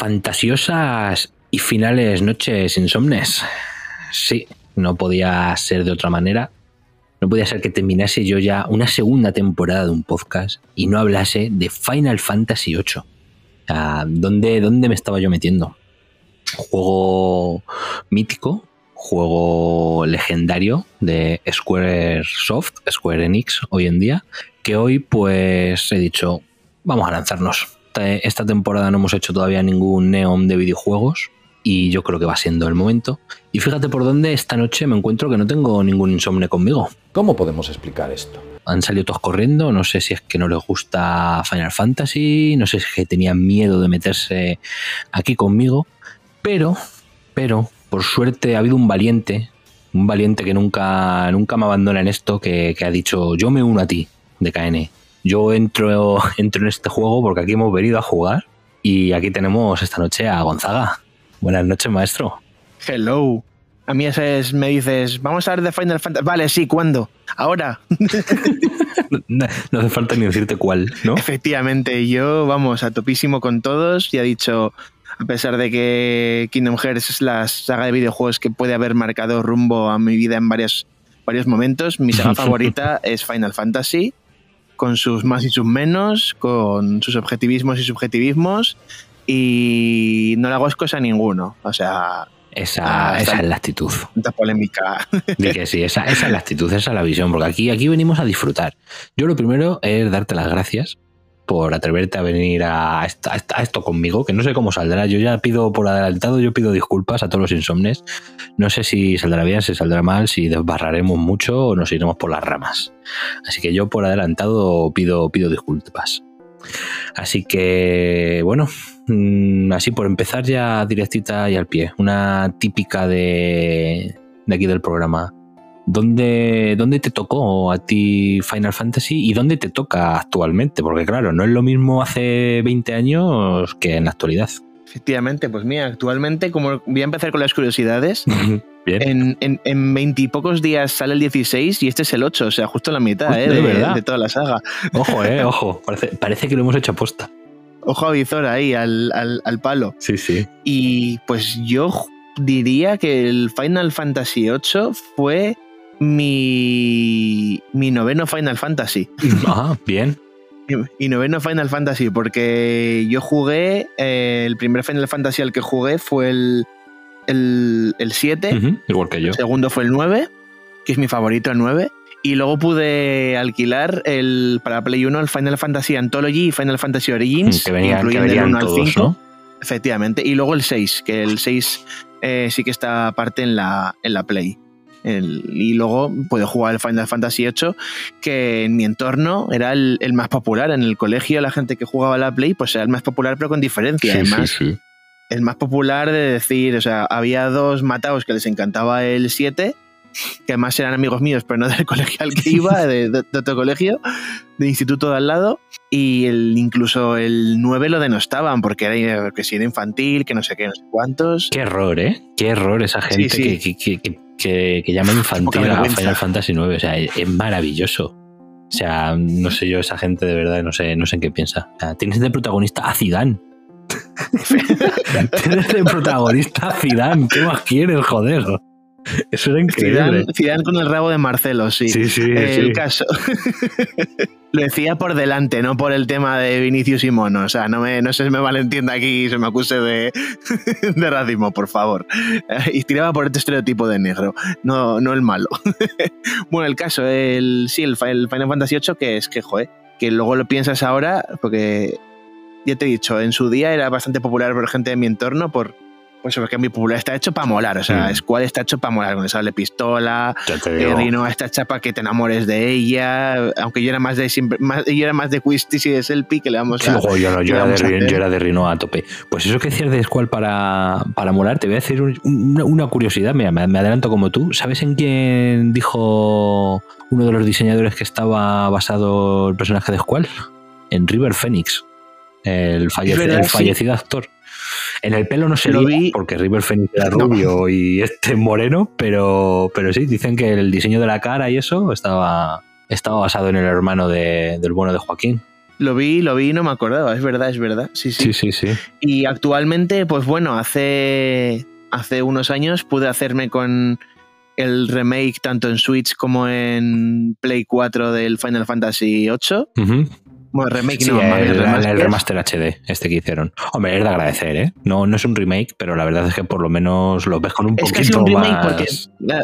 Fantasiosas y finales noches insomnes. Sí, no podía ser de otra manera. No podía ser que terminase yo ya una segunda temporada de un podcast y no hablase de Final Fantasy VIII. Sea, ¿dónde, ¿Dónde me estaba yo metiendo? Juego mítico, juego legendario de Square Soft, Square Enix hoy en día, que hoy pues he dicho, vamos a lanzarnos esta temporada no hemos hecho todavía ningún neon de videojuegos y yo creo que va siendo el momento. Y fíjate por dónde esta noche me encuentro que no tengo ningún insomne conmigo. ¿Cómo podemos explicar esto? Han salido todos corriendo, no sé si es que no les gusta Final Fantasy, no sé si es que tenían miedo de meterse aquí conmigo, pero, pero, por suerte ha habido un valiente, un valiente que nunca, nunca me abandona en esto, que, que ha dicho yo me uno a ti, de KN yo entro, entro en este juego porque aquí hemos venido a jugar y aquí tenemos esta noche a Gonzaga. Buenas noches, maestro. Hello. A mí es, me dices, vamos a ver de Final Fantasy. Vale, sí, ¿cuándo? Ahora. no, hace falta ni decirte cuál, ¿no? Efectivamente, yo, vamos, a topísimo con todos y ha dicho, a pesar de que Kingdom Hearts es la saga de videojuegos que puede haber marcado rumbo a mi vida en varios, varios momentos, mi saga favorita es Final Fantasy con sus más y sus menos, con sus objetivismos y subjetivismos, y no le hago cosa a ninguno. O sea. Esa, esa es la actitud. Tanta polémica. Que sí, esa, esa, es la actitud, esa es la visión, porque aquí, aquí venimos a disfrutar. Yo lo primero es darte las gracias por atreverte a venir a, esto conmigo, que no sé cómo saldrá. Yo ya pido por adelantado, yo pido disculpas a todos los insomnes. No sé si saldrá bien, si saldrá mal, si desbarraremos mucho o nos iremos por las ramas. Así que yo por adelantado pido, pido disculpas. Así que, bueno, mm, así por empezar ya directita y al pie. Una típica de, de aquí del programa. ¿Dónde, ¿Dónde te tocó a ti Final Fantasy y dónde te toca actualmente? Porque claro, no es lo mismo hace 20 años que en la actualidad. Efectivamente, pues mira, actualmente, como voy a empezar con las curiosidades, en, en, 20 y pocos días sale el 16 y este es el 8, o sea, justo la mitad ¿eh? de, de, toda la saga. Ojo, eh, ojo, parece, parece que lo hemos hecho a posta. ojo a visor ahí al, al, al palo. Sí, sí. Y pues yo diría que el Final Fantasy VIII fue mi, mi noveno Final Fantasy. Ah, bien. Y noveno Final Fantasy, porque yo jugué, eh, el primer Final Fantasy al que jugué fue el, el, el 7, Ujú, Igual que yo. el segundo fue el 9, que es mi favorito el 9, y luego pude alquilar el, para Play 1 el Final Fantasy Anthology y Final Fantasy Origins, Que venían, que incluyen del venían 1 al todos, 5. ¿no? Efectivamente. Y luego el 6, que el 6 eh, sí que está aparte en la, en la Play. El- y luego puedo jugar el Final Fantasy VIII, que en mi entorno era el, el más popular. En el colegio, la gente que jugaba la Play, pues era el más popular, pero con diferencia. Sí, sí, Además, sí. el más popular de decir, o sea, había dos mataos que les encantaba el 7, que además eran amigos míos, pero no del colegio al que iba, de, de- de otro colegio, de instituto de al lado, y el, incluso el 9 lo denostaban, porque era que si era infantil, que no sé qué, no sé cuántos. Qué error, ¿eh? Qué error esa gente Sí, sí. Que, que, que, que- que llama infantil a. Final Fantasy IX. O sea, es, es maravilloso. O sea, no sé yo, esa gente de verdad, no sé, no sé en qué piensa. O sea, tienes de protagonista a Zidane. tienes de protagonista a Zidane. ¿Qué más quieres, joder? Eso era increíble. Zidane, Zidane con el rabo de Marcelo, sí. Sí, sí, el sí. caso. Lo decía por delante, no por el tema de Vinicius y Mono. O sea, no, me, no se me malentienda aquí y se me acuse de, de racismo, por favor. Eh, Y tiraba por este estereotipo de negro, no, no el malo. bueno, el caso, el, sí, el Final Fantasy VIII, que es que, joder, que luego lo piensas ahora, porque ya te he dicho, en su día era bastante popular por gente de mi entorno, por, pues porque es muy popular. Está hecho para molar, o sea, Mm. Squall está hecho para molar, con el sable pistola, eh. Rinoa está chapa que te enamores de ella, aunque yo era más de siempre, más, yo era más de Quistis y de Selpi, que le vamos a... luego yo, no, yo, ¿qué era de, a yo era de Rino a tope. Pues eso que decías de Squall para, para molar, te voy a decir un- una, una curiosidad. Mira, me, me adelanto como tú. ¿Sabes en quién dijo uno de los diseñadores que estaba basado el personaje de Squall? En River Phoenix, el, falle- fallecido actor. En el pelo no se Lo vi. porque River Phoenix era No. rubio y este moreno, pero, pero sí, dicen que el diseño de la cara y eso estaba, estaba basado en el hermano de- del bueno de Joaquín. Lo vi, lo vi y no me acordaba, es verdad, es verdad. Sí, sí. Sí, sí, sí. Y actualmente, pues bueno, hace, hace unos años pude hacerme con el remake tanto en Switch como en Play 4 del Final Fantasy VIII. Ujú. Bueno, remake Sí, no, el, remaster. el remaster HD, este que hicieron. Hombre, es de agradecer, ¿eh? No, no es un remake, pero la verdad es que por lo menos lo ves con un Es poquito un más... porque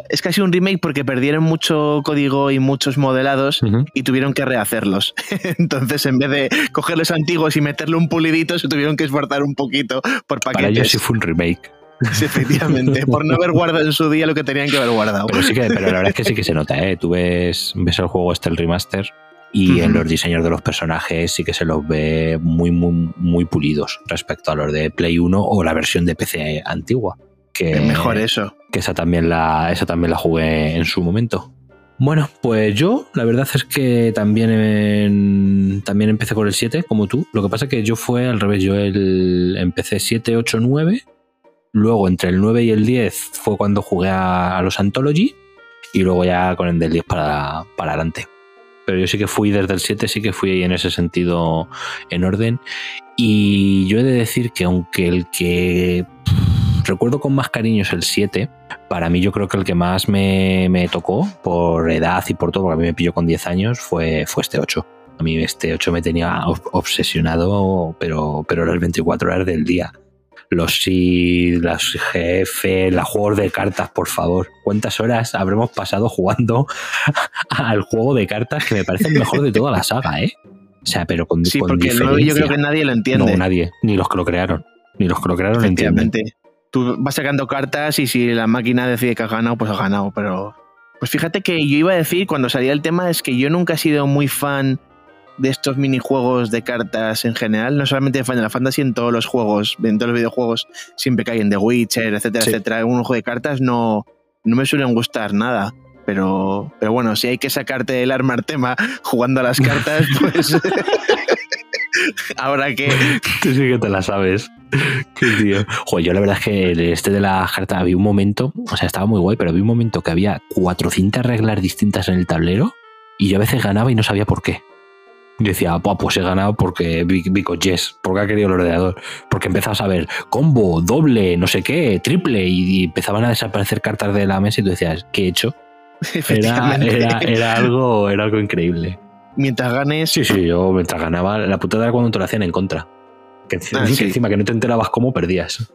es casi un remake porque perdieron mucho código y muchos modelados y tuvieron que rehacerlos. Entonces, en vez de cogerlos antiguos y meterle un pulidito, se tuvieron que esforzar un poquito por Para ellos paquetes. sí fue un remake. Sí, efectivamente, por no haber guardado en su día lo que tenían que haber guardado. Pero sí que, pero la verdad es que sí que se nota, ¿eh? Tú ves, ves el juego este, el remaster, y en los diseños de los personajes sí que se los ve muy, muy, muy pulidos respecto a los de Play 1 o la versión de PC antigua. Que, Es mejor eso. que esa también la esa también la jugué en su momento. Bueno, pues yo la verdad es que también en- también empecé con el 7 como tú. Lo que pasa es que yo fue al revés, yo el, empecé 7, 8, 9. Luego entre el 9 y el 10 fue cuando jugué a, a los Anthology y luego ya con el del 10 para, para adelante. Pero yo sí que fui desde el 7, sí que fui en ese sentido en orden. Y yo he de decir que aunque el que recuerdo con más cariño es el 7, para mí yo creo que el que más me, me tocó por edad y por todo, porque a mí me pilló con 10 años, fue, fue este 8. A mí este 8 me tenía ob- obsesionado, pero, pero las 24 horas del día. Los sí, los jefes, los juegos de cartas, por favor. ¿Cuántas horas habremos pasado jugando al juego de cartas que me parece el mejor de toda la saga, eh? O sea, pero con, Sí, con porque no, yo creo que nadie lo entiende. No, nadie. Ni los que lo crearon. Ni los que lo crearon lo entienden. Tú vas sacando cartas y si la máquina decide que has ganado, pues has ganado. Pero. Pues fíjate que yo iba a decir cuando salía el tema es que yo nunca he sido muy fan de estos minijuegos de cartas en general, no solamente de Final Fantasy, en todos los juegos, en todos los videojuegos siempre caen The Witcher, etcétera, Sí. etcétera. Un juego de cartas no, no me suelen gustar nada. Pero, pero bueno, si hay que sacarte el armar tema jugando a las cartas, pues ahora que Tú sí que te la sabes. Qué tío. Joder, yo la verdad es que el este de la carta había un momento, o sea, estaba muy guay, pero había un momento que había 400 reglas distintas en el tablero y yo a veces ganaba y no sabía por qué. Y decía, pues he ganado porque Vico Yes, porque ha querido el ordenador. Porque empezabas a ver combo, doble, no sé qué, triple, y empezaban a desaparecer cartas de la mesa y tú decías, ¿qué he hecho? Era, era, era, algo, era algo increíble. Mientras ganes. Sí, sí, yo mientras ganaba, la putada era cuando te lo hacían en contra. Que, ah, encima que no te enterabas cómo perdías.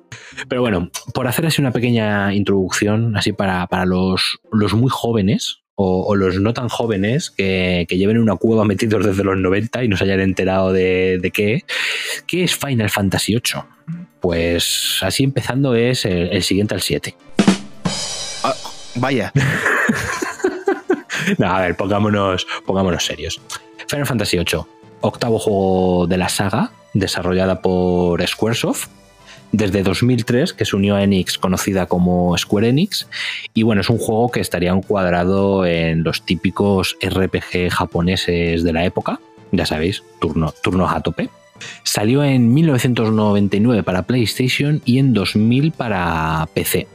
Pero bueno, por hacer así una pequeña introducción, así para, para los, los muy jóvenes, o, los no tan jóvenes que, lleven una cueva metidos desde los 90 y no se hayan enterado de, qué, qué es Final Fantasy VIII. Pues así empezando es el, siguiente al 7. Ah, vaya. no, a ver, pongámonos, pongámonos serios. Final Fantasy VIII, octavo juego de la saga, desarrollada por Squaresoft desde 2003, que se unió a Enix, conocida como Square Enix. Y bueno, es un juego que estaría encuadrado en los típicos RPG japoneses de la época. Ya sabéis, turno, turnos a tope. Salió en 1999 para PlayStation y en 2000 para PC.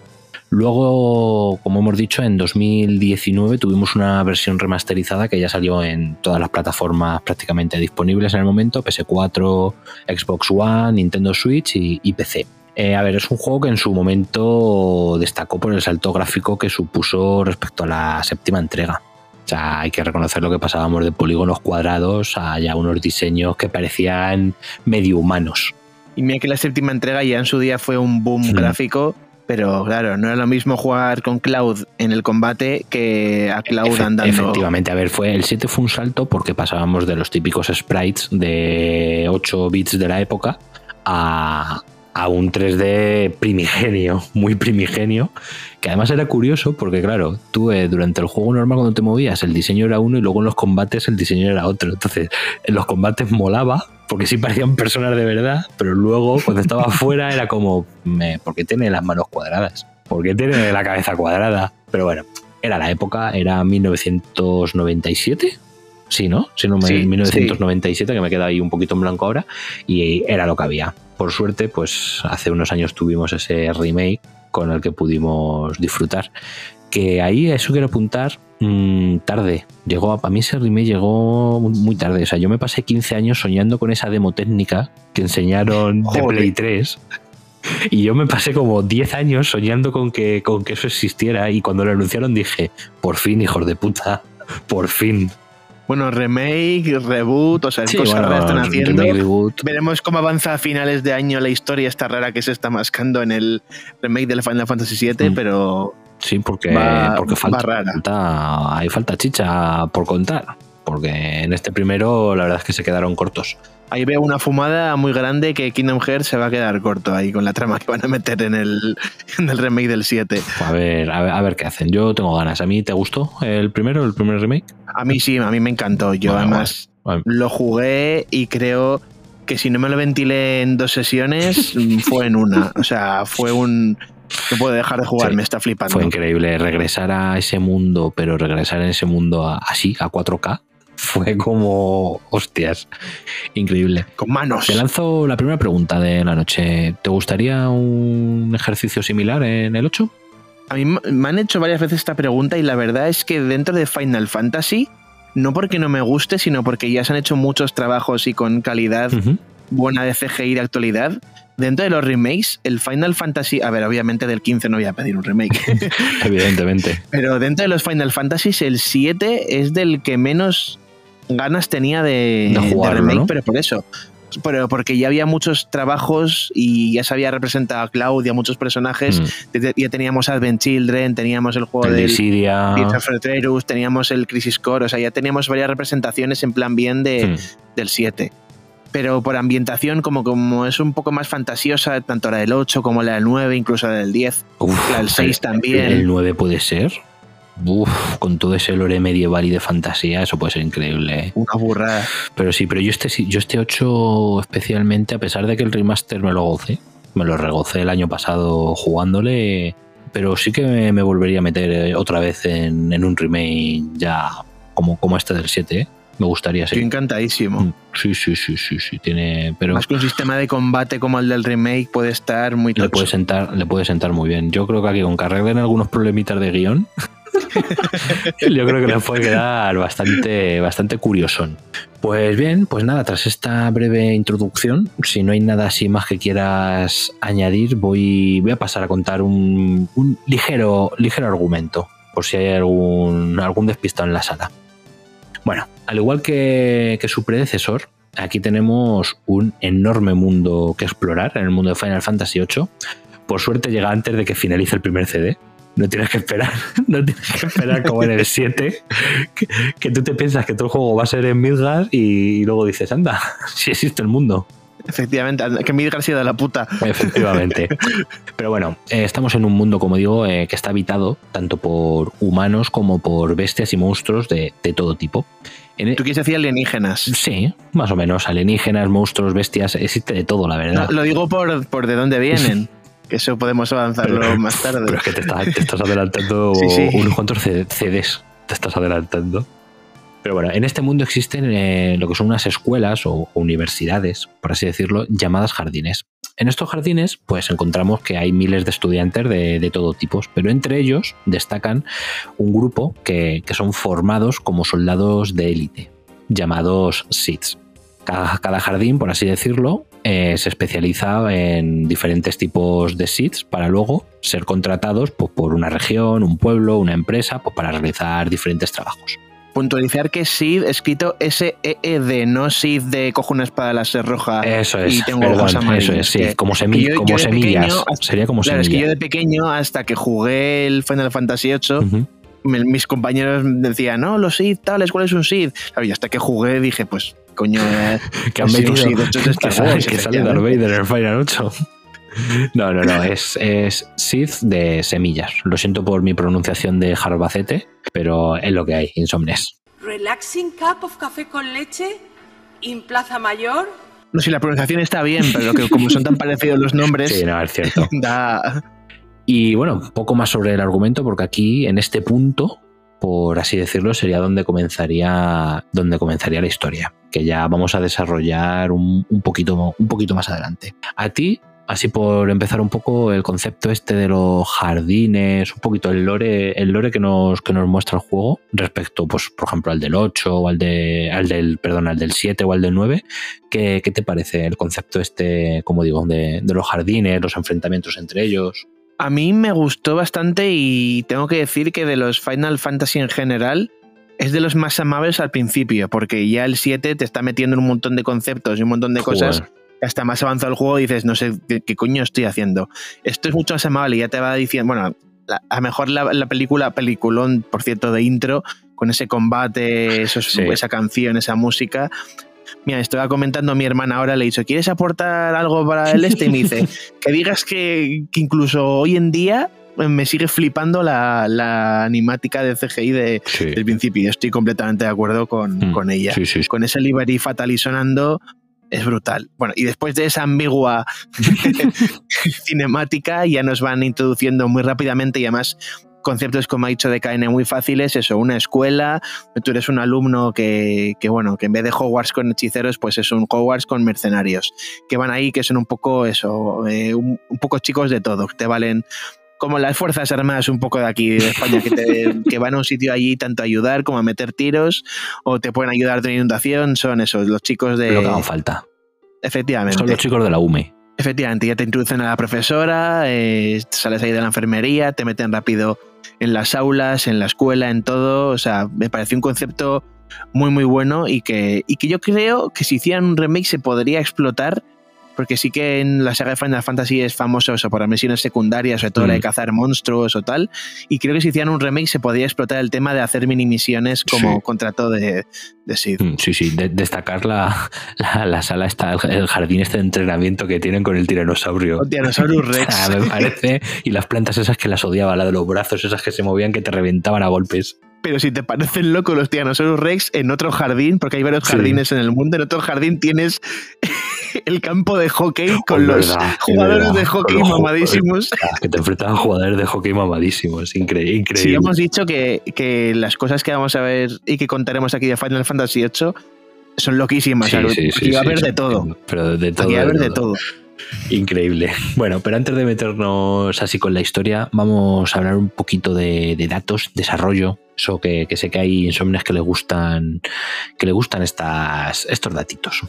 Luego, como hemos dicho, en 2019 tuvimos una versión remasterizada que ya salió en todas las plataformas prácticamente disponibles en el momento, PS4, Xbox One, Nintendo Switch y, PC. Eh, a ver, es un juego que en su momento destacó por el salto gráfico que supuso respecto a la séptima entrega. O sea, hay que reconocer lo que pasábamos de polígonos cuadrados a ya unos diseños que parecían medio humanos. Y mira que la séptima entrega ya en su día fue un boom gráfico pero claro, no es lo mismo jugar con Cloud en el combate que a Cloud andando. Efectivamente, a ver, fue el 7 fue un salto porque pasábamos de los típicos sprites de 8 bits de la época a, a un 3D primigenio, muy primigenio, que además era curioso porque, claro, tú eh, durante el juego normal cuando te movías el diseño era uno y luego en los combates el diseño era otro. Entonces, en los combates molaba porque sí parecían personas de verdad, pero luego cuando estaba afuera era como, me, ¿por qué tiene las manos cuadradas? ¿Por qué tiene la cabeza cuadrada? Pero bueno, era la época, era 1997. Sí, ¿no? Sí, no, 1997, que me queda ahí un poquito en blanco ahora, y era lo que había. Por suerte, pues hace unos años tuvimos ese remake con el que pudimos disfrutar. Que ahí eso quiero apuntar Mm, tarde. Llegó a, mí ese remake llegó muy tarde. O sea, yo me pasé 15 años soñando con esa demo técnica que enseñaron de Play 3. Y yo me pasé como 10 años soñando con que, con que eso existiera. Y cuando lo anunciaron dije, por fin, hijos de puta, por fin. Bueno, remake, reboot, o sea, cosas que están haciendo. Veremos cómo avanza a finales de año la historia esta rara que se está mascando en el remake del Final Fantasy VII, mm. pero Sí, porque, porque falta, hay falta chicha por contar. Porque en este primero la verdad es que se quedaron cortos. Ahí veo una fumada muy grande que Kingdom Hearts se va a quedar corto ahí con la trama que van a meter en el, en el remake del 7. A ver, a ver, qué hacen. Yo tengo ganas. ¿A mí te gustó el primero, el primer remake? A mí sí, a mí me encantó. Yo además lo jugué y creo que si no me lo ventilé en dos sesiones, fue en una. O sea, fue un no puede dejar de jugar, me está flipando. Fue increíble regresar a ese mundo, pero regresar en ese mundo así, a 4K. Fue como, hostias, increíble. Con manos. Te lanzo la primera pregunta de la noche. ¿Te gustaría un ejercicio similar en el 8? A mí me han hecho varias veces esta pregunta y la verdad es que dentro de Final Fantasy, no porque no me guste, sino porque ya se han hecho muchos trabajos y con calidad buena de CGI de actualidad, dentro de los remakes, el Final Fantasy, a ver, obviamente del 15 no voy a pedir un remake. Evidentemente. Pero dentro de los Final Fantasies, el 7 es del que menos ganas tenía de, de, remake, pero por eso. Pero porque ya había muchos trabajos y ya se había representado a Cloud y a muchos personajes. Mm. Ya teníamos Advent Children, teníamos el juego de Siria, teníamos el Crisis Core, o sea, ya teníamos varias representaciones en plan bien de, mm. del 7 pero por ambientación, como, como es un poco más fantasiosa, tanto la del 8 como la del 9, incluso la del 10, la del 6 también. ¿El 9 puede ser? Uf, con todo ese lore medieval y de fantasía, eso puede ser increíble. ¿eh? Una burrada. Pero sí, pero yo este, yo este 8 especialmente, a pesar de que el remaster me lo gocé, me lo regocé el año pasado jugándole, pero sí que me, volvería a meter eh, otra vez en, en un remake ya como, como este del 7, ¿eh? Me gustaría, sí. Estoy encantadísimo. Mm, sí, sí, sí, sí, sí. Tiene, pero Más que un sistema de combate como el del remake puede estar muy le puede sentar Le puede sentar muy bien. Yo creo que aquí con que arreglen algunos problemitas de guion, Yo creo que les puede quedar bastante, bastante curiosón. Pues bien, pues nada, tras esta breve introducción, si no hay nada así más que quieras añadir, voy, voy a pasar a contar un, un ligero, ligero argumento, por si hay algún, algún despistado en la sala. Bueno, al igual que, su predecesor, aquí tenemos un enorme mundo que explorar en el mundo de Final Fantasy VIII. Por suerte llega antes de que finalice el primer CD. No tienes que esperar, no tienes que esperar como en el 7, que, tú te piensas que todo el juego va a ser en Midgar y luego dices, anda, si existe el mundo. Efectivamente, que Midgar sea de la puta. Efectivamente. Pero bueno, eh, estamos en un mundo, como digo, eh, que está habitado tanto por humanos como por bestias y monstruos de, de todo tipo. En e- Tú quieres decir alienígenas. Sí, más o menos. Alienígenas, monstruos, bestias, existe de todo, la verdad. No, lo digo por, por de dónde vienen. Que eso podemos avanzarlo Pero- más tarde. Pero es que te, está- te estás adelantando Sí, sí. unos cuantos CDs. Te estás adelantando. Pero bueno, en este mundo existen eh, lo que son unas escuelas o universidades, por así decirlo, llamadas jardines. En estos jardines, pues encontramos que hay miles de estudiantes de, todo tipo, pero entre ellos destacan un grupo que, son formados como soldados de élite, llamados SIDS. Cada, cada jardín, por así decirlo, eh, se especializa en diferentes tipos de SIDS para luego ser contratados pues, por una región, un pueblo, una empresa, pues, para realizar diferentes trabajos. Puntualizar que Sid escrito S-E-E-D, no Sid de cojo una espada láser roja. Eso es, y tengo perdón, eso es, sí, como, semi- que yo- yo como de semillas. pequeño- Sería como Claro, es que yo semillas. de pequeño, hasta que jugué el Final Fantasy VIII, Ujú. me- mis compañeros decían, no, los Sid tales, ¿cuál es un Sid? Claro, y hasta que jugué dije, pues, coño, eh, que han metido Star que sale, Darth. Vader en el Final 8. No, no, no, es, es Sith de semillas. Lo siento por mi pronunciación de Jarbacete, pero es lo que hay, Insomnes. Relaxing cup of café con leche in Plaza Mayor. no sé si la pronunciación está bien, pero que como son tan parecidos los nombres, Sí, no, es cierto. da... Y bueno, poco más sobre el argumento, porque aquí, en este punto, por así decirlo, sería donde comenzaría, donde comenzaría la historia, que ya vamos a desarrollar un, un poquito, un poquito más adelante. A ti, así por empezar un poco el concepto este de los jardines, un poquito el lore, el lore que nos, que nos muestra el juego respecto, pues, por ejemplo, al del 8 o al, de, al del, perdón, al del 7 o al del 9, ¿qué, qué te parece el concepto este, como digo, de, de los jardines, los enfrentamientos entre ellos? A mí me gustó bastante y tengo que decir que de los Final Fantasy en general es de los más amables al principio, porque ya el 7 te está metiendo en un montón de conceptos y un montón de cosas. Hasta más avanzado el juego dices, no sé qué, qué coño estoy haciendo. Esto es mucho más amable y ya te va diciendo, bueno, la- a lo mejor la, la película, peliculón, por cierto, de intro, con ese combate, esos- Sí. esa canción, esa música. Mira, estaba comentando a mi hermana ahora, le he dicho, ¿quieres aportar algo para el este? Y me dice, que digas que, que incluso hoy en día me sigue flipando la, la animática de CGI de, Sí. del principio. Estoy completamente de acuerdo con, Mm, con ella. Sí, sí, sí. Con ese Liberty Fatal sonando es brutal. Bueno, y después de esa ambigua cinemática ya nos van introduciendo muy rápidamente y además conceptos como ha dicho de KN muy fáciles, eso, una escuela, tú eres un alumno que, que, bueno, que en vez de Hogwarts con hechiceros, pues es un Hogwarts con mercenarios, que van ahí, que son un poco eso, eh, un, un poco chicos de todo, que te valen como las Fuerzas Armadas un poco de aquí de España, que, te- que van a un sitio allí tanto a ayudar como a meter tiros, o te pueden ayudar de inundación, son esos, los chicos de... Lo que haga falta. Efectivamente. Son los chicos de la UME. Efectivamente, ya te introducen a la profesora, eh, sales ahí de la enfermería, te meten rápido en las aulas, en la escuela, en todo. O sea, me pareció un concepto muy, muy bueno y que, y que yo creo que si hicieran un remake se podría explotar. Porque sí que en la saga de Final Fantasy es famoso eso por las misiones secundarias, sobre todo la de Mm. cazar monstruos o tal. Y creo que si hicieran un remake se podría explotar el tema de hacer mini misiones como Sí. contrato de, de Sid. Mm, Sí, sí, de- destacar la, la, la sala, esta, el- el jardín este de entrenamiento que tienen con el tiranosaurio. O Tyrannosaurus Rex. Ah, me parece. Y las plantas esas que las odiaba, la de los brazos, esas que se movían que te reventaban a golpes. Pero si te parecen locos los Tyrannosaurus Rex, en otro jardín, porque hay varios Sí. jardines en el mundo, en otro jardín tienes el campo de hockey con Es los verdad, jugadores verdad. de hockey mamadísimos. Que te enfrentaban a jugadores de hockey mamadísimos. Incre- increíble. Sí, hemos dicho que, que las cosas que vamos a ver y que contaremos aquí de Final Fantasy VIII son loquísimas. Sí, va a haber de todo. Pero de todo. Aquí va a haber de todo. todo. Increíble. Bueno, pero antes de meternos así con la historia, vamos a hablar un poquito de, datos, desarrollo. Eso que, que, sé que hay insomnias que le gustan, que le gustan estas, estos datitos.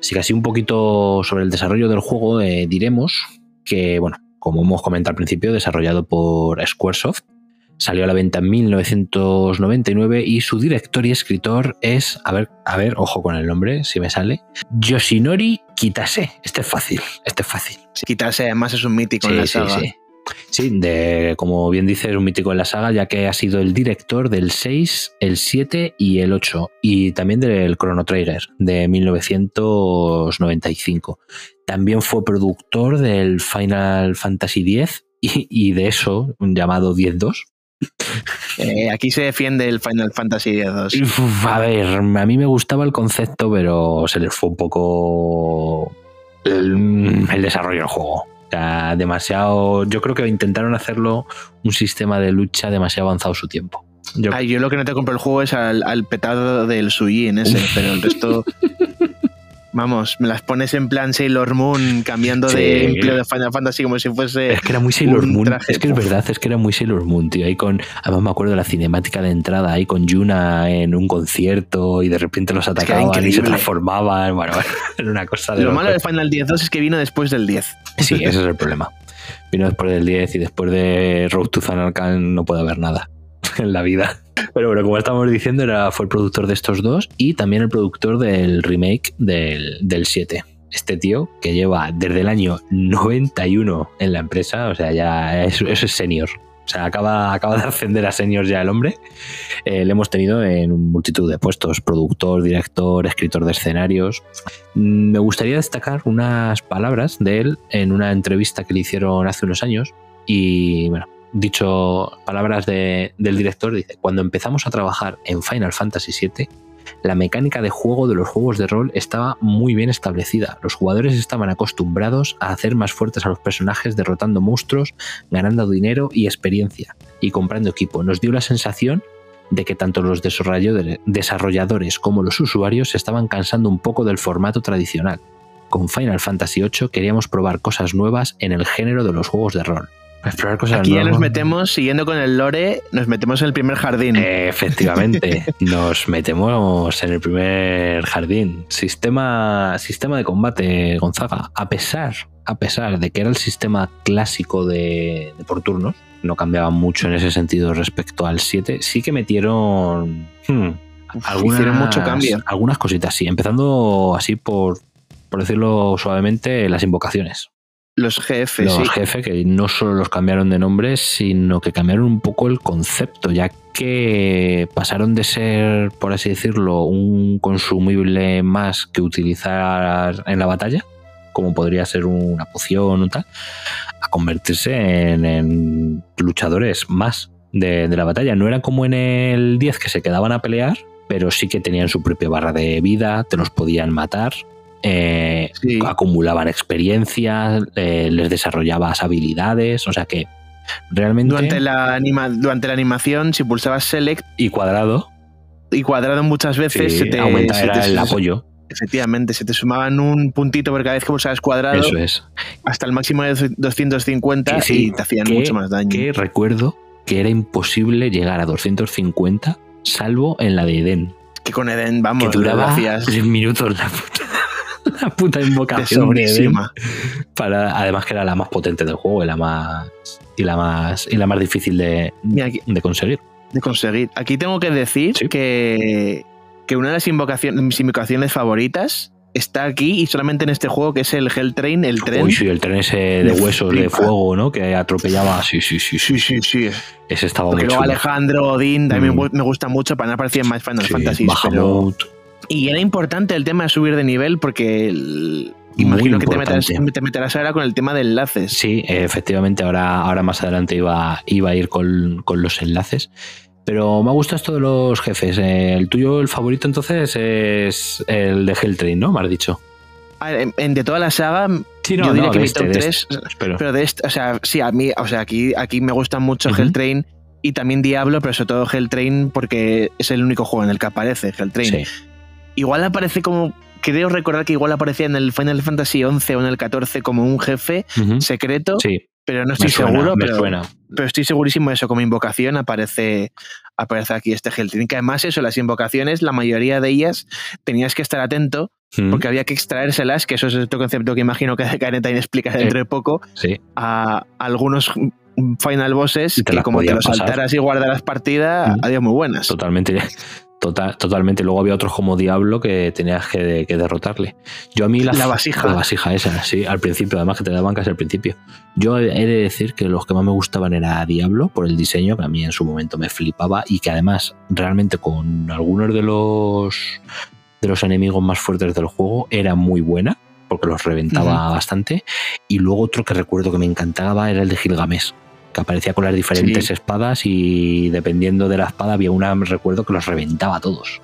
Así que así un poquito sobre el desarrollo del juego eh, diremos que, bueno, como hemos comentado al principio, desarrollado por Squaresoft, Salió a la venta en 1999 y su director y escritor es, a ver, a ver, ojo con el nombre, si me sale, Yoshinori Kitase. Este es fácil, este es fácil. Kitase además es un mítico en la saga. Sí, sí. Sí, de, como bien dice, es un mítico en la saga, ya que ha sido el director del 6, el 7 y el 8, y también del Chrono Trigger de 1995. También fue productor del Final Fantasy X y, y de eso, llamado 10-2, eh, aquí se defiende el Final Fantasy X. A ver, a mí me gustaba el concepto, pero se les fue un poco el, el desarrollo del juego. O sea, demasiado. Yo creo que intentaron hacerlo un sistema de lucha demasiado avanzado su tiempo. Yo, Ay, yo lo que no te compro el juego es al, al petado del Sui en ese, pero el resto. Vamos, me las pones en plan Sailor Moon, cambiando sí. de empleo de Final Fantasy como si fuese. Es que era muy Sailor Moon. Es que es verdad, es que era muy Sailor Moon, tío. Ahí con. Además, me acuerdo de la cinemática de entrada ahí con Yuna en un concierto y de repente los atacaban es que y se transformaban. Bueno, era una cosa de. Lo malo de Final 10-2 es que vino después del 10. Sí, ese es el problema. Vino después del 10 y después de Road to Zanarkand no puede haber nada en la vida. Pero bueno, como estamos diciendo, era, fue el productor de estos dos y también el productor del remake del, del 7. Este tío que lleva desde el año 91 en la empresa, o sea, ya eso es senior. O sea, acaba, acaba de ascender a senior ya el hombre. Eh, le hemos tenido en multitud de puestos: productor, director, escritor de escenarios. Me gustaría destacar unas palabras de él en una entrevista que le hicieron hace unos años. Y bueno, dicho palabras de, del director, dice, cuando empezamos a trabajar en Final Fantasy VII, la mecánica de juego de los juegos de rol estaba muy bien establecida. Los jugadores estaban acostumbrados a hacer más fuertes a los personajes derrotando monstruos, ganando dinero y experiencia, y comprando equipo. Nos dio la sensación de que tanto los desarrolladores como los usuarios se estaban cansando un poco del formato tradicional. Con Final Fantasy VIII queríamos probar cosas nuevas en el género de los juegos de rol. Explorar cosas Aquí nuevas. ya nos metemos, siguiendo con el lore, nos metemos en el primer jardín. Efectivamente, nos metemos en el primer jardín. Sistema, sistema de combate, Gonzaga. A pesar, a pesar de que era el sistema clásico de, de por turnos, no cambiaba mucho en ese sentido respecto al 7, sí que metieron... Hmm, algunas, hicieron mucho cambio. Algunas cositas, sí. Empezando así por, por decirlo suavemente, las invocaciones. Los jefes. Los sí. jefes que no solo los cambiaron de nombre, sino que cambiaron un poco el concepto, ya que pasaron de ser, por así decirlo, un consumible más que utilizar en la batalla, como podría ser una poción o tal, a convertirse en, en luchadores más de, de, la batalla. No eran como en el 10 que se quedaban a pelear, pero sí que tenían su propia barra de vida, te los podían matar, eh, sí. acumulaban experiencia, eh, les desarrollabas habilidades, o sea que realmente... Durante la, anima durante la animación, si pulsabas Select... Y cuadrado. Y cuadrado muchas veces sí, se te... Se te, el apoyo. Efectivamente, se te sumaban un puntito por cada vez que pulsabas cuadrado. Eso es. Hasta el máximo de 250 sí, sí, y te hacían que, mucho más daño. Que recuerdo que era imposible llegar a 250 salvo en la de Eden. Que con Eden, vamos, que duraba 10 minutos la puta la puta invocación de Eden para además que era la más potente del juego y la más y la más y la más difícil de, aquí, de conseguir de conseguir aquí tengo que decir ¿Sí? que, que una de las invocaciones mis invocaciones favoritas está aquí y solamente en este juego que es el Hell Train, el tren. Uy, sí, el tren ese de huesos, flipa. de fuego, ¿no? Que atropellaba. Sí, sí, sí. Sí, sí, sí. Ese estaba Porque muy luego. Alejandro, Odín, también mm. me gusta mucho, para no aparecer más Final sí, Fantasy. Bahamut. Pero... Y era importante el tema de subir de nivel porque el... imagino que te meterás, te meterás, ahora con el tema de enlaces. Sí, efectivamente, ahora, ahora más adelante iba, iba a ir con, con los enlaces. Pero me gusta esto de los jefes. El tuyo, el favorito entonces es el de Helltrain, ¿no? Me has dicho. En, en, de toda la saga, sí, no, yo diría no, que mi este, top 3, este, pero... de este, o sea, sí, a mí, o sea, aquí, aquí me gusta mucho uh -huh. Helltrain y también Diablo, pero sobre todo Helltrain porque es el único juego en el que aparece Helltrain. Sí. Igual aparece como creo recordar que igual aparecía en el Final Fantasy XI o en el 14 como un jefe secreto, Sí, pero no estoy me suena, seguro. me pero, suena. pero estoy segurísimo de eso, como invocación aparece, aparece aquí este Heltrin. Que además eso, las invocaciones, la mayoría de ellas tenías que estar atento porque había que extraérselas, que eso es otro concepto que imagino que Karen también explica dentro de poco, Sí, a algunos final bosses que como te los pasar. saltaras y guardaras partida, Mm. adiós muy buenas. totalmente. Total, totalmente. Luego había otros como Diablo que tenías que, que derrotarle. Yo a mí la, La vasija. La vasija esa, sí, al principio, además que te daban casi al principio. Yo he he de decir que los que más me gustaban era Diablo, por el diseño, que a mí en su momento me flipaba, y que además, realmente con algunos de los de los enemigos más fuertes del juego, era muy buena, porque los reventaba bastante. Y luego otro que recuerdo que me encantaba era el de Gilgamesh que aparecía con las diferentes Sí. espadas y dependiendo de la espada había una, recuerdo que los reventaba a todos.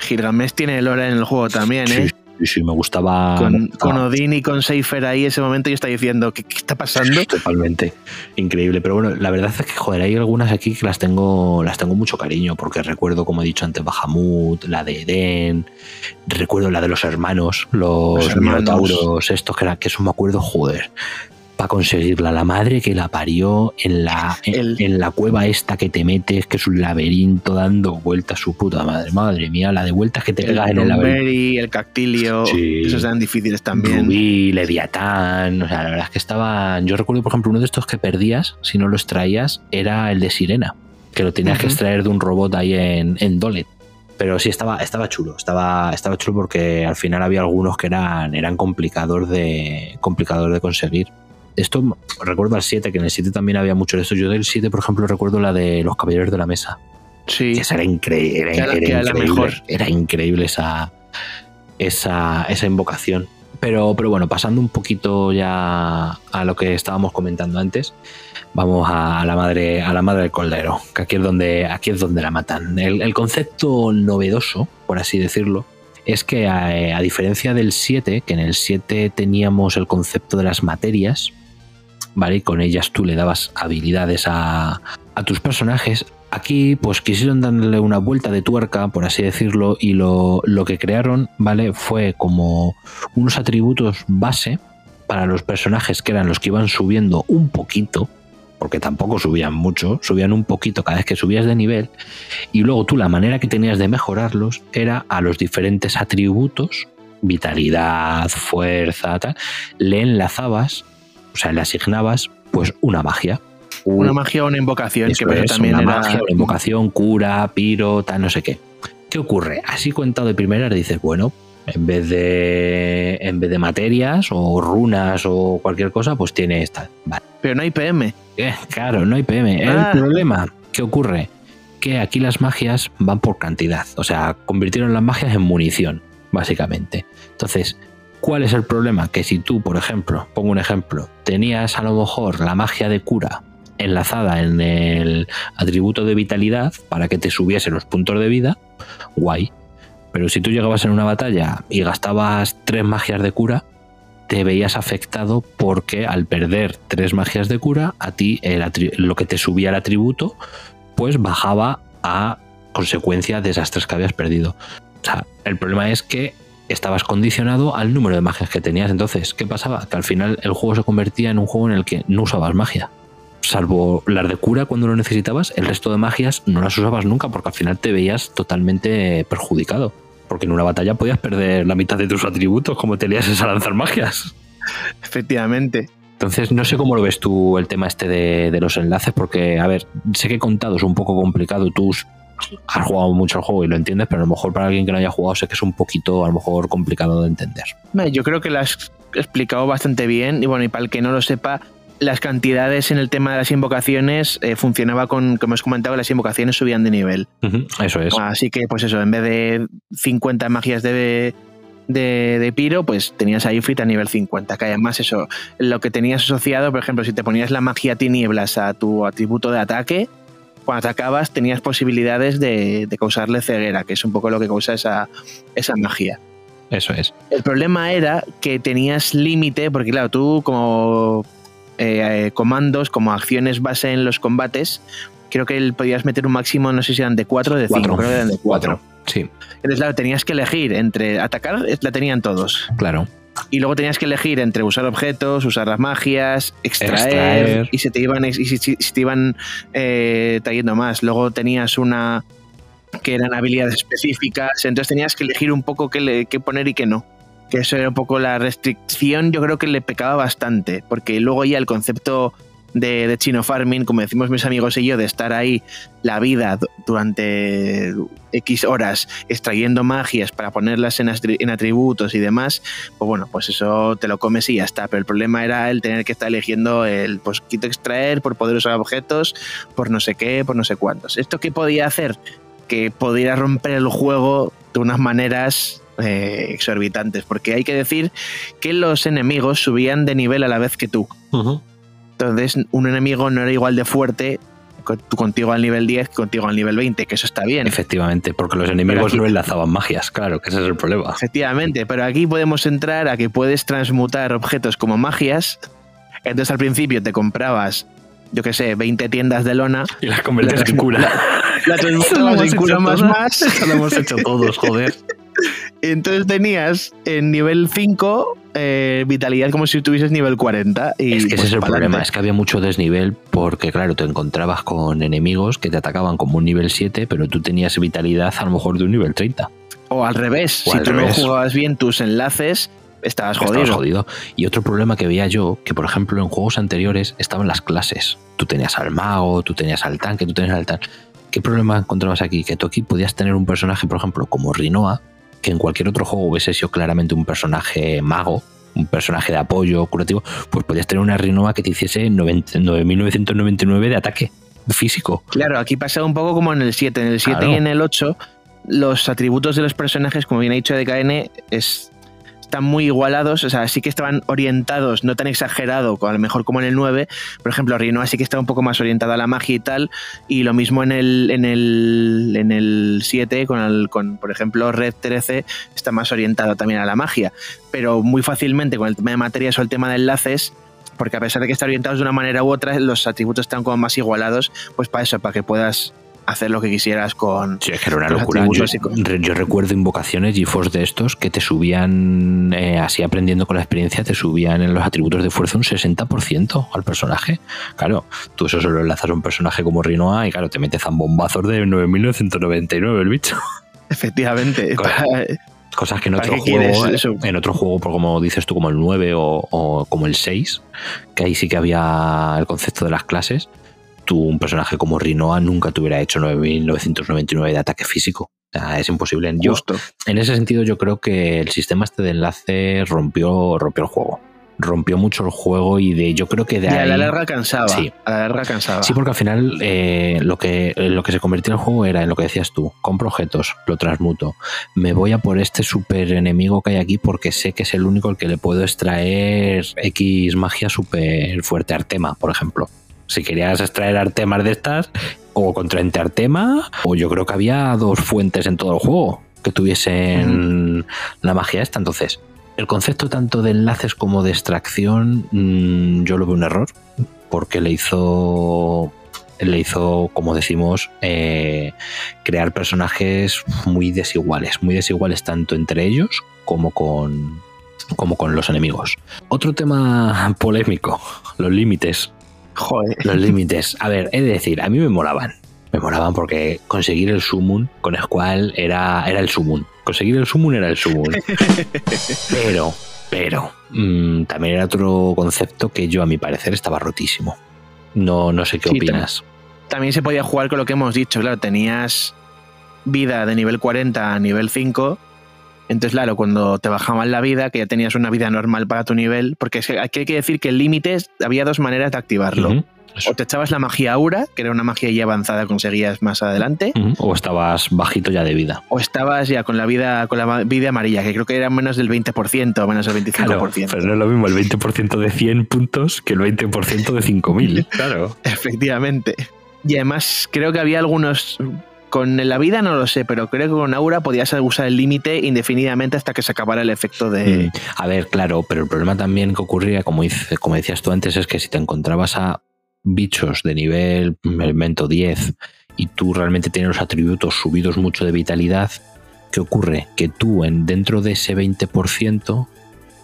Gilgamesh tiene lore en el juego también, ¿eh? Sí, sí, sí, me gustaba. me Con, gustaba con Odín y con Seifer ahí ese momento yo estaba diciendo, ¿qué, qué está pasando? Totalmente. Increíble. Pero bueno, la verdad es que, joder, hay algunas aquí que las tengo, las tengo mucho cariño, porque recuerdo, como he dicho antes, Bahamut, la de Eden, recuerdo la de los hermanos, los, Los hermanos. minotauros, estos que, era, que eso me acuerdo, joder. Para conseguirla, la madre que la parió en la, en, El- en la cueva esta que te metes, que es un laberinto dando vueltas, su puta madre, madre mía, la de vueltas que te pegas en el laberinto. El Cactilio, Sí. esos eran difíciles también. Rubí, Leviatán, o sea, la verdad es que estaban. Yo recuerdo, por ejemplo, uno de estos que perdías, si no lo extraías, era el de Sirena, que lo tenías que extraer de un robot ahí en, en Dolet. Pero sí estaba, estaba chulo, estaba, estaba chulo porque al final había algunos que eran, eran complicados de, complicados de conseguir. Esto recuerdo al 7, que en el 7 también había mucho de esto. Yo del 7, por ejemplo, recuerdo la de los caballeros de la mesa. Sí, Que esa era increíble. Que era- Era, increíble, mejor. era increíble esa, esa, esa invocación. Pero, pero bueno, pasando un poquito ya a lo que estábamos comentando antes, vamos a la madre, a la madre del cordero, que aquí es donde, aquí es donde la matan. El, el concepto novedoso, por así decirlo, es que a, a diferencia del 7, que en el 7 teníamos el concepto de las materias, ¿vale? Con ellas tú le dabas habilidades a, a tus personajes. Aquí, pues quisieron darle una vuelta de tuerca, por así decirlo, y lo, lo que crearon, ¿vale? Fue como unos atributos base para los personajes que eran los que iban subiendo un poquito, porque tampoco subían mucho, subían un poquito cada vez que subías de nivel, y luego tú la manera que tenías de mejorarlos era a los diferentes atributos, vitalidad, fuerza, tal, le enlazabas, o sea, le asignabas pues una magia. una magia o una invocación, Eso que pero es, también una era... magia, una invocación, cura, piro, tal, no sé qué. ¿Qué ocurre? Así contado de primera dices, bueno, en vez de en vez de materias o runas o cualquier cosa, pues tiene esta. Vale. Pero no hay PM. Eh, claro, no hay PM. Ah. El problema, ¿qué ocurre? Que aquí las magias van por cantidad. O sea, convirtieron las magias en munición, básicamente. Entonces, ¿cuál es el problema? Que si tú, por ejemplo, pongo un ejemplo, tenías a lo mejor la magia de cura enlazada en el atributo de vitalidad para que te subiese los puntos de vida, guay. Pero si tú llegabas en una batalla y gastabas tres magias de cura, te veías afectado porque al perder tres magias de cura, a ti lo que te subía el atributo, pues bajaba a consecuencia de esas tres que habías perdido. O sea, el problema es que estabas condicionado al número de magias que tenías. Entonces, ¿qué pasaba? Que al final el juego se convertía en un juego en el que no usabas magia. Salvo las de cura cuando lo necesitabas, el resto de magias no las usabas nunca porque al final te veías totalmente perjudicado. Porque en una batalla podías perder la mitad de tus atributos como te liases a lanzar magias. Efectivamente. Entonces, no sé cómo lo ves tú el tema este de, de los enlaces, porque, a ver, sé que contado es un poco complicado. Tú has jugado mucho el juego y lo entiendes, pero a lo mejor para alguien que no haya jugado sé que es un poquito, a lo mejor, complicado de entender. Yo creo que lo has explicado bastante bien. Y bueno, y para el que no lo sepa, las cantidades en el tema de las invocaciones eh, funcionaba con, como os comentaba, las invocaciones subían de nivel. Eso es. Así que, pues eso, en vez de 50 magias de, de, de Piro, pues tenías a Ifrit a nivel 50. Que además, eso, lo que tenías asociado, por ejemplo, si te ponías la magia tinieblas a tu atributo de ataque, cuando atacabas tenías posibilidades de, de causarle ceguera, que es un poco lo que causa esa, esa magia. Eso es. El problema era que tenías límite, porque claro, tú como eh, eh, comandos, como acciones base en los combates, creo que el- podías meter un máximo, no sé si eran de 4 o de 5, Cuatro. creo que eran de 4. Sí, Entonces, claro, tenías que elegir entre atacar, la tenían todos. claro. Y luego tenías que elegir entre usar objetos, usar las magias, extraer, Extraer. y se te iban, y si- si- si te iban eh, trayendo más. Luego tenías una que eran habilidades específicas, entonces tenías que elegir un poco qué, le- qué poner y qué no. Que eso era un poco la restricción, yo creo que le pecaba bastante, porque luego ya el concepto de, de chino farming, como decimos mis amigos y yo, de estar ahí la vida du- durante X horas extrayendo magias para ponerlas en, atributos y demás, pues bueno, pues eso te lo comes y ya está. Pero el problema era el tener que estar eligiendo el pues quito extraer por poder usar objetos, por no sé qué, por no sé cuántos. ¿Esto qué podía hacer? Que pudiera romper el juego de unas maneras eh, exorbitantes. Porque hay que decir que los enemigos subían de nivel a la vez que tú. Entonces, un enemigo no era igual de fuerte contigo al nivel 10 que contigo al nivel 20, que eso está bien. Efectivamente, porque los enemigos aquí- no enlazaban magias, claro, que ese es el problema. Efectivamente, pero aquí podemos entrar a que puedes transmutar objetos como magias. Entonces al principio te comprabas, yo qué sé, 20 tiendas de lona, Y las conviertes en cura. la transmutabas en culo más más, Eso lo hemos hecho todos, joder. entonces tenías en nivel 5 eh, vitalidad como si tuvieses nivel 40. Y Es que ese pues, es el problema, es que había mucho desnivel porque, claro, te encontrabas con enemigos que te atacaban como un nivel 7, pero tú tenías vitalidad a lo mejor de un nivel 30. O al revés, O si al tú revés. no jugabas bien tus enlaces, estabas jodido. Estabas jodido. Y otro problema que veía yo, que por ejemplo en juegos anteriores estaban las clases. Tú tenías al mago, tú tenías al tanque, tú tenías al tal. ¿Qué problema encontrabas aquí? Que tú aquí podías tener un personaje, por ejemplo, como Rinoa, que en cualquier otro juego hubiese sido claramente un personaje mago, un personaje de apoyo curativo, pues podías tener una Rinoa que te hiciese 90 9.999 de ataque físico. Claro, aquí pasa un poco como en el 7. En el 7 Claro. y en el 8, los atributos de los personajes, como bien ha dicho DKN, es, están muy igualados. O sea, sí que estaban orientados, no tan exagerado, a lo mejor como en el 9. Por ejemplo, Rinoa sí que estaba un poco más orientada a la magia y tal. Y lo mismo en el, en el, en el 7, con, el, con, por ejemplo, Red 13, está más orientado también a la magia. Pero muy fácilmente con el tema de materias o el tema de enlaces. Porque a pesar de que están orientados de una manera u otra, los atributos están como más igualados, pues para eso, para que puedas hacer lo que quisieras con... Sí, es que era una locura. Yo, recuerdo invocaciones GeForce de estos que te subían, eh, así aprendiendo con la experiencia, te subían en los atributos de fuerza un 60% al personaje. Claro, tú eso solo enlazas a un personaje como Rinoa y claro, te metes zambombazos de 9.999 el bicho. Efectivamente. Para- Cosas que en ¿Para otro juego, en otro juego, por como dices tú, como el 9 o, o como el 6, que ahí sí que había el concepto de las clases, tú, un personaje como Rinoa, nunca te hubiera hecho 9.999 de ataque físico. O sea, es imposible. Yo, Justo. en ese sentido, yo creo que el sistema este de enlace rompió, rompió el juego. Rompió mucho el juego y de yo creo que de Y a ahí. la larga cansaba. Sí. A la larga cansaba. Sí, porque al final eh, lo, que, lo que se convirtió en el juego era en lo que decías tú, compro objetos, lo transmuto, me voy a por este super enemigo que hay aquí porque sé que es el único al que le puedo extraer X magia súper fuerte, Artema, por ejemplo. Si querías extraer Artemas de estas, o contra ente Artema, o yo creo que había dos fuentes en todo el juego que tuviesen la magia esta, entonces... El concepto tanto de enlaces como de extracción, mm, yo lo veo un error porque le hizo le hizo como decimos eh, crear personajes muy desiguales muy desiguales tanto entre ellos como con como con los enemigos. Otro tema polémico los límites Joder. los límites a ver he de decir a mí me molaban me molaban porque conseguir el summon con Squall era era el summon conseguir el summon era el summon pero pero mm, también era otro concepto que yo a mi parecer estaba rotísimo no, no sé qué Sí, opinas. También se podía jugar con lo que hemos dicho, claro, tenías vida de nivel 40 a nivel 5. Entonces, claro, cuando te bajaban la vida, que ya tenías una vida normal para tu nivel, porque aquí hay que decir que el límite es- había dos maneras de activarlo. O te echabas la magia aura, que era una magia ya avanzada, conseguías más adelante, O estabas bajito ya de vida. o estabas ya con la vida con la vida amarilla, que creo que era menos del 20% o menos del 25%. pero no es lo mismo el 20% de 100 puntos que el 20% de 5000. Claro. Efectivamente. Y además creo que había algunos... Con la vida no lo sé, pero creo que con Aura podías usar el límite indefinidamente hasta que se acabara el efecto de... Mm, A ver, claro, pero el problema también que ocurría, como, dice- como decías tú antes, es que si te encontrabas a bichos de nivel, me invento 10, y tú realmente tienes los atributos subidos mucho de vitalidad, ¿qué ocurre? Que tú en, dentro de ese 20%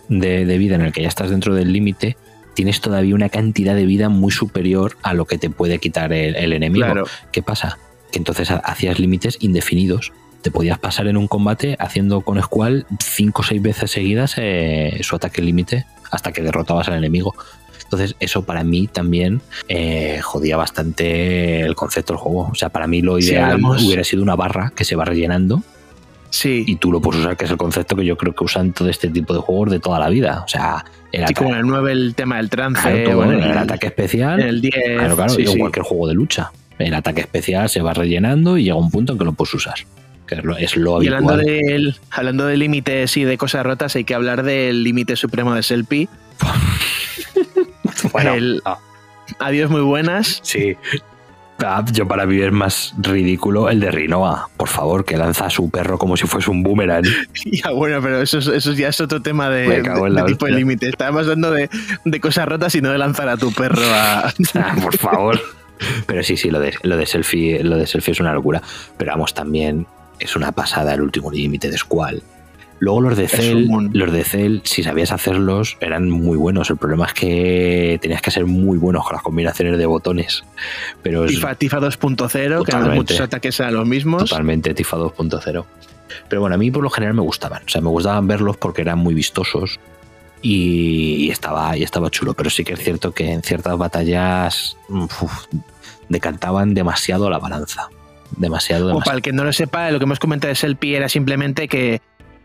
de, de vida en el que ya estás dentro del límite, tienes todavía una cantidad de vida muy superior a lo que te puede quitar el, el enemigo. Claro. ¿Qué pasa? Que entonces ha- hacías límites indefinidos. Te podías pasar en un combate haciendo con Squall cinco o seis veces seguidas eh, su ataque límite hasta que derrotabas al enemigo. Entonces, eso para mí también eh, jodía bastante el concepto del juego. O sea, para mí lo ideal hubiera sido una barra que se va rellenando Sí, y tú lo puedes usar, que es el concepto que yo creo que usan todo este tipo de juegos de toda la vida. O sea, el, sí, como en el 9 el tema del trance, claro, todo, bueno, el, el- ataque especial. en el 10, Claro, claro, sí, y en sí. cualquier juego de lucha. El ataque especial se va rellenando y llega un punto en que lo puedes usar. Que es lo, es lo Y hablando habitual. de, hablando de límites y de cosas rotas, hay que hablar del límite supremo de Selfie. Bueno, el- ah, Adiós, muy buenas. sí. Ah, Yo para mí es más ridículo el de Rinoa, por favor, que lanza a su perro como si fuese un boomerang. Ya, bueno, pero eso, es- eso ya es otro tema de, de tipo de límite. Estábamos hablando de, de cosas rotas y no de lanzar a tu perro a. Ah, por favor. Pero sí, sí, lo de, lo de selfie, lo de selfie es una locura. Pero vamos, también es una pasada el último límite de Squall. Luego los de Cell, un- los de Cell, si sabías hacerlos, eran muy buenos. El problema es que tenías que ser muy buenos con las combinaciones de botones. Pero es Tifa, Tifa 2.0, que Totalmente. muchos ataques a los mismos. totalmente Tifa 2.0. Pero bueno, a mí por lo general me gustaban. O sea, me gustaban verlos porque eran muy vistosos y, y estaba, y estaba chulo. Pero sí que es cierto que en ciertas batallas uf, decantaban demasiado la balanza. Demasiado, O para demasiado. el que no lo sepa, lo que hemos comentado de Selfie era simplemente que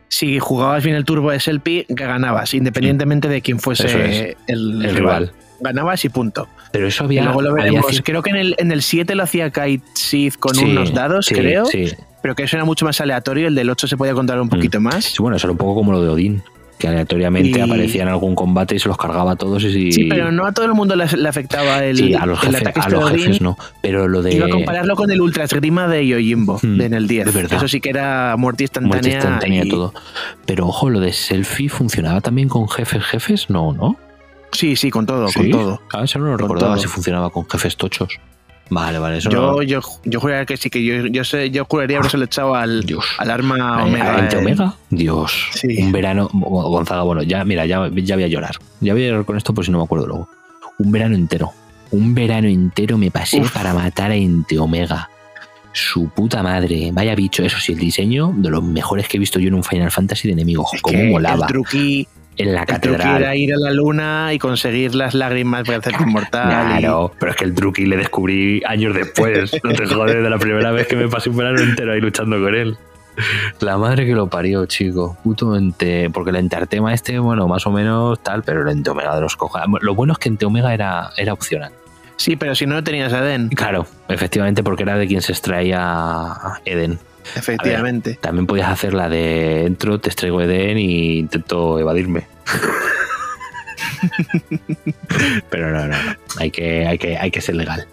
si jugabas bien el turbo de que ganabas, independientemente de quién fuese es. el, El rival. Ganabas y punto. Pero eso Y había. luego lo veremos. Creo que en el, en el 7 lo hacía Kite Sith con Sí, unos dados, sí, creo. Sí. Pero que eso era mucho más aleatorio. El del 8 se podía controlar un poquito más. Sí, bueno, eso era un poco como lo de Odín. Que aleatoriamente Y- aparecía en algún combate y se los cargaba a todos. Y, Sí, pero no a todo el mundo le, le afectaba el, Sí, a los el jefes, a los jefes no. Pero lo de. Iba a compararlo con el Ultra Esgrima de Yojimbo, de en el 10. de verdad. Eso sí que era muerte instantánea. muerte instantánea y todo. Pero ojo, lo de selfie funcionaba también con jefes, jefes, no, ¿no? Sí, sí, con todo, ¿Sí? con todo. Ah, eso no lo Con recordaba todo. si funcionaba con jefes tochos. Vale, vale, eso Yo, no. yo, yo juraría que sí, que yo, yo, sé, yo juraría haberse lo echado al, Dios. al arma Eh, Omega. ¿a 20 eh. Omega? Dios. Sí. Un verano. Gonzaga, bueno, ya, mira, ya, ya voy a llorar. Ya voy a llorar con esto por si no me acuerdo luego. Un verano entero. Un verano entero me pasé Uf. para matar a Ente Omega. Su puta madre. Vaya bicho. Eso sí, el diseño de los mejores que he visto yo en un Final Fantasy de enemigos. Es Como molaba. El truqui, En la el truqui catedral. era ir a la luna y conseguir las lágrimas para hacerte inmortal. y- Claro, pero es que el truqui le descubrí años después. No te jodes de la primera vez que me pasé un verano entero ahí luchando con él. La madre que lo parió, chico. Puto ente. Porque el enteartema este, bueno, más o menos tal, pero el ente omega de los cojones. Lo bueno es que ente omega era, era opcional. Sí, pero si no lo tenías a Den, Claro, efectivamente, porque era de quien se extraía Eden. Efectivamente. También podías hacer la de entro, te extraigo Eden y intento evadirme. Pero no, no, no. Hay que, hay que, hay que ser legal.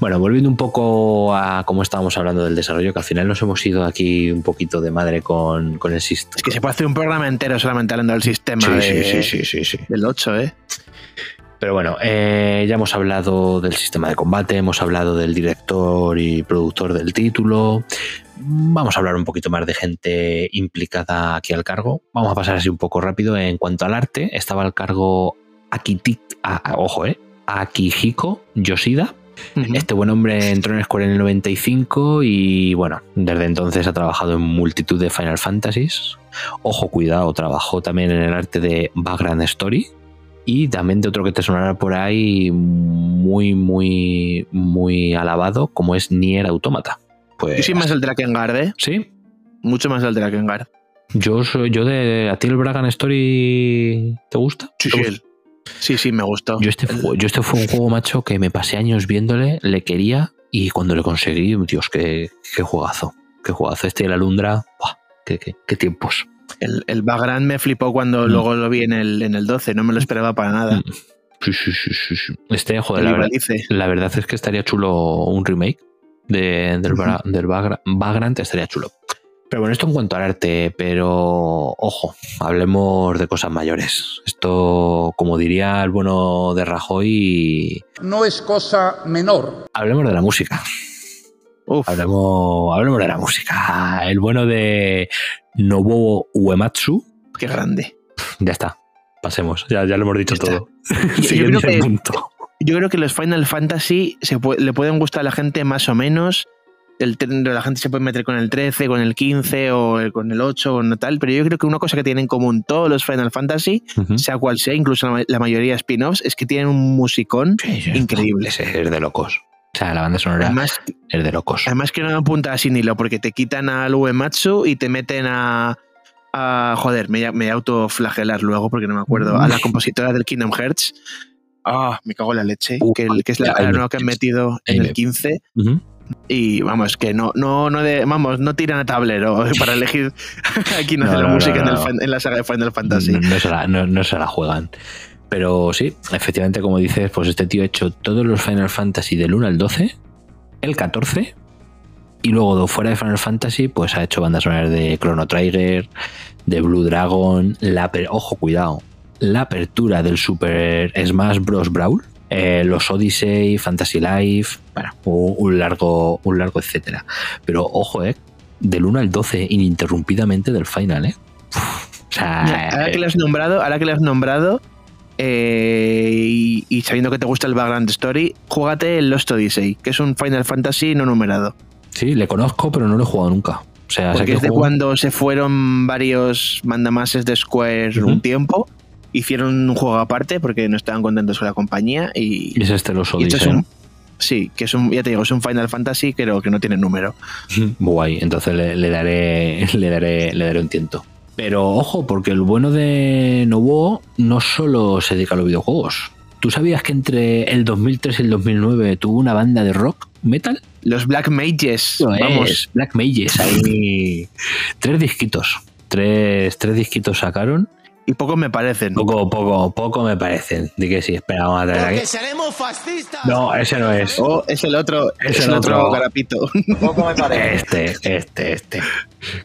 Bueno, volviendo un poco a cómo estábamos hablando del desarrollo, que al final nos hemos ido aquí un poquito de madre con, con el sistema. Es que se puede hacer un programa entero solamente hablando del sistema Sí, de- sí, sí, sí, sí, sí. del 8, ¿eh? Pero bueno, eh, ya hemos hablado del sistema de combate, hemos hablado del director y productor del título. Vamos a hablar un poquito más de gente implicada aquí al cargo. Vamos a pasar así un poco rápido. En cuanto al arte, estaba al cargo Akiti, a- a- ojo, eh, Akihiko Yoshida. Este buen hombre entró en Square en el 95 y bueno, desde entonces ha trabajado en multitud de Final Fantasies. Ojo, cuidado, trabajó también en el arte de Background Story y también de otro que te sonará por ahí muy, muy, muy alabado, como es Nier Automata. Pues Yo soy más el Drakengard, ¿eh? sí, Mucho más el Drakengard. yo soy yo de a ti el Background Story ¿te gusta? Sí, ¿Te sí, gusta? sí, sí, me gustó. Yo este, yo este fue un juego, macho, que me pasé años viéndole, le quería y cuando le conseguí, Dios, qué, qué juegazo. Qué juegazo. Este de la Lundra, ¡buah! qué, qué- qué tiempos. El, el Background me flipó cuando Mm. luego lo vi en el, en el 12, no me lo esperaba para nada. Mm. Sí, sí, sí. Este, joder, la verdad, la verdad es que estaría chulo un remake de- del, bra- del Vagrant, estaría chulo. Pero bueno, esto en cuanto al arte, pero ojo, hablemos de cosas mayores. Esto, como diría el bueno de Rajoy, no es cosa menor. hablemos de la música. Uf, Hablemos, hablemos de la música. El bueno de Nobuo Uematsu. qué grande. Ya está. Pasemos. Ya, ya lo hemos dicho todo. Yo Siguiente creo que- punto. Yo creo que los Final Fantasy se le pueden gustar a la gente más o menos. El, la gente se puede meter con el 13, con el 15 o el- con el 8 o no tal, pero yo creo que una cosa que tienen en común todos los Final Fantasy, sea cual sea, incluso la, la mayoría de spin-offs, es que tienen un musicón Sí, increíble. Es, es de locos. O sea, la banda sonora Además, es de locos. además que no apunta sin hilo, porque te quitan al Uematsu y te meten a. a- joder, me, me a autoflagelar luego porque no me acuerdo. A la compositora del Kingdom Hearts. Ah, me cago en la leche. Uh, que, el- que es la, nueva que han metido en el 15. Ujú. Y vamos, que no, no, no de, vamos, no tiran a tablero para elegir a quién hace No, la no, música no, en, el no. en la saga de Final Fantasy. No, no se la, no- no se la juegan. Pero sí, efectivamente, como dices, pues este tío ha hecho todos los Final Fantasy del 1 al 12, el 14, y luego fuera de Final Fantasy, pues ha hecho bandas sonoras de Chrono Trigger, de Blue Dragon, la ojo, cuidado, la apertura del Super Smash Bros. Brawl, eh, los Odyssey, Fantasy Life, bueno, un, largo, un largo etcétera. Pero ojo, eh, del 1 al 12, ininterrumpidamente del final, eh. Uf, o sea, ahora que lo has nombrado, ahora que lo has nombrado, eh, y, y sabiendo que te gusta el background story, júgate el Lost Odyssey, que es un Final Fantasy no numerado. Sí, le conozco, pero no lo he jugado nunca. O sea, Porque que es de juego- cuando se fueron varios mandamases de Square un tiempo, hicieron un juego aparte porque no estaban contentos con la compañía y, es este los y esto es Odyssey, un... Sí, que es un, ya te digo, es un Final Fantasy, pero que no tiene número. Guay, entonces le, le daré, le, daré, le daré un tiento. Pero ojo, porque el bueno de Nobuo no solo se dedica a los videojuegos. ¿Tú sabías que entre el 2003 y el 2009 tuvo una banda de rock metal? Los Black Mages, es, vamos, Black Mages, ahí. tres disquitos. Tres, tres disquitos sacaron. y pocos me parecen. Poco, poco, poco me parecen. De que sí, espera, vamos a traer aquí. seremos fascistas. No, ese no es. Oh, es el otro, Es es, el el otro, otro. garapito. Este, este, este.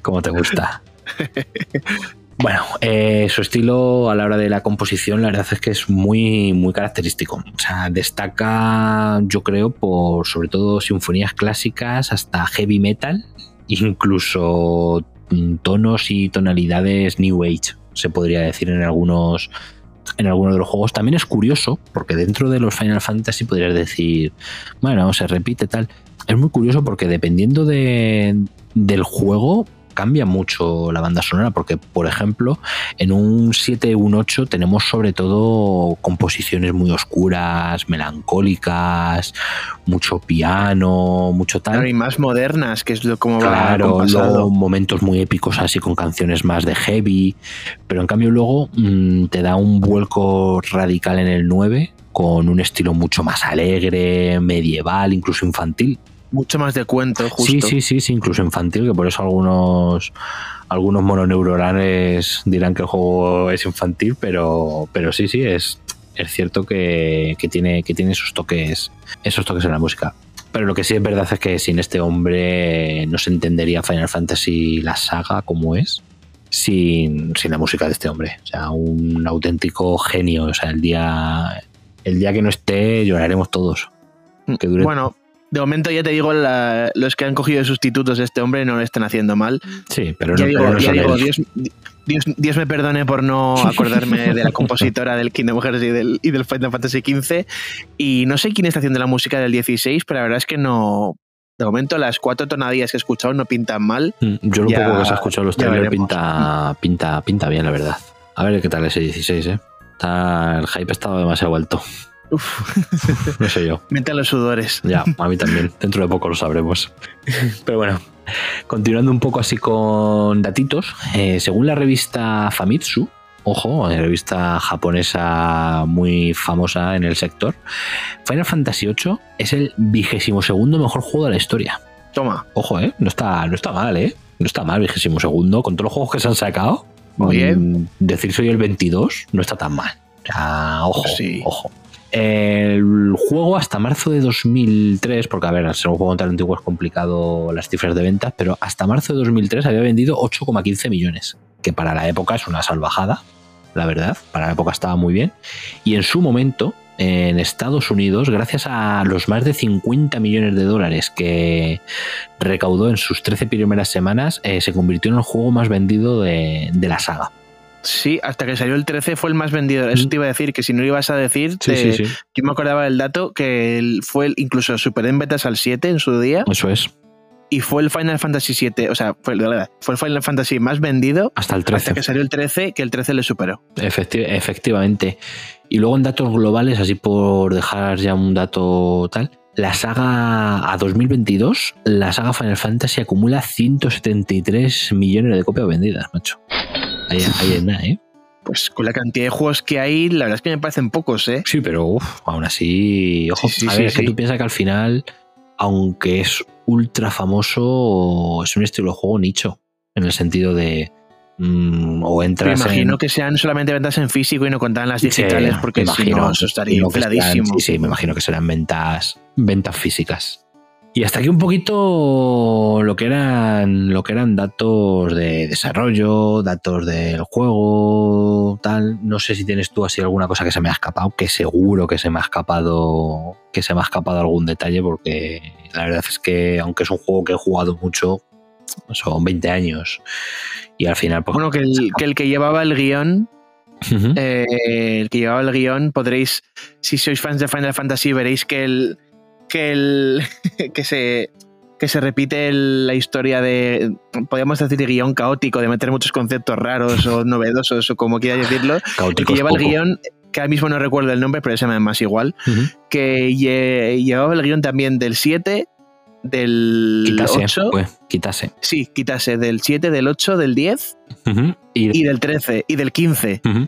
¿Cómo te gusta? Bueno, eh, su estilo a la hora de la composición, la verdad es que es muy, muy característico. O sea, destaca, yo creo, por sobre todo sinfonías clásicas hasta heavy metal, incluso mm, tonos y tonalidades New Age, se podría decir en algunos. En algunos de los juegos también es curioso, porque dentro de los Final Fantasy podrías decir, bueno, se repite tal. Es muy curioso porque dependiendo de, del juego cambia mucho la banda sonora, porque por ejemplo en un 7 un 8 tenemos sobre todo composiciones muy oscuras, melancólicas, mucho piano, mucho tal. Claro, y más modernas, que es lo como va Claro, luego momentos muy épicos así con canciones más de heavy, pero en cambio luego mm, te da un vuelco radical en el 9 con un estilo mucho más alegre, medieval, incluso infantil. Mucho más de cuento, justo. Sí, sí, sí, sí, incluso infantil, que por eso algunos algunos dirán que el juego es infantil, pero, pero sí, sí, es, es cierto que, que tiene, que tiene esos toques, esos toques en la música. Pero lo que sí es verdad es que sin este hombre no se entendería Final Fantasy la saga como es. Sin, sin la música de este hombre. O sea, un auténtico genio. O sea, el día, el día que no esté lloraremos todos. Que dure Bueno, de momento ya te digo, la- los que han cogido de sustitutos de este hombre no lo están haciendo mal. Sí, pero ya no, digo, pero no ya digo. Dios, Dios- Dios me perdone por no acordarme de la compositora del Kingdom Hearts y del, y del Final Fantasy XV. Y no sé quién está haciendo la música del 16, pero la verdad es que no. De momento, las cuatro tonadillas que he escuchado no pintan mal. Mm, Yo lo Ya- poco que se ha escuchado los trailers pinta, pinta, pinta bien, la verdad. A ver qué tal ese 16, ¿eh? Está- el hype estaba demasiado alto. Uf, No sé yo. mientras los sudores. Ya, a mí también. Dentro de poco lo sabremos. Pero bueno, continuando un poco así con datitos. eh, según la revista Famitsu, ojo, eh, revista japonesa muy famosa en el sector, Final Fantasy VIII es el vigésimo segundo mejor juego de la historia. Toma. Ojo, ¿eh? No está, no está mal, ¿eh? No está mal, vigésimo segundo. Con todos los juegos que se han sacado, Muy bien. mm, decir soy el 22 no está tan mal. Sea, ojo, Sí. ojo. El juego hasta marzo de 2003, porque a ver, al ser un juego tan antiguo es complicado las cifras de ventas, pero hasta marzo de 2003 había vendido 8,15 millones, que para la época es una salvajada, la verdad, para la época estaba muy bien. Y en su momento en Estados Unidos, gracias a los más de 50 millones de dólares que recaudó en sus 13 primeras semanas, eh, se convirtió en el juego más vendido de, de la saga. Sí, hasta que salió el 13 fue el más vendido. Eso te iba a decir, que si no lo ibas a decir, Mm. Sí, te- sí, sí. yo me acordaba del dato que fue el- incluso superó en betas al 7 en su día Eso es, y fue el Final Fantasy 7, o sea, fue, fue el Final Fantasy más vendido hasta el hasta 13. que salió el 13, que el 13 le superó. Efecti- efectivamente. Y luego en datos globales, así por dejar ya un dato tal, la saga a 2022, la saga Final Fantasy acumula 173 millones de copias vendidas, macho. Ahí, ahí es nada, ¿eh? Pues con la cantidad de juegos que hay, la verdad es que me parecen pocos, ¿eh? Sí, pero uf, aún así, ojo, Sí, sí, a sí, ver, es que tú piensas que al final, aunque es ultra famoso, es un estilo de juego nicho, en el sentido de mm, o Me entras imagino en, que sean solamente ventas en físico y no contaban las Sí, digitales, porque me si imagino, no, eso estaría serán- infladísimo. sí, sí, me imagino que serán ventas, ventas físicas. Y hasta aquí un poquito lo que eran lo que eran datos de desarrollo, datos del juego, tal. No sé si tienes tú así alguna cosa que se me ha escapado, que seguro que se me ha escapado, que se me ha escapado algún detalle, porque la verdad es que aunque es un juego que he jugado mucho, son 20 años. Y al final, pues. Bueno, que el, que el que llevaba el guion, eh, el que llevaba el guion, podréis, si sois fans de Final Fantasy, veréis que el que el que se que se repite el- la historia de, podríamos decir, de guion caótico, de meter muchos conceptos raros o novedosos o como quieras decirlo. El Caótico que lleva el poco. guion, que ahora mismo no recuerdo el nombre, pero se llama más igual, Ujú. que lle- llevaba el guion también del 7, del Quítase, 8, pues, quítase. sí, quítase, del 7, del 8, del 10 Ujú. Y, y del 13 y del 15. Ujú.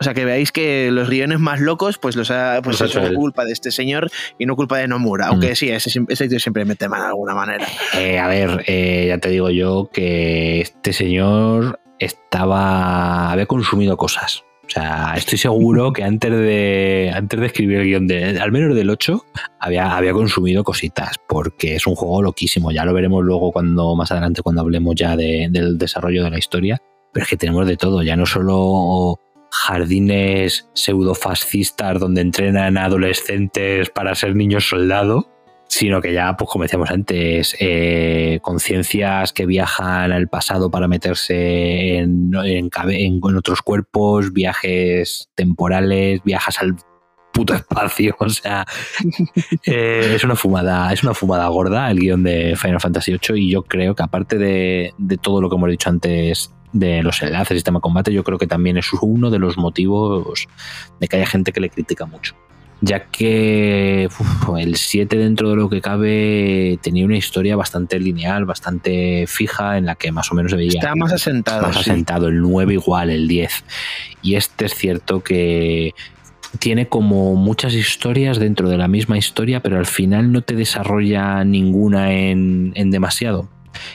O sea, que veáis que los guiones más locos, pues los ha, pues Los eso, culpa de este señor y no culpa de Nomura. Aunque sí, ese, ese tío siempre mete mano de alguna manera. Eh, a ver, eh, ya te digo yo que este señor estaba. había consumido cosas. O sea, estoy seguro que antes de, antes de escribir el guion de, al menos del 8, había, había consumido cositas, porque es un juego loquísimo. Ya lo veremos luego cuando más adelante, cuando hablemos ya de- del desarrollo de la historia. Pero es que tenemos de todo, ya no solo jardines pseudofascistas donde entrenan a adolescentes para ser niños soldado, sino que ya, pues como decíamos antes, eh, conciencias que viajan al pasado para meterse en, en en otros cuerpos, viajes temporales, viajas al puto espacio, o sea, eh, es una fumada, es una fumada gorda el guion de Final Fantasy VIII y yo creo que aparte de, de todo lo que hemos dicho antes de los enlaces, sistema de combate, yo creo que también es uno de los motivos de que haya gente que le critica mucho ya que uf, el 7 dentro de lo que cabe tenía una historia bastante lineal, bastante fija, en la que más o menos se veía Está más asentado. más sí. asentado, el 9 igual, el 10. Y este es cierto que tiene como muchas historias dentro de la misma historia, pero al final no te desarrolla ninguna en, en demasiado.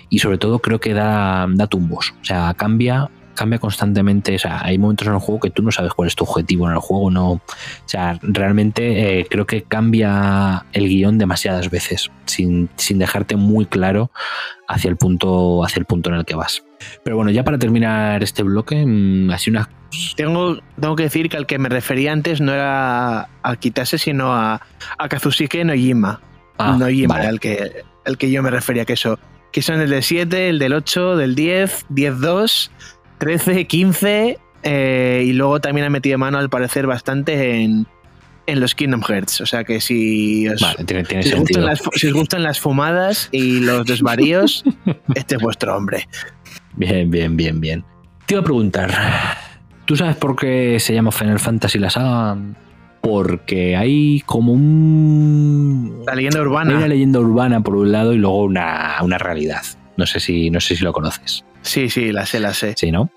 Y sobre todo creo que da, da tumbos. O sea, cambia, cambia constantemente. O sea, hay momentos en el juego que tú no sabes cuál es tu objetivo en el juego. No, o sea, realmente eh, creo que cambia el guion demasiadas veces, sin, sin dejarte muy claro hacia el punto, hacia el punto en el que vas. Pero bueno, ya para terminar este bloque, mm, así una. Tengo, tengo que decir que al que me refería antes no era a Kitase, sino a, a Kazushike Nojima. Ah, Nojima, vale. al que, al que yo me refería, que eso. Que son el del 7, el del 8, del 10, 10-2, 13, 15. eh, y luego también ha metido mano, al parecer, bastante en, en los Kingdom Hearts. O sea que si os, Vale, tiene, tiene si os, gustan las, si os gustan las fumadas y los desvaríos, este es vuestro hombre. Bien, bien, bien, bien. Te iba a preguntar, ¿tú sabes por qué se llama Final Fantasy la saga? Porque hay como un... La leyenda Hay urbana. una leyenda urbana por un lado y luego una, una realidad. No sé, si, no sé si lo conoces. Sí, sí, la sé, la sé. ¿Sí, no?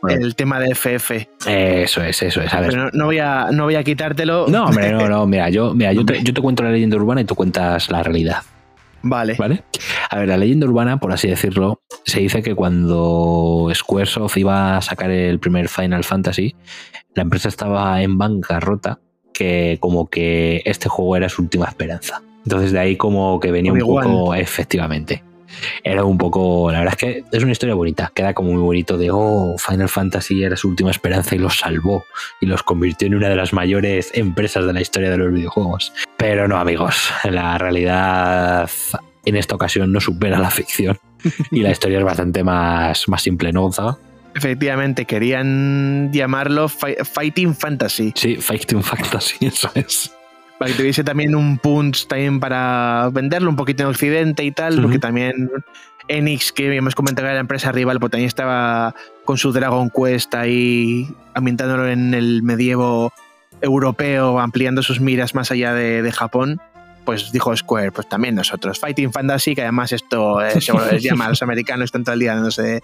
Bueno. El tema de FF. Eso es, eso es. A ver. Pero no, no voy a, no voy a quitártelo. No, hombre, no, no. Mira, yo, mira, yo, te, yo te cuento la leyenda urbana y tú cuentas la realidad. Vale. ¿Vale? A ver, la leyenda urbana, por así decirlo, se dice que cuando Squaresoft iba a sacar el primer Final Fantasy, la empresa estaba en bancarrota, que como que este juego era su última esperanza. Entonces de ahí como que venía un poco, efectivamente. era un poco, la verdad es que es una historia bonita, queda como muy bonito de, oh, Final Fantasy era su última esperanza y los salvó y los convirtió en una de las mayores empresas de la historia de los videojuegos. Pero no, amigos, la realidad en esta ocasión no supera la ficción y la historia es bastante más, más simple, ¿no? Efectivamente, querían llamarlo Fighting Fantasy. Sí, Fighting Fantasy, eso es. Para que tuviese también un punch también para venderlo un poquito en Occidente y tal, porque también Enix, que hemos comentado que era la empresa rival, pues también estaba con su Dragon Quest ahí ambientándolo en el medievo europeo, ampliando sus miras más allá de, Japón pues dijo Square, pues también nosotros. Fighting Fantasy, que además esto eh, les llama a los americanos, están todo el día no sé.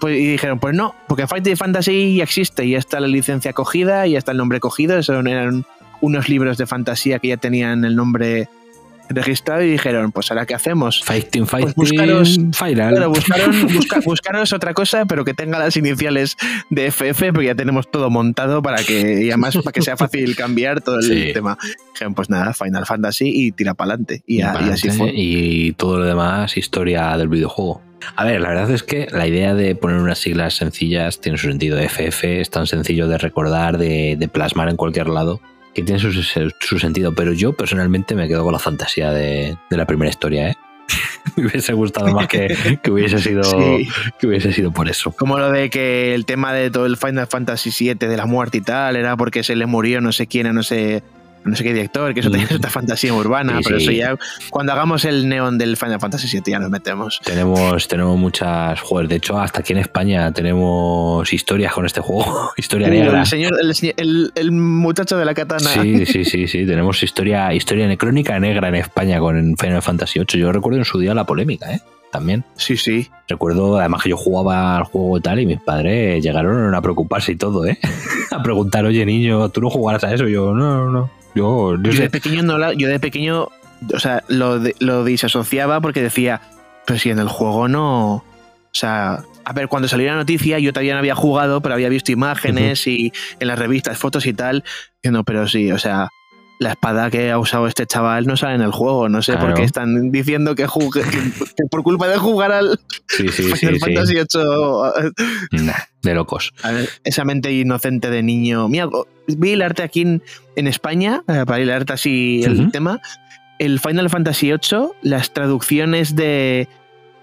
Pues, y dijeron, pues no, porque Fighting Fantasy ya existe, y está la licencia cogida, y está el nombre cogido, eso eran unos libros de fantasía que ya tenían el nombre registrado y dijeron, pues ahora qué hacemos. Fighting, pues fighting, buscaros, buscaron, otra cosa, pero que tenga las iniciales de FF, porque ya tenemos todo montado para que, y además para que sea fácil cambiar todo el tema. Dijeron, pues nada, Final Fantasy y tira para adelante. Y, así fue. Y todo lo demás, historia del videojuego. A ver, la verdad es que la idea de poner unas siglas sencillas tiene su sentido. FF es tan sencillo de recordar, de plasmar en cualquier lado que tiene su, sentido, pero yo personalmente me quedo con la fantasía de, la primera historia, ¿eh? me hubiese gustado más que, hubiese sido que hubiese sido por eso. Como lo de que el tema de todo el Final Fantasy VII de la muerte y tal era porque se le murió no sé quién, no sé no sé qué director, que eso tenía esta fantasía urbana, pero eso ya, cuando hagamos el neón del Final Fantasy VII ya nos metemos. Tenemos, tenemos muchas juegos, de hecho, hasta aquí en España tenemos historias con este juego, historia negra. El, señor, el, muchacho de la katana. Sí, sí, sí, sí, tenemos historia, historia crónica negra en España con Final Fantasy VIII. Yo recuerdo en su día la polémica, ¿eh? También. Sí, sí. Recuerdo además que yo jugaba al juego y tal y mis padres llegaron a preocuparse y todo, ¿eh? a preguntar, oye niño, ¿tú no jugarás a eso? yo, no, no, no. Yo, de pequeño no yo de pequeño, o sea, lo, lo disasociaba porque decía, pero si en el juego no. O sea, a ver, cuando salió la noticia, yo todavía no había jugado, pero había visto imágenes y en las revistas, fotos y tal. no, pero sí, o sea, la espada que ha usado este chaval no sale en el juego. No sé por qué están diciendo que, jugue, por culpa de jugar al sí, sí, Final Fantasy VIII. de locos. esa mente inocente de niño. Mira, vi el arte aquí en, España, eh, para el arte así el tema. El Final Fantasy VIII, las traducciones de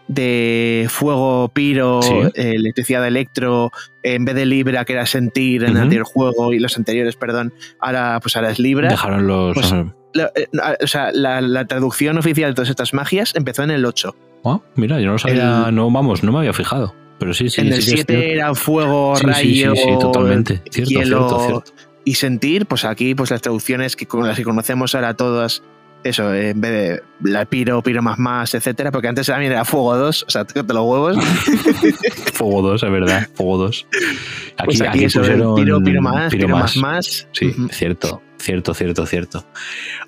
de fuego, piro, eh, electricidad, electro, en vez de Libra, que era sentir en el juego, y los anteriores, perdón, ahora, pues ahora es Libra. Dejaron los. Pues, la, eh, o sea, la, traducción oficial de todas estas magias empezó en el 8. Ah, mira, yo no sabía, no, vamos, no me había fijado. Pero sí, sí. En el 7 era fuego, rayo, totalmente. Cierto, hielo y sentir, pues aquí, pues las traducciones que con las que conocemos ahora todas eso, en vez de la piro, piro más más, etcétera, porque antes también era fuego 2, o sea, te los huevos. fuego 2, es verdad, fuego 2. Aquí, pues aquí, eso, pusieron piro, piro más, piro, más. más. Sí, cierto, cierto, cierto, cierto.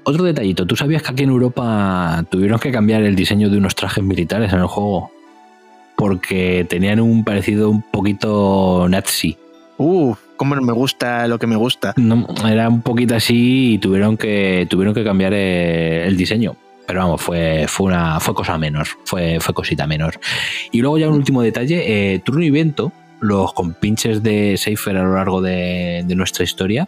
Otro detallito, ¿tú sabías que aquí en Europa tuvieron que cambiar el diseño de unos trajes militares en el juego? Porque tenían un parecido un poquito nazi. Uf cómo no me gusta lo que me gusta. No, era un poquito así y tuvieron que, tuvieron que cambiar el diseño. Pero vamos, fue, fue, una, fue cosa menos, fue, fue cosita menos. Y luego ya un último detalle, eh, Turno y Viento, los compinches de Seifer a lo largo de, nuestra historia,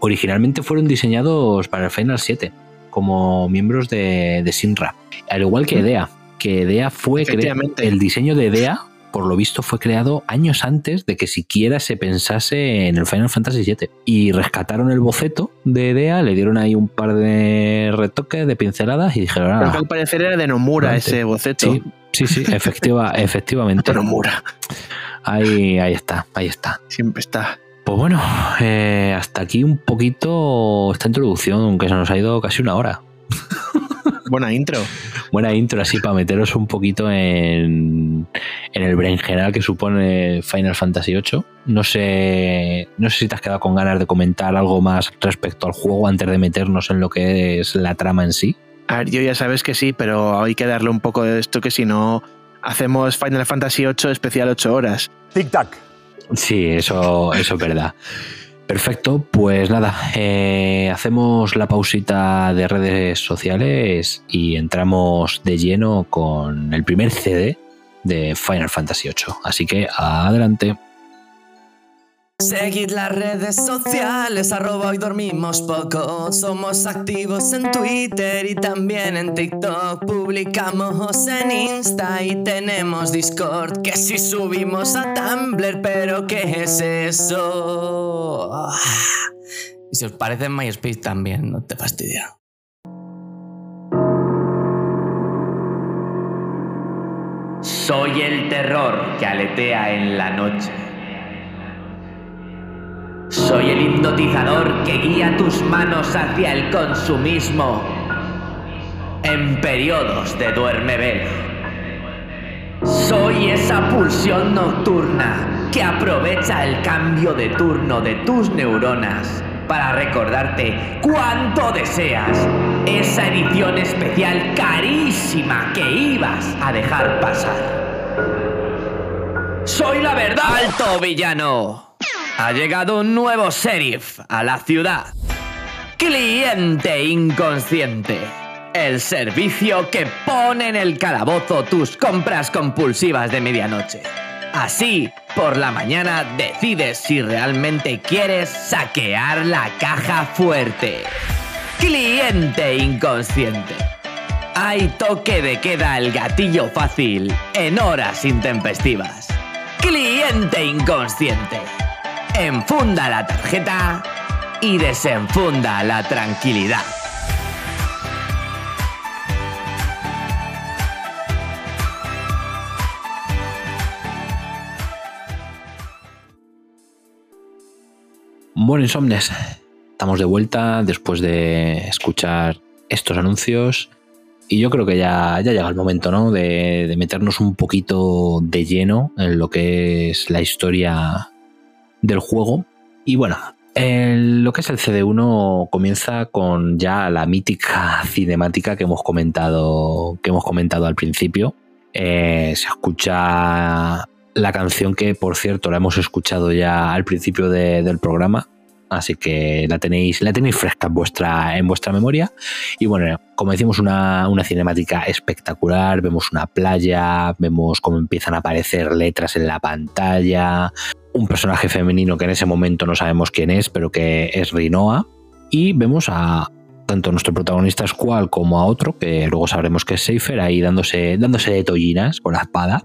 originalmente fueron diseñados para el Final 7 como miembros de, de Sinra, al igual que Edea, que Edea fue el diseño de Edea por lo visto fue creado años antes de que siquiera se pensase en el Final Fantasy VII. Y rescataron el boceto de idea, le dieron ahí un par de retoques, de pinceladas y dijeron... Ah, al parecer era de Nomura ese boceto. Sí, sí, efectiva, efectivamente. De Nomura. Ahí, ahí está, ahí está. Siempre está. Pues bueno, eh, hasta aquí un poquito esta introducción, aunque se nos ha ido casi una hora. Buena intro. Buena intro, así para meteros un poquito en, en el general que supone Final Fantasy VIII. No sé, no sé si te has quedado con ganas de comentar algo más respecto al juego antes de meternos en lo que es la trama en sí. A ver, yo ya sabes que sí, pero hay que darle un poco de esto que si no hacemos Final Fantasy VIII especial 8 horas. Tic-tac. Sí, eso, eso es verdad. Perfecto, pues nada, eh, hacemos la pausita de redes sociales y entramos de lleno con el primer CD de Final Fantasy VIII. Así que adelante. Seguid las redes sociales, arroba hoy dormimos poco. Somos activos en Twitter y también en TikTok. Publicamos en Insta y tenemos Discord. Que si subimos a Tumblr, pero ¿qué es eso? Y si os parece en MySpace también, no te fastidia. Soy el terror que aletea en la noche. Soy el hipnotizador que guía tus manos hacia el consumismo en periodos de duerme vela. Soy esa pulsión nocturna que aprovecha el cambio de turno de tus neuronas para recordarte cuánto deseas esa edición especial carísima que ibas a dejar pasar. Soy la verdad, alto villano. Ha llegado un nuevo sheriff a la ciudad. Cliente inconsciente. El servicio que pone en el calabozo tus compras compulsivas de medianoche. Así, por la mañana decides si realmente quieres saquear la caja fuerte. Cliente inconsciente. Hay toque de queda el gatillo fácil en horas intempestivas. Cliente inconsciente. Enfunda la tarjeta y desenfunda la tranquilidad. Bueno, insomnes, estamos de vuelta después de escuchar estos anuncios y yo creo que ya, ya llega el momento ¿no? de, de meternos un poquito de lleno en lo que es la historia del juego. Y bueno, lo que es el CD1 comienza con ya la mítica cinemática que hemos comentado, que hemos comentado al principio. Eh, se escucha la canción que, por cierto, la hemos escuchado ya al principio de- del programa. Así que la tenéis, la tenéis fresca en vuestra, en vuestra memoria. Y bueno, como decimos, una, una cinemática espectacular. Vemos una playa, vemos cómo empiezan a aparecer letras en la pantalla, un personaje femenino que en ese momento no sabemos quién es, pero que es Rinoa. Y vemos a tanto a nuestro protagonista Squall como a otro, que luego sabremos que es Seifer, ahí dándose, dándose de tollinas con la espada.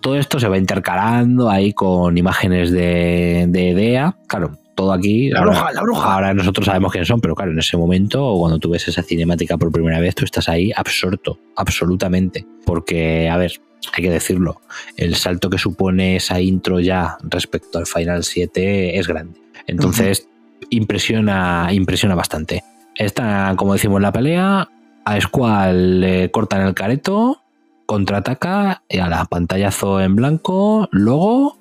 Todo esto se va intercalando ahí con imágenes de, de Dea. Claro, todo aquí. La ahora- bruja, la bruja. Ahora nosotros sabemos quién son, pero claro, en ese momento, cuando tú ves esa cinemática por primera vez, tú estás ahí absorto, absolutamente. Porque, a ver, hay que decirlo, el salto que supone esa intro ya respecto al Final 7 es grande. Entonces, impresiona, impresiona bastante. Esta, como decimos en la pelea, a Squall le cortan el careto, contraataca y a la pantallazo en blanco, logo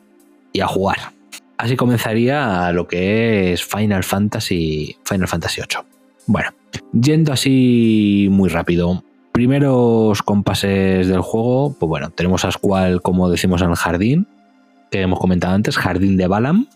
y a jugar. Así comenzaría lo que es Final Fantasy, Final Fantasy VIII. Bueno, yendo así muy rápido. Primeros compases del juego, pues bueno, tenemos a Squall, como decimos en el jardín, que hemos comentado antes, Jardín de Balam,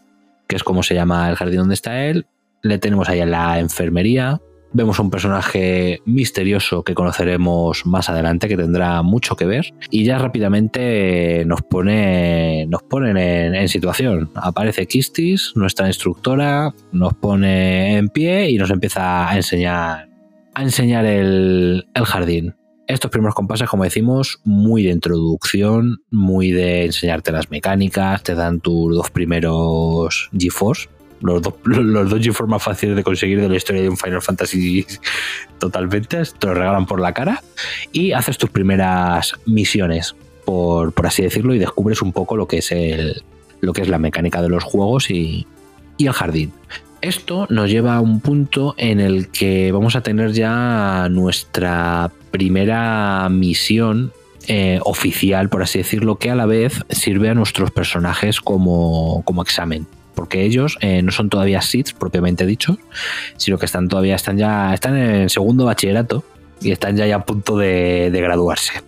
que es como se llama el jardín donde está él. Le tenemos ahí en la enfermería. Vemos un personaje misterioso que conoceremos más adelante, que tendrá mucho que ver. Y ya rápidamente nos pone. Nos ponen en, en situación. Aparece Kistis, nuestra instructora, nos pone en pie y nos empieza a enseñar. A enseñar el, el jardín. Estos primeros compases, como decimos, muy de introducción, muy de enseñarte las mecánicas, te dan tus dos primeros GeForce, los, dos- los dos GeForce más fáciles de conseguir de la historia de un Final Fantasy totalmente, te los regalan por la cara y haces tus primeras misiones, por, por así decirlo, y descubres un poco lo que es, el, lo que es la mecánica de los juegos y, y el jardín. Esto nos lleva a un punto en el que vamos a tener ya nuestra primera misión eh, oficial, por así decirlo, que a la vez sirve a nuestros personajes como, como examen. Porque ellos eh, no son todavía SIDs propiamente dichos, sino que están todavía, están ya, están en segundo bachillerato y están ya, ya a punto de, de graduarse.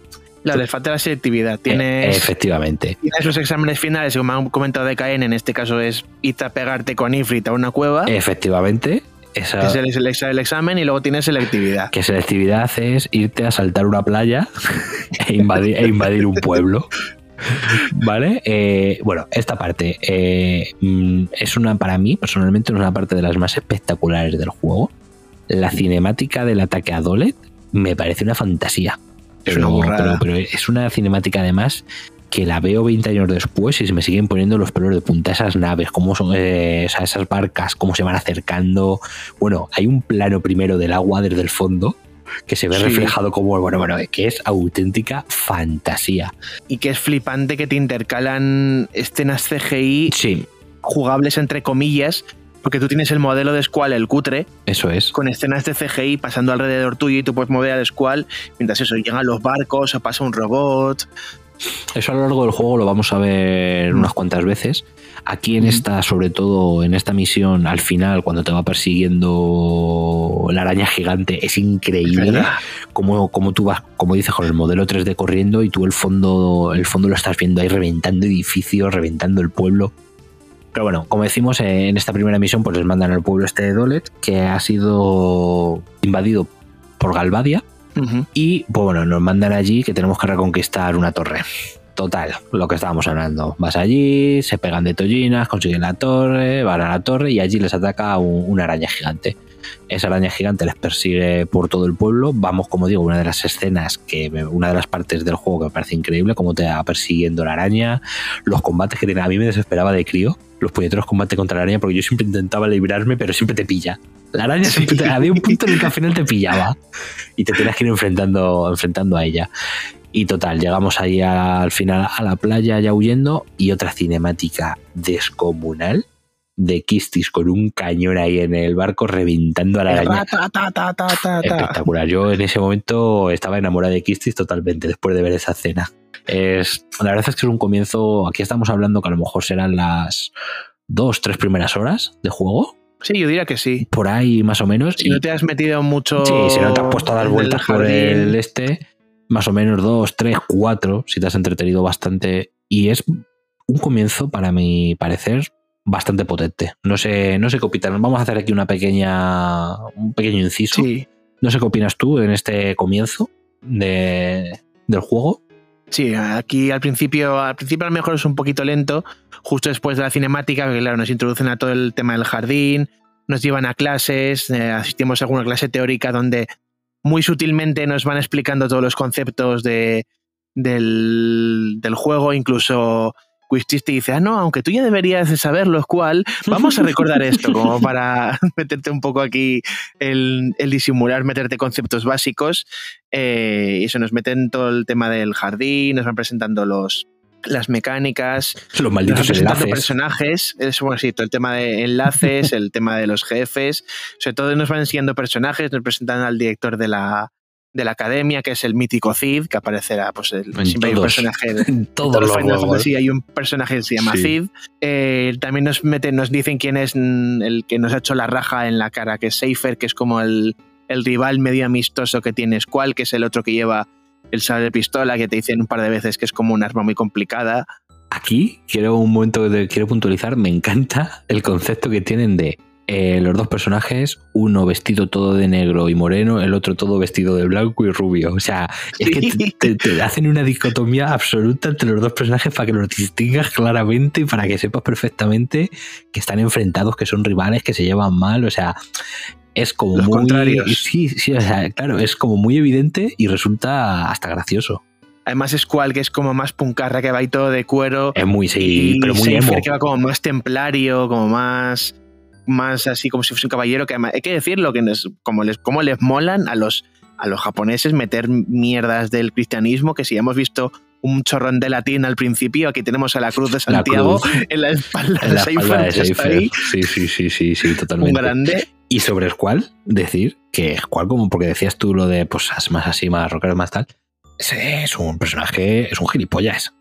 La le falta la selectividad. Tienes, efectivamente. tienes los exámenes finales, como han comentado de KN, en este caso es irte a pegarte con Ifrit a una cueva, Efectivamente. Esa, que es el, el ex- el examen, y luego tienes selectividad. que selectividad es irte a saltar una playa e invadir, e invadir un pueblo. ¿Vale? Eh, bueno, esta parte eh, mm, es una, para mí, personalmente, es una parte de las más espectaculares del juego. La cinemática del ataque a Dolet me parece una fantasía. Es Pero- una pero- pero es una cinemática además que la veo 20 años después y se me siguen poniendo los pelos de punta esas naves, cómo son eh, esas barcas, cómo se van acercando. Bueno, hay un plano primero del agua desde el fondo que se ve Sí. reflejado como, bueno, bueno, que es auténtica fantasía. Y que es flipante que te intercalan escenas CGI Sí, jugables entre comillas, porque tú tienes el modelo de Squall, el cutre, eso es. con escenas de CGI pasando alrededor tuyo y tú puedes mover al Squall, mientras eso, llegan los barcos o pasa un robot. Eso a lo largo del juego lo vamos a ver unas cuantas veces. Aquí en esta, sobre todo en esta misión, al final, cuando te va persiguiendo la araña gigante, es increíble. Como, como tú vas, como dices, con el modelo 3D corriendo y tú el fondo, el fondo lo estás viendo ahí reventando edificios, reventando el pueblo. Pero bueno, como decimos, eh, en esta primera misión, pues les mandan al pueblo este de Dolet, que ha sido invadido por Galvadia. Y pues bueno, nos mandan allí que tenemos que reconquistar una torre. Total, lo que estábamos hablando. Vas allí, se pegan de tollinas, consiguen la torre, van a la torre y allí les ataca un- una araña gigante. Esa araña gigante les persigue por todo el pueblo. Vamos, como digo, una de las escenas que me- una de las partes del juego que me parece increíble, cómo te va persiguiendo la araña, los combates que tiene. A mí me desesperaba de crío, los puñeteros combates contra la araña, porque yo siempre intentaba librarme, pero siempre te pilla. La araña siempre te- había un punto en el que al final te pillaba y te tienes que ir enfrentando, enfrentando a ella. Y total, llegamos ahí al final a la playa ya huyendo y otra cinemática descomunal de Kistis con un cañón ahí en el barco reventando a la araña. Ta, ta, ta, ta, ta, ta. Espectacular. Yo en ese momento estaba enamorada de Kistis totalmente después de ver esa escena. Es, la verdad es que es un comienzo. Aquí estamos hablando que a lo mejor serán las dos, tres primeras horas de juego. Sí, yo diría que sí. Por ahí más o menos. Si y- no te has metido mucho. Sí, si no te has puesto a dar el vueltas por el este, más o menos dos, tres, cuatro, si te has entretenido bastante. Y es un comienzo, para mi parecer, bastante potente. No sé, no sé qué opinas. Vamos a hacer aquí una pequeña, un pequeño inciso. Sí, No sé qué opinas tú en este comienzo de, del juego. sí, aquí al principio, al principio a lo mejor es un poquito lento, justo después de la cinemática, que claro, nos introducen a todo el tema del jardín, nos llevan a clases, eh, asistimos a alguna clase teórica donde muy sutilmente nos van explicando todos los conceptos de, del, del juego, incluso Quistis te dice, ah, no, aunque tú ya deberías de saberlo, cuál, vamos a recordar esto, como para meterte un poco aquí el, el disimular, meterte conceptos básicos. Eh, y eso nos meten todo el tema del jardín, nos van presentando los, las mecánicas, Los malditos enlaces. personajes, es bueno, sí, todo el tema de enlaces, el tema de los jefes, sobre todo nos van enseñando personajes, nos presentan al director de la, de la academia, que es el mítico Cid, que aparecerá, pues el, En siempre hay un personaje de- En todos los Final. Fantasy hay un personaje que se llama Sí. Cid. Eh, también nos meten, nos dicen quién es mm, el que nos ha hecho la raja en la cara, que es Seifer, que es como el, el rival medio amistoso que tiene Squall, que es el otro que lleva el sable pistola, que te dicen un par de veces que es como un arma muy complicada. Aquí quiero un momento que quiero puntualizar. Me encanta el concepto que tienen de eh, los dos personajes, uno vestido todo de negro y moreno, el otro todo vestido de blanco y rubio. O sea, es que Sí. te, hacen una dicotomía absoluta entre los dos personajes para que los distingas claramente y para que sepas perfectamente que están enfrentados, que son rivales, que se llevan mal. O sea, es como Los muy. contrarios. Sí, sí, o sea, claro, es como muy evidente y resulta hasta gracioso. Además, Squall, que es como más puncarra, que va ahí todo de cuero. Es muy, sí, y pero muy emo. que va como más templario, como más más así como si fuese un caballero que además, hay que decirlo que nos- como les como les molan a los a los japoneses meter mierdas del cristianismo que si hemos visto un chorrón de latín al principio aquí tenemos a la cruz de La Santiago cruz. en la espalda En de la Seifer, de Sí, sí, sí, sí, sí, un totalmente. grande Y sobre Squall, decir que Squall, como porque decías tú lo de pues más así, más rockero, más tal, ese es un personaje, es un gilipollas.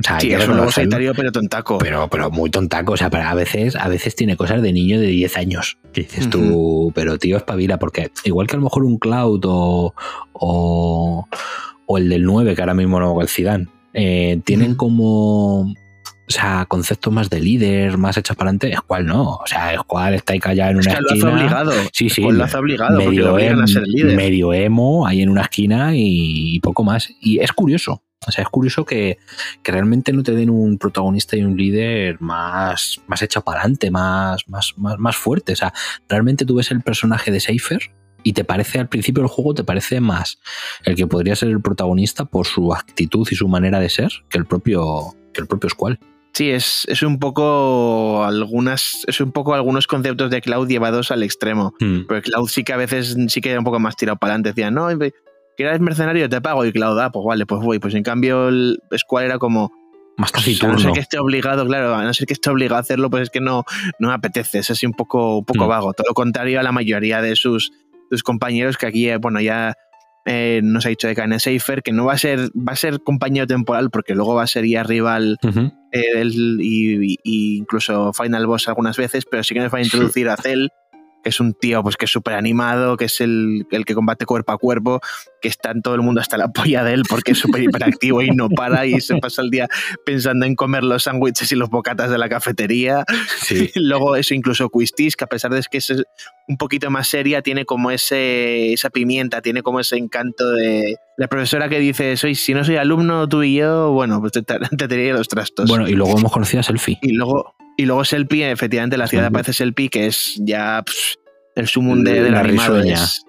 O sea, sí es un lobo solitario pero tontaco pero, pero muy tontaco. O sea, para- a veces, a veces tiene cosas de niño de 10 años. Que dices tú, pero tío, espabila, porque igual que a lo mejor un Cloud o, o, o el del 9, que ahora mismo no, el Zidane, eh, tienen como o sea, conceptos más de líder, más hechos para adelante, Squall no. O sea, Squall está ahí callado en una Es que lo esquina. hace obligado. Sí, sí. Lo hace obligado porque lo obligan a ser líder. medio emo ahí en una esquina y, poco más. Y es curioso. O sea, es curioso que, que realmente no te den un protagonista y un líder más, más hecho para adelante, más, más, más, más fuerte. O sea, realmente tú ves el personaje de Seifer y te parece al principio del juego, te parece más el que podría ser el protagonista por su actitud y su manera de ser que el propio, que el propio Squall. Sí, es, es un poco algunas, es un poco algunos conceptos de Cloud llevados al extremo. Hmm. Porque Cloud sí que a veces sí que era un poco más tirado para adelante. Decía, no, que eres mercenario, te pago. Y Cloud, ah, pues vale, pues voy. Pues en cambio, el Squall era como. Más A no ser taciturno. que esté obligado, claro, a no ser que esté obligado a hacerlo, pues es que no, no me apetece. Es así un poco, un poco Mm. vago. Todo lo contrario a la mayoría de sus, sus compañeros, que aquí, eh, bueno, ya eh, nos ha dicho de Kane Seifer, que no va a ser, va a ser compañero temporal, porque luego va a ser ya rival eh, y, y incluso Final Boss algunas veces, pero sí que nos va a introducir a Cell, que es un tío pues que es súper animado, que es el, el que combate cuerpo a cuerpo, que está en todo el mundo hasta la polla de él porque es súper hiperactivo y no para y se pasa el día pensando en comer los sándwiches y los bocatas de la cafetería. Sí. Luego eso incluso Quistis, que a pesar de que es un poquito más seria, tiene como ese, esa pimienta, tiene como ese encanto de la profesora que dice, soy, si no soy alumno, tú y yo, bueno, pues te, te, te los trastos. Bueno, y luego hemos conocido a Selfie. Y luego, y luego Selfie, efectivamente, la ciudad aparece Selfie, que es ya pff, el sumum de, de La risueña. es-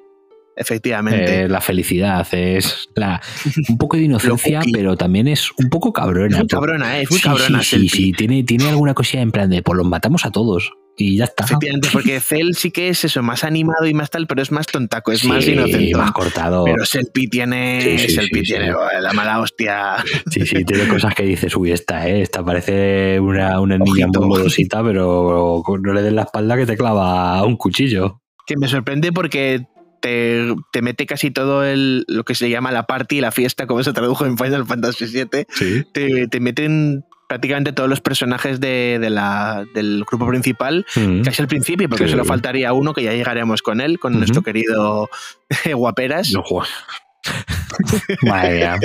Efectivamente. Eh, la felicidad es la, un poco de inocencia, pero también es un poco cabrona. es muy cabrona, ¿eh? Es muy Sí, cabrona sí, sí, sí, tiene, tiene alguna cosilla en plan de, pues los matamos a todos y ya está. Efectivamente, porque Cell sí que es eso, más animado y más tal, pero es más tontaco, es más inocente. más cortado. Pero Selfie tiene, Sí, sí, Selfie tiene la mala hostia. Sí, sí, tiene cosas que dices, uy, esta, ¿eh? esta parece una, una niña modosita, pero no le des la espalda que te clava un cuchillo. Que me sorprende porque te, te mete casi todo el, lo que se llama la party, la fiesta, como se tradujo en Final Fantasy VII. Sí. Te, te meten prácticamente todos los personajes de, de la, del grupo principal Mm. casi al principio, porque Sí. solo faltaría uno que ya llegaremos con él, con Ujú. nuestro querido Guaperas. No, Madre mía.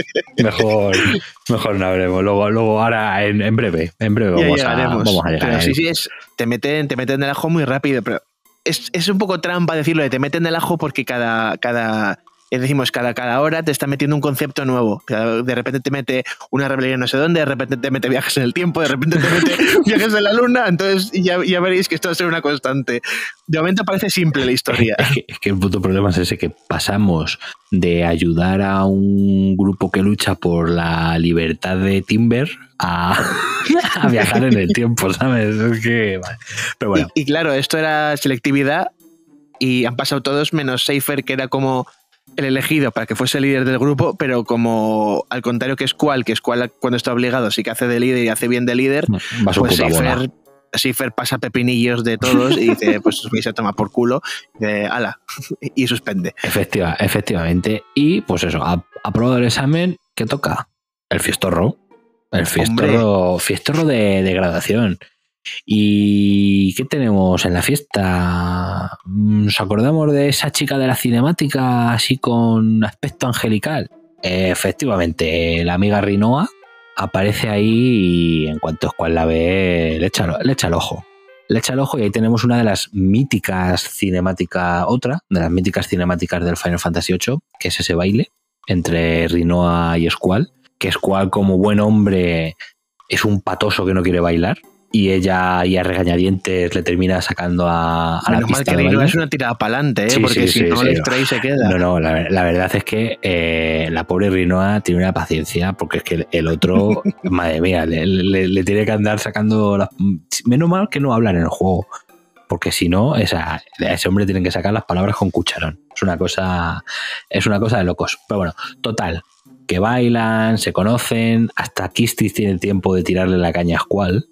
Mejor, mejor no hablemos. Luego, luego ahora, en, en breve, en breve vamos, a, vamos a llegar. Pero sí, sí, es, te meten, te meten el ajo muy rápido, pero es, es un poco trampa decirlo de te meten el ajo porque cada, cada decimos, cada, cada hora te está metiendo un concepto nuevo. De repente te mete una rebelión no sé dónde, de repente te mete viajes en el tiempo, de repente te mete viajes en la luna, entonces ya, ya veréis que esto va a ser una constante. De momento parece simple la historia. Es que, es que el puto problema es ese que pasamos de ayudar a un grupo que lucha por la libertad de Timber a, a viajar en el tiempo, ¿sabes? Es que. Pero bueno, Y, y claro, esto era selectividad y han pasado todos menos Seifer, que era como el elegido para que fuese líder del grupo, pero como al contrario que Squall, que Squall cuando está obligado sí que hace de líder y hace bien de líder, pues. Seifer, Seifer pasa pepinillos de todos y dice, pues os vais a tomar por culo, de ala, y suspende. Efectiva, efectivamente. Y pues eso, aprobado el examen, ¿qué toca? El fiestorro. El fiestorro, fiestorro de, de graduación. ¿Y qué tenemos en la fiesta? ¿Nos acordamos de esa chica de la cinemática así con aspecto angelical? Efectivamente, la amiga Rinoa aparece ahí y en cuanto es cual la ve, le echa, le echa el ojo. Le echa el ojo y ahí tenemos una de las míticas cinemáticas, otra de las míticas cinemáticas del Final Fantasy VIII, que es ese baile entre Rinoa y Squall, que Squall como buen hombre es un patoso que no quiere bailar y ella y a regañadientes le termina sacando a, a la Menos mal pista que de es una tirada para adelante, ¿eh? Sí, porque sí, si sí, no extrae y se queda. No, no, la, la verdad es que eh, la pobre Rinoa tiene una paciencia porque es que el otro, madre mía, le, le- le tiene que andar sacando las... Menos mal que no hablan en el juego, porque si no, esa, a ese hombre tienen que sacar las palabras con cucharón. Es una cosa, es una cosa de locos. Pero bueno, total, que bailan, se conocen, hasta Kistis tiene tiempo de tirarle la caña a Squall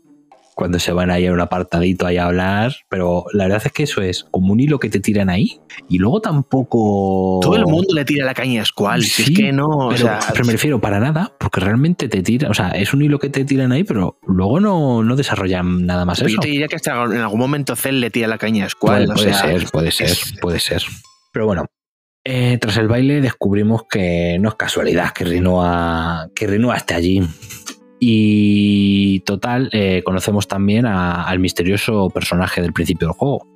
cuando se van ahí a un apartadito ahí a hablar, pero la verdad es que eso es como un hilo que te tiran ahí y luego tampoco... Todo el mundo le tira la caña a Squall, si Sí, es que no, o pero, sea, pero me refiero para nada, porque realmente te tira, o sea, es un hilo que te tiran ahí, pero luego no, no desarrollan nada más Pero eso. yo te diría que hasta en algún momento Cell le tira la caña a Squall. Puede, o puede sea, ser, puede ser, es- puede ser. Pero bueno, Eh, tras el baile descubrimos que no es casualidad que Rinoa, que Rinoa esté allí. Y total, eh, conocemos también al misterioso personaje del principio del juego,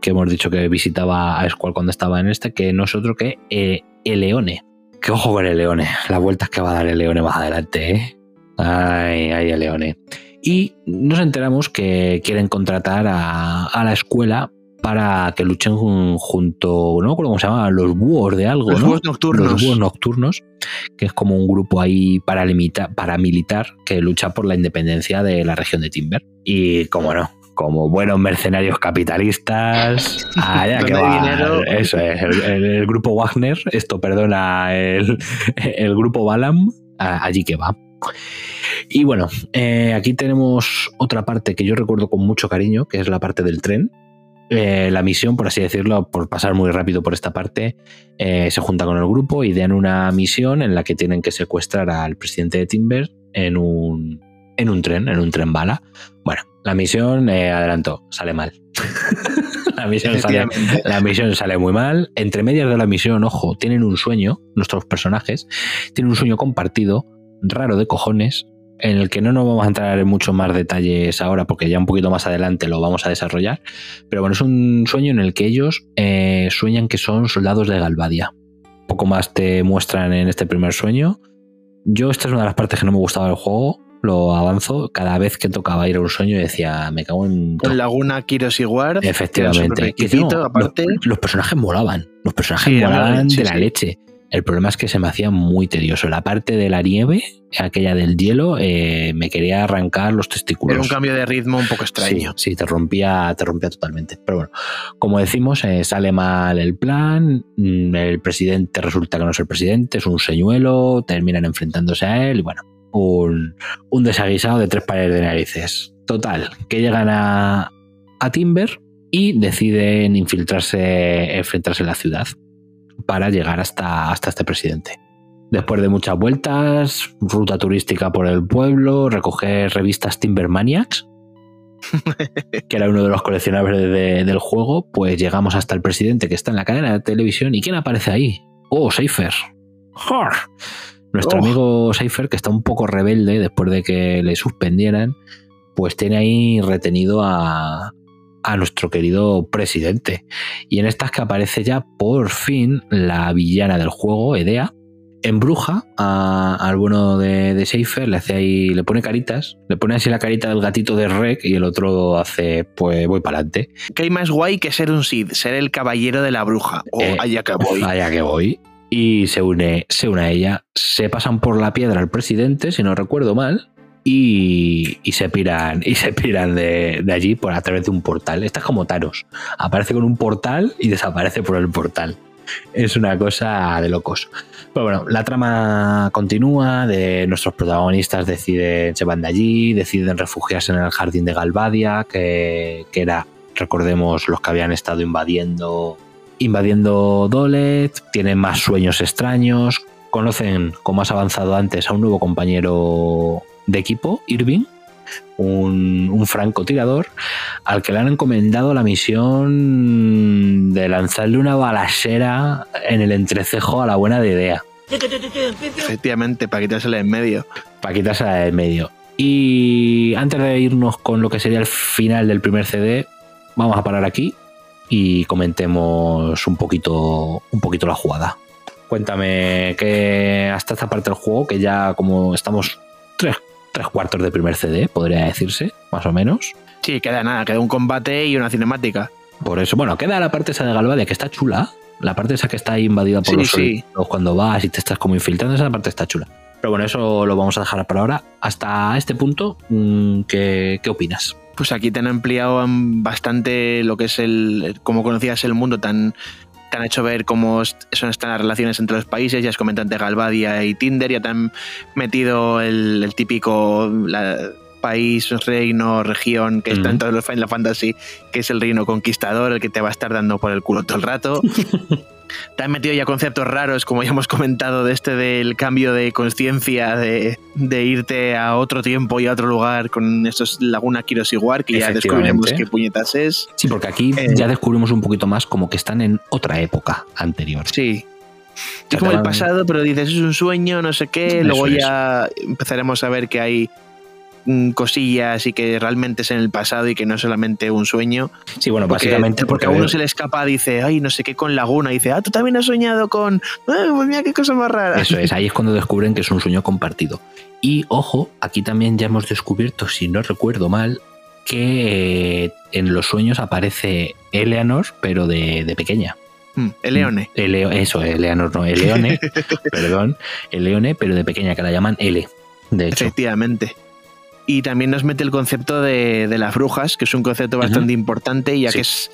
que hemos dicho que visitaba a Squall cuando estaba en este, que no es otro que eh, el Leone. Que ojo con el Leone, las vueltas que va a dar el Leone más adelante, ¿eh? Ay, ay, el Leone. Y nos enteramos que quieren contratar a, a la escuela para que luchen junto, no cómo se llama, los búhos de algo, los búhos nocturnos. Los búhos nocturnos, que es como un grupo ahí paramilitar que lucha por la independencia de la región de Timber. Y como no, como buenos mercenarios capitalistas, allá que va. Eso es, el, grupo Wagner, esto perdona, el, el grupo Balam, allí que va. Y bueno, eh, aquí tenemos otra parte que yo recuerdo con mucho cariño, que es la parte del tren, eh, la misión, por así decirlo, por pasar muy rápido por esta parte, eh, se junta con el grupo, idean una misión en la que tienen que secuestrar al presidente de Timber en un, en un tren, en un tren bala. Bueno, la misión, eh, adelantó, sale mal. la, misión sale, la misión sale muy mal. Entre medias de la misión, ojo, tienen un sueño, nuestros personajes, tienen un sueño compartido, raro de cojones, en el que no nos vamos a entrar en muchos más detalles ahora, porque ya un poquito más adelante lo vamos a desarrollar. Pero bueno, es un sueño en el que ellos eh, sueñan que son soldados de Galvadia. Poco más te muestran en este primer sueño. Yo, esta es una de las partes que no me gustaba del juego. Lo avanzo. Cada vez que tocaba ir a un sueño decía, me cago en. Con Laguna, Kiros y Guard. Efectivamente. aparte... los, personajes molaban. Los personajes molaban de la leche. El problema es que se me hacía muy tedioso. La parte de la nieve, aquella del hielo, eh, me quería arrancar los testículos. Era un cambio de ritmo un poco extraño. Sí, te rompía, te rompía totalmente. Pero bueno, como decimos, eh, sale mal el plan, mm, el presidente resulta que no es el presidente, es un señuelo, terminan enfrentándose a él y bueno, un, un desaguisado de tres pares de narices. Total, que llegan a, a Timber y deciden infiltrarse, enfrentarse en la ciudad para llegar hasta, hasta este presidente. Después de muchas vueltas, ruta turística por el pueblo, recoger revistas Timbermaniacs, que era uno de los coleccionables del juego, pues llegamos hasta el presidente que está en la cadena de televisión. ¿Y quién aparece ahí? Oh, Seifer. Nuestro oh. amigo Seifer, que está un poco rebelde después de que le suspendieran, pues tiene ahí retenido a, a nuestro querido presidente. Y en estas que aparece ya por fin la villana del juego, Edea, embruja al bueno de, de Seifer, le hace ahí, le pone caritas, le pone así la carita del gatito de Rek y el otro hace, pues voy para adelante. ¿Qué hay más guay que ser un Sith? Ser el caballero de la bruja. O oh, allá que voy. Allá que voy. Y se une, se une a ella. Se pasan por la piedra al presidente, si no recuerdo mal y, se piran, y se piran de, allí por a través de un portal. Esta es como Taros. Aparece con un portal y desaparece por el portal. Es una cosa de locos. Pero bueno, la trama continúa, de nuestros protagonistas deciden, se van de allí, deciden refugiarse en el jardín de Galvadia, que, que era, recordemos, los que habían estado invadiendo invadiendo Dolet, tienen más sueños extraños, conocen, como has avanzado antes, a un nuevo compañero de equipo, Irving, un, un, francotirador al que le han encomendado la misión de lanzarle una balacera en el entrecejo a la buena de idea. Efectivamente, para quitársela en medio. Para quitársela en medio. Y antes de irnos con lo que sería el final del primer CD, vamos a parar aquí y comentemos un poquito, un poquito la jugada. Cuéntame que hasta esta parte del juego, que ya como estamos tres, tres cuartos de primer CD, podría decirse, más o menos. Sí, queda nada, queda un combate y una cinemática. Por eso, bueno, queda la parte esa de Galvadia que está chula. La parte esa que está invadida por los sí. cuando vas y te estás como infiltrando, esa parte está chula. Pero bueno, eso lo vamos a dejar para ahora. Hasta este punto, mm, ¿qué, qué opinas? Pues aquí te han ampliado bastante lo que es el. como conocías el mundo tan te han hecho ver cómo son están las relaciones entre los países, ya has comentado de Galvadia y Tinder, ya te han metido el, típico, país, reino, región que está en todos los Final Fantasy, que es el reino conquistador, el que te va a estar dando por el culo todo el rato. Te han metido ya conceptos raros, como ya hemos comentado, de este del cambio de conciencia, de, de, irte a otro tiempo y a otro lugar con estos Laguna Kiros igual, que ya descubrimos qué puñetas es. Sí, porque aquí eh, ya descubrimos un poquito más como que están en otra época anterior. Sí. Es como el pasado, pero dices es un sueño, no sé qué. Luego ya empezaremos a ver que hay cosillas y que realmente es en el pasado y que no es solamente un sueño. Sí, bueno, básicamente porque, a uno se le escapa, dice, ay, no sé qué con Laguna, y dice, ah, tú también has soñado con, ah, pues mira qué cosa más rara. Eso es, ahí es cuando descubren que es un sueño compartido. Y ojo, aquí también ya hemos descubierto, si no recuerdo mal, que en los sueños aparece Eleanor, pero de, pequeña. Hmm, Eleone. Mm, eso, Eleanor, no, Eleone, perdón, Eleone, pero de pequeña, que la llaman L. De hecho. Efectivamente. Y también nos mete el concepto de, las brujas, que es un concepto bastante importante, ya que es,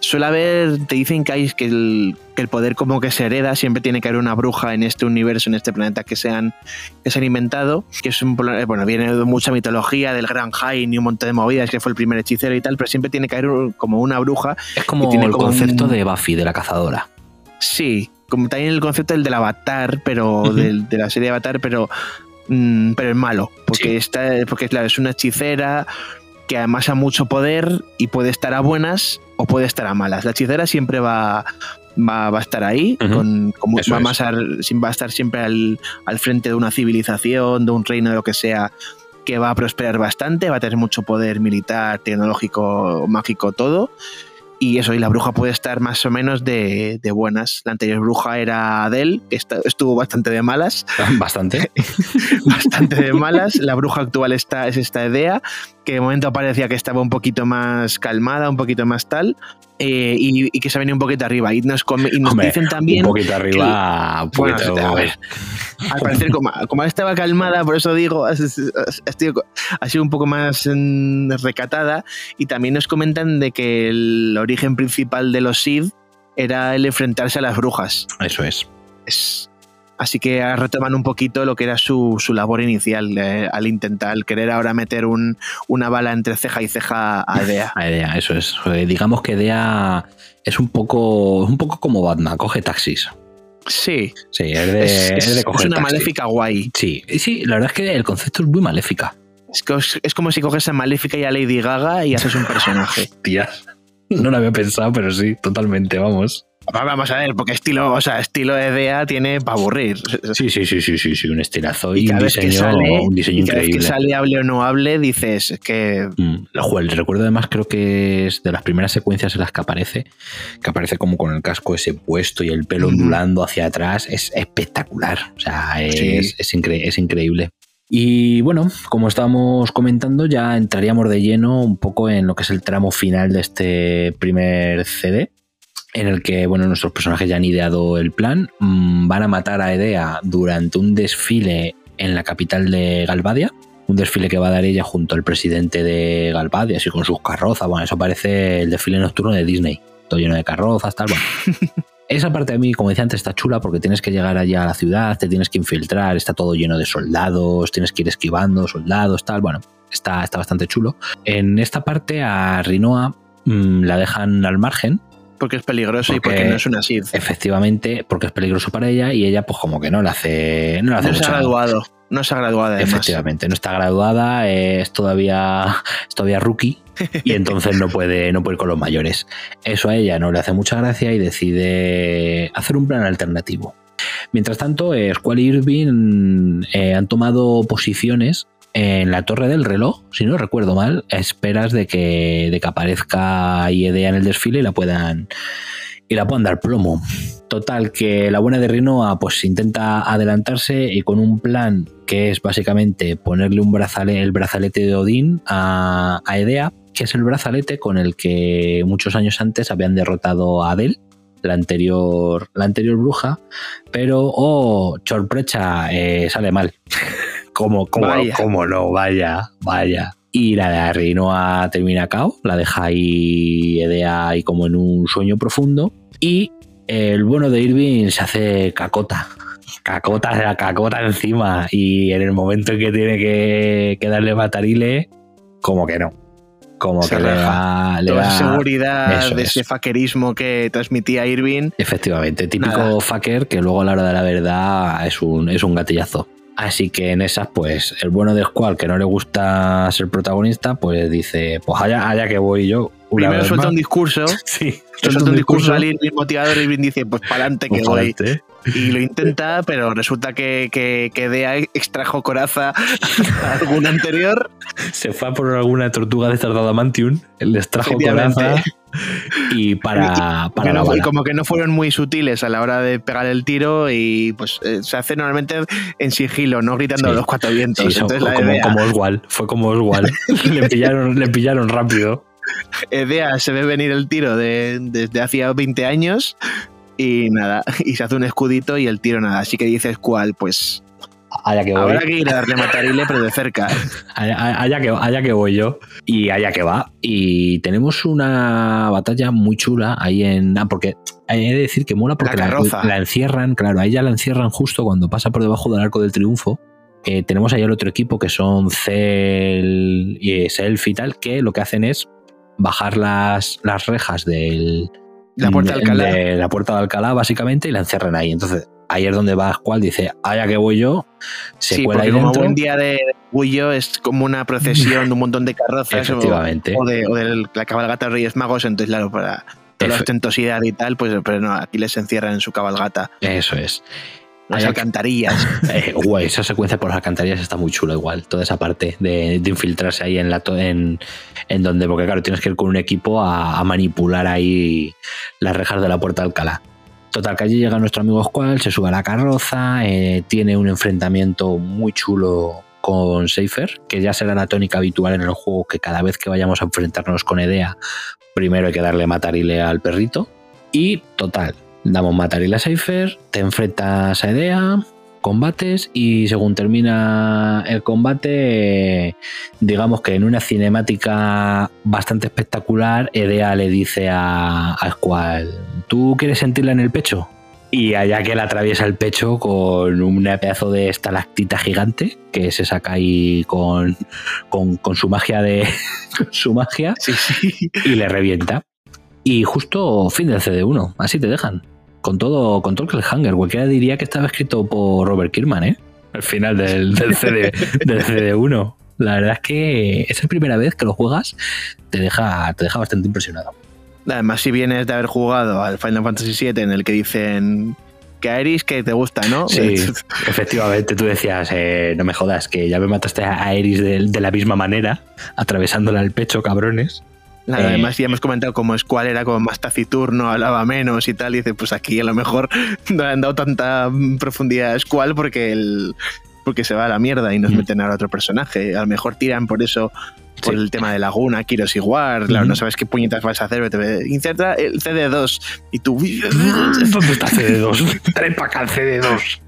suele haber, te dicen que, hay, que, el, poder como que se hereda, siempre tiene que haber una bruja en este universo, en este planeta que se han, que se han inventado, que es un, bueno, viene de mucha mitología, del Gran Jain y un montón de movidas, que fue el primer hechicero y tal, pero siempre tiene que haber como una bruja. Es como tiene el concepto de Buffy, de la cazadora. Sí, como también el concepto del, del avatar, pero del, de la serie de Avatar, pero Mm, pero es malo, porque, está, porque claro, es una hechicera que además ha mucho poder y puede estar a buenas o puede estar a malas. La hechicera siempre va, va, a estar ahí, con, va, va, a estar siempre al, al, frente de una civilización, de un reino, de lo que sea, que va a prosperar bastante, va a tener mucho poder militar, tecnológico, mágico, todo. Y eso, y la bruja puede estar más o menos de, buenas. La anterior bruja era Adele, que estuvo bastante de malas. Bastante. bastante de malas. La bruja actual está, es esta idea, que de momento parecía que estaba un poquito más calmada, un poquito más tal. Eh, y, que se ha venido un poquito arriba. Y nos, dicen también. Un poquito arriba, poquito. a ver. Al parecer, como, como, estaba calmada, por eso digo, ha, sido un poco más mm, recatada. Y también nos comentan de que el origen principal de los Sith era el enfrentarse a las brujas. Eso es. es Así que retoman un poquito lo que era su, labor inicial eh, al intentar, querer ahora meter un, una bala entre ceja y ceja a Edea. A Edea, eso es. Eh, digamos que Edea es un poco, un poco como Batman, coge taxis. Sí. Sí, es de, es, una maléfica guay. Sí, sí, la verdad es que el concepto es muy maléfica. Es, como si coges a Maléfica y a Lady Gaga y haces un personaje. Tías. No lo había pensado, pero sí, totalmente, vamos. Vamos a ver, porque estilo, o sea, estilo de DEA tiene para aburrir. Sí, sí, sí, sí, sí, sí, un estilazo y, un, diseño, un diseño increíble. Vez que sale hable o no hable, dices que. Mm, el recuerdo además creo que es de las primeras secuencias en las que aparece, que aparece como con el casco ese puesto y el pelo ondulando hacia atrás, es espectacular. O sea, es, es, es increíble. Y bueno, como estábamos comentando, ya entraríamos de lleno un poco en lo que es el tramo final de este primer CD, en el que bueno, nuestros personajes ya han ideado el plan. Mm, van a matar a Edea durante un desfile en la capital de Galvadia. Un desfile que va a dar ella junto al presidente de Galvadia, así con sus carrozas. Bueno, eso parece el desfile nocturno de Disney. Todo lleno de carrozas, tal. Bueno. Esa parte de mí, como decía antes, está chula porque tienes que llegar allá a la ciudad, te tienes que infiltrar, está todo lleno de soldados, tienes que ir esquivando soldados, tal. Bueno, está, está bastante chulo. En esta parte a Rinoa mm, la dejan al margen porque es peligroso y porque no es una Sith. Efectivamente, porque es peligroso para ella y ella, pues como que no la hace. No, la hace no se ha graduado. No se ha graduado, además. Efectivamente, no está graduada, es todavía, es todavía rookie y entonces no puede, no puede ir con los mayores. Eso a ella no le hace mucha gracia y decide hacer un plan alternativo. Mientras tanto, Squall y Irving eh, han tomado posiciones en la torre del reloj, si no recuerdo mal, esperas de que, de que aparezca Iedea en el desfile y la puedan y la puedan dar plomo. Total, que la buena de Rinoa pues intenta adelantarse y con un plan que es básicamente ponerle un brazalete, el brazalete de Odín a, a Edea, que es el brazalete con el que muchos años antes habían derrotado a Adel, la anterior, la anterior bruja, pero, oh, sorpresa, eh, sale mal. ¿Cómo, cómo, no? Vaya, vaya. Y la de Rinoa termina cao, la deja ahí Edea ahí como en un sueño profundo. Y el bueno de Irving se hace cacota. cacota, la cacota encima. Y en el momento en que tiene que, que darle matarile, como que no. Como Se que le da, le Toda da- seguridad Eso de es. ese faquerismo que transmitía Irving. Efectivamente, típico Nada. fucker que luego a la hora de la verdad es un, es un gatillazo. Así que en esas, pues, el bueno de Squall, que no le gusta ser protagonista, pues dice, pues allá, allá que voy yo. Primero suelta más. un discurso. Sí, Suelta un discurso al Irving motivador. Irving dice, pues para adelante que Pues voy. pa'lante. Y lo intenta, pero resulta que, que, que Dea extrajo coraza a algún anterior. Se fue a por alguna tortuga de estas Adamantium, les trajo coraza y para, para Que la no- y bala. como que no fueron muy sutiles a la hora de pegar el tiro y pues eh, se hace normalmente en sigilo, no gritando Sí. a los cuatro vientos. Sí, Entonces la como, como Oswald, fue como Oswald. le, pillaron, le pillaron rápido. Edea se ve venir el tiro de- desde hacía 20 años y nada, y se hace un escudito y el tiro nada. Así que dices cuál, pues Allá que voy. habrá que ir a darle matarile, pero de cerca. Allá, allá que, allá que voy yo y allá que va. Y tenemos una batalla muy chula ahí en. Ah, porque he de decir que mola porque La la, carroza. la encierran, claro, a ella la encierran justo cuando pasa por debajo del arco del triunfo. Eh, tenemos ahí el otro equipo que son Cell y Self y tal, que lo que hacen es bajar las, las rejas del, La puerta de de- Alcalá. de la puerta de Alcalá, básicamente, y la encierran ahí. Entonces, ahí es donde va Squall, dice, allá que voy yo, se Sí, cuela ahí como dentro. buen día de Gullo es como una procesión de un montón de carrozas o, Efectivamente. o de, o de la cabalgata de Reyes Magos, entonces claro, para toda la ostentosidad y tal, pues pero no, aquí les encierran en su cabalgata, Eso es. Las alcantarillas. Eh, guay, esa secuencia por las alcantarillas está muy chula igual, toda esa parte de, de infiltrarse ahí en la to- en, en donde, porque claro, tienes que ir con un equipo a, a manipular ahí las rejas de la puerta de Alcalá. Total, que allí llega nuestro amigo Squall, se sube a la carroza, eh, tiene un enfrentamiento muy chulo con Seifer, que ya será la tónica habitual en el juego, que cada vez que vayamos a enfrentarnos con Edea, primero hay que darle matarile al perrito. Y total, damos matarile a Seifer, te enfrentas a Edea, combates y según termina el combate, digamos que en una cinemática bastante espectacular, Edea le dice a, a Squall, ¿tú quieres sentirla en el pecho? Y allá que la atraviesa el pecho con un pedazo de estalactita gigante que se saca ahí con, con, con su magia de con su magia Sí, sí. y le revienta. Y justo fin del CD1, así te dejan. Con todo, con todo el cliffhanger. Cualquiera diría que estaba escrito por Robert Kirkman, ¿eh? Al final del, del, CD, del CD1. La verdad es que esa primera vez que lo juegas te deja, te deja bastante impresionado. Además, si vienes de haber jugado al Final Fantasy VII en el que dicen que Aeris que te gusta, ¿no? Sí, efectivamente, tú decías, eh, no me jodas, que ya me mataste a Eris de, de la misma manera, atravesándola el pecho, cabrones. Nada, Eh. Además, ya hemos comentado cómo Squall era como más taciturno, hablaba menos y tal. Y dice, pues aquí a lo mejor no le han dado tanta profundidad a Squall porque el, porque se va a la mierda y nos Mm. meten a otro personaje. A lo mejor tiran por eso, por Sí. el tema de Laguna, Kiros igual. Claro, Ujú. no sabes qué puñetas vas a hacer. te inserta el CD2 y tú. ¿Dónde está CD2? Trae para acá el CD2.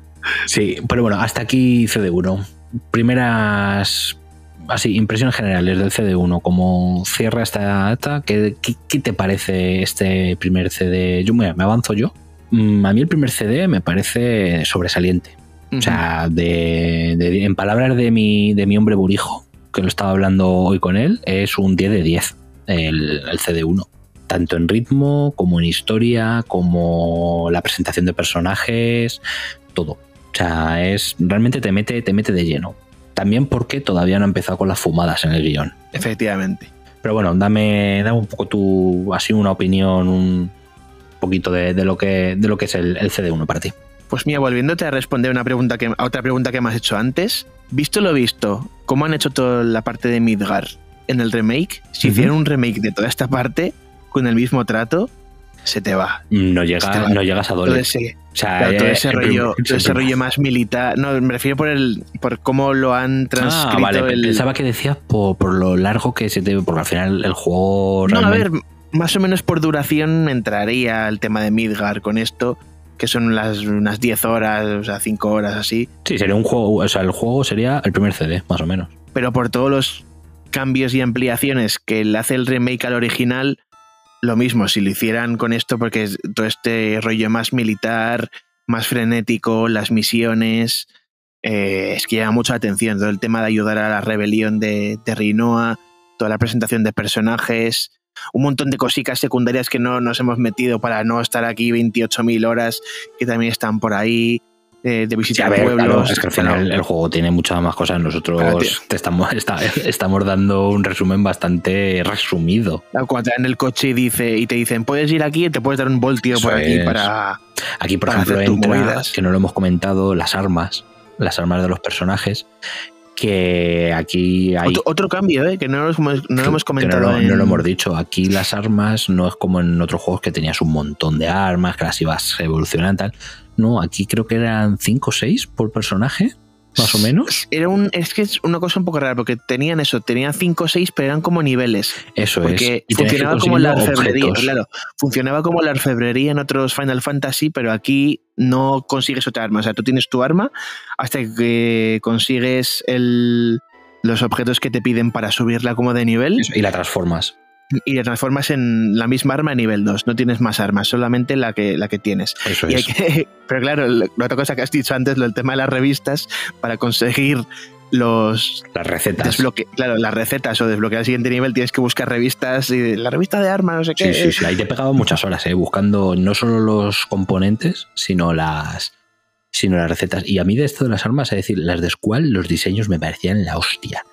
Sí, pero bueno, hasta aquí CD1. Primeras así, impresiones generales del CD1, como cierra esta esta, ¿qué, qué, qué te parece este primer CD? Yo mira, me avanzo yo. Mm, A mí el primer CD me parece sobresaliente. O sea, de, de- en palabras de mi, de mi hombre burijo, que lo estaba hablando hoy con él, es un 10 de 10 el, el CD1. Tanto en ritmo, como en historia, como la presentación de personajes, todo. O sea, es realmente te mete, te mete de lleno. También porque todavía no ha empezado con las fumadas en el guion. Efectivamente. Pero bueno, dame, dame un poco tu, así una opinión, un poquito de, de lo, que, de lo que es el, el CD1 para ti. Pues mira, volviéndote a responder una pregunta que, a otra pregunta que me has hecho antes. Visto lo visto, ¿cómo han hecho toda la parte de Midgar en el remake? Si hicieran un remake de toda esta parte con el mismo trato, se te va. No, llega, va- no llegas a doler. ese, O sea, claro, todo eh, ese el rollo, prim- todo ese rollo más militar. No, me refiero por el por cómo lo han Ah, transcrito vale, el. pensaba que decías por, por lo largo que se te... Porque al final el juego... No, a realmente- ver, más o menos por duración entraría el tema de Midgar con esto, que son las, unas 10 horas, o sea, 5 horas así. Sí, sería un juego... O sea, el juego sería el primer CD, más o menos. pero por todos los cambios y ampliaciones que le hace el remake al original, lo mismo, si lo hicieran con esto, porque todo este rollo más militar, más frenético, las misiones. eh, es que llama mucha atención. Todo el tema de ayudar a la rebelión de, de Rinoa, toda la presentación de personajes, un montón de cositas secundarias que no nos hemos metido para no estar aquí 28.000 horas, que también están por ahí, de Sí, visitar ver, pueblos. claro, es que al final el juego tiene muchas más cosas. Nosotros Claro, te estamos, está- estamos dando un resumen bastante resumido. Cuando te dan el coche y, dice, y te dicen, puedes ir aquí y te puedes dar un voltio Eso por aquí es. para... Aquí, por Para ejemplo, entra, que no lo hemos comentado, las armas, las armas de los personajes, que aquí hay... Otro, otro cambio, ¿eh? que no lo hemos, no lo hemos comentado. no, lo- en- no lo hemos dicho. Aquí las armas no es como en otros juegos que tenías un montón de armas, que las ibas evolucionando y tal. No, aquí creo que eran 5 o 6 por personaje, más o menos. Era un, es que es una cosa un poco rara, porque tenían eso, tenían 5 o 6, pero eran como niveles. Eso Porque es. Funcionaba como la orfebrería, objetos. claro. Funcionaba como la orfebrería en otros Final Fantasy, pero aquí no consigues otra arma. O sea, tú tienes tu arma hasta que consigues el, los objetos que te piden para subirla como de nivel Eso, Y la transformas. Y la transformas en la misma arma a nivel 2. No tienes más armas, solamente la que, la que tienes. Eso Y hay es. que- pero claro, la otra cosa que has dicho antes, del tema de las revistas, para conseguir los Las recetas. claro, las recetas o desbloquear el siguiente nivel, tienes que buscar revistas y la revista de armas, no sé qué. Sí, sí, sí. Ahí te he pegado muchas horas, ¿eh? buscando no solo los componentes, sino las, sino las recetas. Y a mí de esto de las armas, es decir, las de Squall, los diseños me parecían la hostia.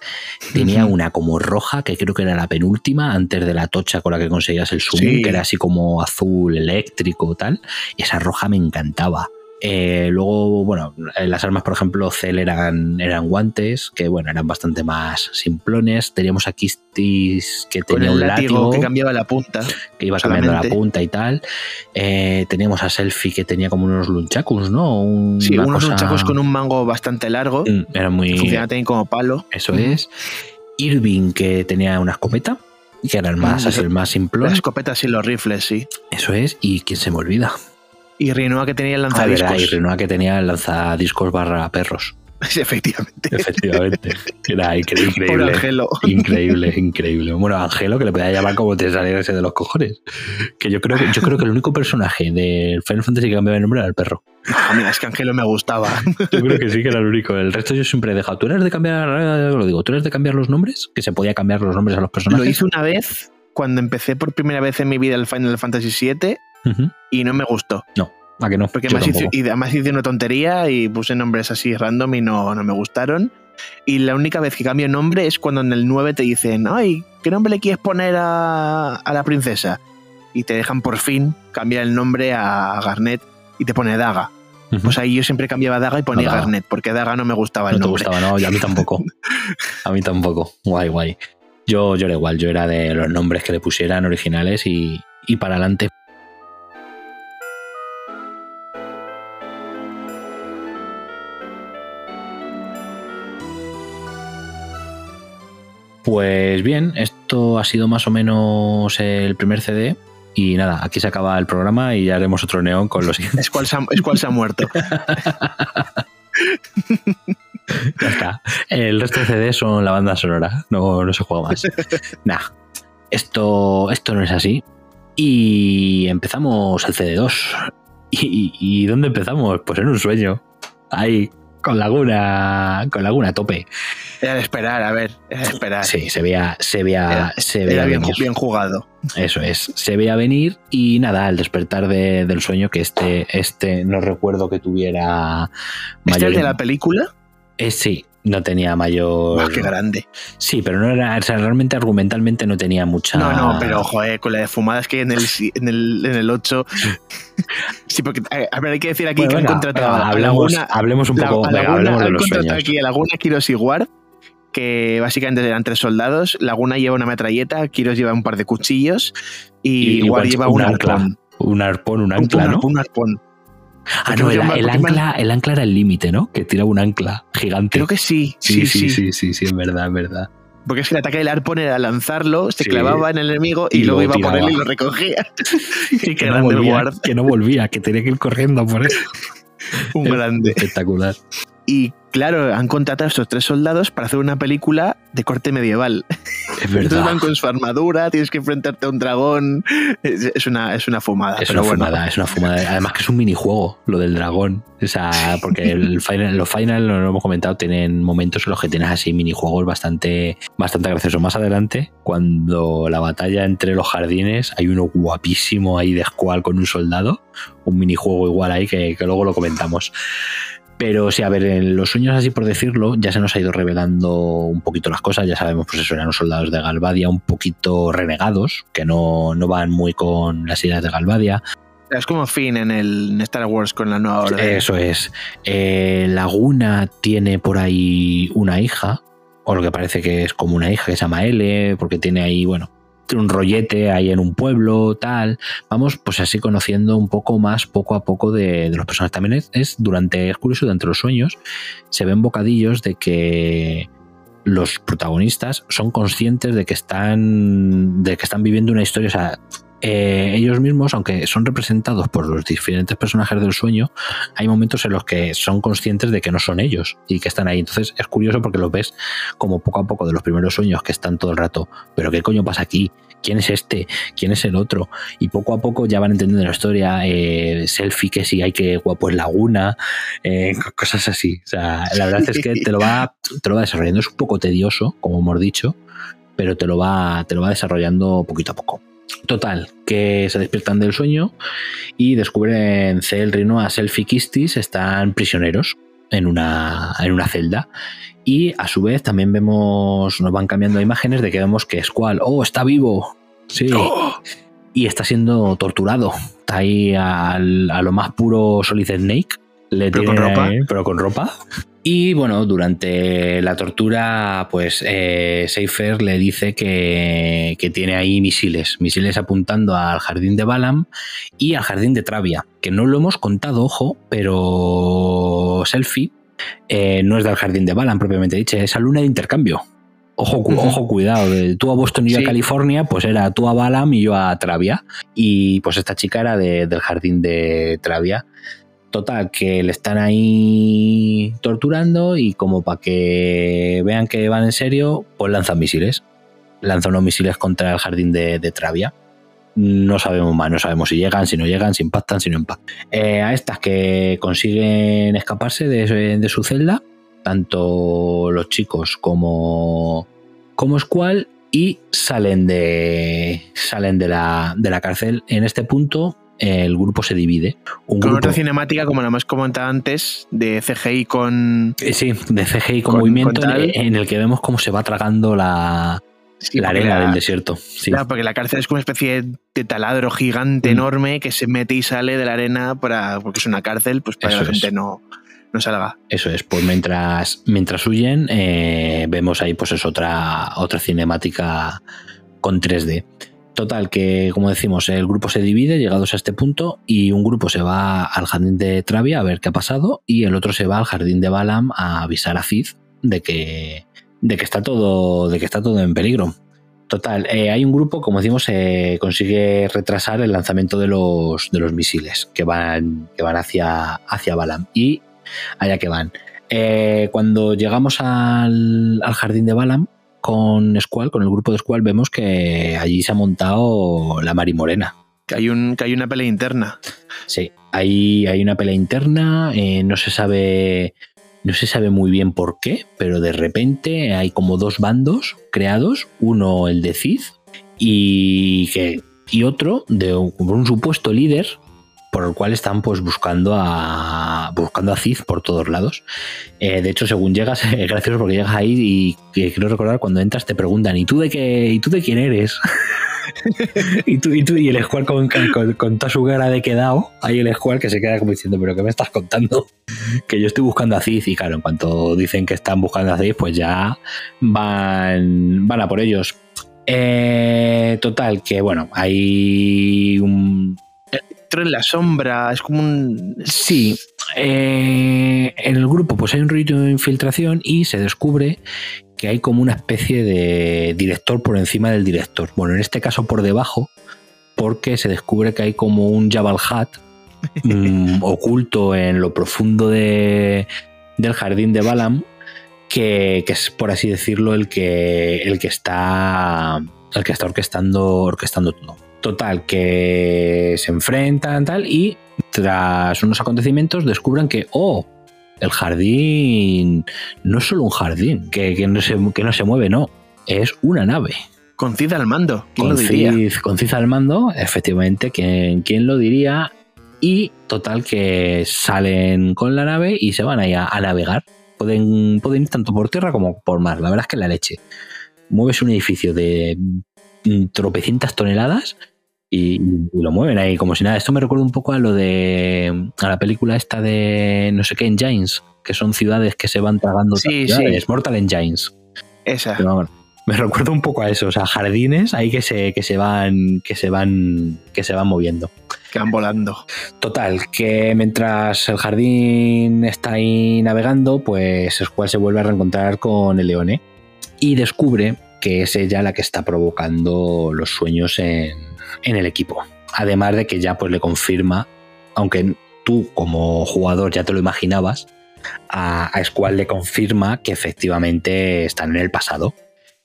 Tenía una como roja, que creo que era la penúltima, antes de la tocha con la que conseguías el sumo, Sí. que era así como azul eléctrico tal. Y esa roja me encantaba. Eh, luego, bueno, eh, las armas, por ejemplo, Cell eran, eran guantes, que bueno, eran bastante más simplones. Teníamos a Kistis que tenía un látigo, látigo que cambiaba la punta. que iba cambiando la punta y tal. Eh, teníamos a Selfie que tenía como unos lunchakus, ¿no? Un- Sí, unos cosa- nunchakus con un mango bastante largo. Mm, Era muy... Funciona también como palo. Eso es. Irving que tenía una escopeta, que era el más, Mm, el más simplón. Las escopetas y los rifles, sí. Eso es. Y quién se me olvida. Y Rinoa que tenía el Ah, verdad, y lanzadiscos. Renoa que tenía el lanzadiscos barra perros. Sí, efectivamente. Efectivamente. Era incre- Por increíble. Angelo. Increíble, increíble. Bueno, Angelo, que le podía llamar como te saliera ese de los cojones. Que yo creo que, yo creo que el único personaje del Final Fantasy que cambiaba de nombre era el perro. Ah, mira, es que Angelo me gustaba. Yo creo que sí que era el único. El resto yo siempre he dejado. ¿Tú eres de cambiar, lo digo, tú eres de cambiar los nombres? Que se podía cambiar los nombres a los personajes. Lo hice una vez cuando empecé por primera vez en mi vida el Final Fantasy VII Ujú. y no me gustó. ¿A que no? Porque además hice, y además hice una tontería y puse nombres así random y no, no me gustaron. Y la única vez que cambio nombre es cuando en el 9 te dicen, ay, ¿qué nombre le quieres poner a, a la princesa? Y te dejan por fin cambiar el nombre a Garnet y te pone Daga. Ujú. Pues ahí yo siempre cambiaba Daga y ponía Daga. Garnet, porque Daga no me gustaba el no te nombre. gustaba, no, y a mí tampoco. A mí tampoco. Guay, guay. Yo, yo era igual, yo era de los nombres que le pusieran originales y, y para adelante. Pues bien, esto ha sido más o menos el primer CD. Y nada, aquí se acaba el programa y ya haremos otro neón con los Es cual, se ha, es cual se ha muerto. Ya está. El resto de CD son la banda sonora. No, no se juega más. nah. Esto, esto no es así. Y empezamos el CD2. ¿Y, y dónde empezamos? Pues en un sueño. Ahí, con Laguna. Con Laguna a tope. Era de esperar, a ver, era de esperar. Sí, se veía, se veía, Era- se Era veía bien, venir. bien jugado. Eso es. Se veía venir. Y nada, al despertar de- del sueño, que este, este no recuerdo que tuviera ¿Este mayor. es de la película? Eh, sí, no tenía mayor. Ah, qué grande. Sí, pero no era, o sea, realmente argumentalmente no tenía mucha. No, no, pero joder, con la de fumadas que hay en el, en el, en el 8. sí, porque eh, a ver, hay que decir aquí Bueno, que han venga, contratado venga, a hablemos, Laguna, hablemos un la- poco a venga, Laguna- hablemos de han los contratado sueños. aquí a Laguna, Kiros y Ward, que básicamente eran tres soldados. Laguna lleva una metralleta, Kiros lleva un par de cuchillos y, Y- lleva un un ancla, arpón. Un arpón, un ancla, un, ¿no? Un arpón. Ah, no, el, el ancla, el ancla era el límite, ¿no? Que tiraba un ancla gigante. Creo que sí, sí, sí, sí. sí, sí, sí, es verdad, es verdad. Porque es que el ataque del arpón era lanzarlo, se Sí. clavaba en el enemigo y, Y luego iba por él tiraba. y lo recogía. Y Qué que no, volvía, que no volvía, que tenía que ir corriendo por eso. Un grande. Espectacular. Y claro, han contratado a estos tres soldados para hacer una película de corte medieval. Es Entonces verdad. van con su armadura, tienes que enfrentarte a un dragón. Es, es una, es una fumada. Es pero una bueno. fumada, es una fumada. Además que es un minijuego, lo del dragón. O sea, porque el final, los final, lo hemos comentado, tienen momentos en los que tienes así minijuegos bastante, bastante graciosos. Más adelante, cuando la batalla entre los jardines, hay uno guapísimo ahí de Squall con un soldado. Un minijuego igual ahí que, que luego lo comentamos. Pero sí, a ver, en los sueños, así por decirlo, ya se nos ha ido revelando un poquito las cosas. Ya sabemos, pues eso, eran los soldados de Galvadia un poquito renegados, que no, no van muy con las ideas de Galvadia. Es como Finn en el en Star Wars con la nueva orden. Eso es. Eh, Laguna tiene por ahí una hija, o lo que parece que es como una hija que se llama L, porque tiene ahí, bueno, un rollete ahí en un pueblo, tal. Vamos, pues así conociendo un poco más, poco a poco, de, de los personajes. También es, es durante, es curioso, durante los sueños, se ven bocadillos de que los protagonistas son conscientes de que están, de que están viviendo una historia, o sea, eh, ellos mismos, aunque son representados por los diferentes personajes del sueño, hay momentos en los que son conscientes de que no son ellos y que están ahí. Entonces es curioso porque lo ves como poco a poco de los primeros sueños que están todo el rato, pero ¿qué coño pasa aquí? ¿Quién es este? ¿Quién es el otro? Y poco a poco ya van entendiendo la historia. eh, selfie, que si hay que guapo es Laguna, eh, cosas así. O sea, la verdad es que te lo va, te lo va desarrollando. Es un poco tedioso, como hemos dicho, pero te lo va, te lo va desarrollando poquito a poco. Total, que se despiertan del sueño y descubren Cel, Rinoa, Selfie y Kistis están prisioneros en una, en una celda. Y a su vez también vemos, nos van cambiando imágenes de que vemos que Squall, oh, está vivo. Sí. Y está siendo torturado. Está ahí al- a, lo más puro Solid Snake. Le Pero con ropa. pero con ropa. Y bueno, durante la tortura, pues eh, Seifer le dice que, que tiene ahí misiles, misiles apuntando al jardín de Balam y al jardín de Travia, que no lo hemos contado, ojo, pero Selfie eh, no es del jardín de Balam propiamente dicho, es a luna de intercambio. Ojo, cu- ojo, cuidado, tú a Boston y yo Sí. a California, pues era tú a Balam y yo a Travia. Y pues esta chica era de- del jardín de Travia. Total, que le están ahí torturando y como para que vean que van en serio, pues lanzan misiles. Lanzan unos misiles contra el jardín de, de Travia. No sabemos más, no sabemos si llegan, si no llegan, si impactan, si no impactan. Eh, a estas que consiguen escaparse de, su celda, tanto los chicos como, como Squall, y salen de, salen de, la, de la cárcel. En este punto, el grupo se divide. Un Con grupo, otra cinemática, como la hemos comentado antes, de CGI con. eh, sí, de CGI con, con- movimiento con en, en el que vemos cómo se va tragando la, Sí, la porque arena la- del desierto. Sí. Claro, porque la cárcel es como una especie de taladro gigante Mm. enorme que se mete y sale de la arena para, porque es una cárcel, pues para Eso que la es. gente no, no salga. Eso es, pues mientras, mientras huyen, eh, vemos ahí pues es otra, otra cinemática con 3D. Total, que como decimos, el grupo se divide llegados a este punto y un grupo se va al jardín de Travia a ver qué ha pasado y el otro se va al jardín de Balam a avisar a Cid de que, de que, está, todo, de que está todo en peligro. Total, eh, hay un grupo, como decimos, consigue retrasar el lanzamiento de los, de los misiles que van, que van hacia, hacia Balam y allá que van. Eh, cuando llegamos al, al jardín de Balam con Squall, con el grupo de Squall, vemos que allí se ha montado la Mari Morena. Que hay, un, que hay una pelea interna. Sí, hay, hay una pelea interna, eh, no se sabe. No se sabe muy bien por qué, pero de repente hay como dos bandos creados, uno el de Cid y, que, y otro de un, un supuesto líder por el cual están pues buscando a buscando a Cid por todos lados. Eh, de hecho, según llegas, es gracioso porque llegas ahí y, quiero recordar cuando entras te preguntan ¿y tú de qué y tú de quién eres? y tú y tú y el Squall con, con, toda su cara de quedado, hay el Squall que se queda como diciendo pero qué me estás contando que yo estoy buscando a Cid y claro en cuanto dicen que están buscando a Cid pues ya van van a por ellos. Eh, total que bueno hay un Entró en la sombra, es como un. Sí, eh, en el grupo pues hay un rito de infiltración y se descubre que hay como una especie de director por encima del director. Bueno, en este caso por debajo, porque se descubre que hay como un Jabal Hat mm, oculto en lo profundo de, del jardín de Balam, que, que es, por así decirlo, el que, el que está. El que está orquestando, orquestando todo. Total, que se enfrentan tal, y tras unos acontecimientos descubren que, oh, el jardín no es solo un jardín, que, que no, se, que no se mueve, no, es una nave. Con Cid al mando, ¿quién Con lo diría? Cid, con Cid al mando, efectivamente, ¿quién, quién lo diría? Y total que salen con la nave y se van ahí a, a navegar. Pueden, pueden ir tanto por tierra como por mar. La verdad es que la leche. Mueves un edificio de tropecientas toneladas y, y lo mueven ahí como si nada. Esto me recuerda un poco a lo de a la película esta de no sé qué Engines, que son ciudades que se van tragando Sí, ciudades. sí. Mortal Engines. Esa. Pero bueno, me recuerda un poco a eso, o sea, jardines ahí que se, que se van, que se van, que se van moviendo. Que van volando. Total, que mientras el jardín está ahí navegando, pues Squall se vuelve a reencontrar con el leone y descubre que es ella la que está provocando los sueños en, en el equipo. Además de que ya pues le confirma, aunque tú como jugador ya te lo imaginabas, a, a Squall le confirma que efectivamente están en el pasado.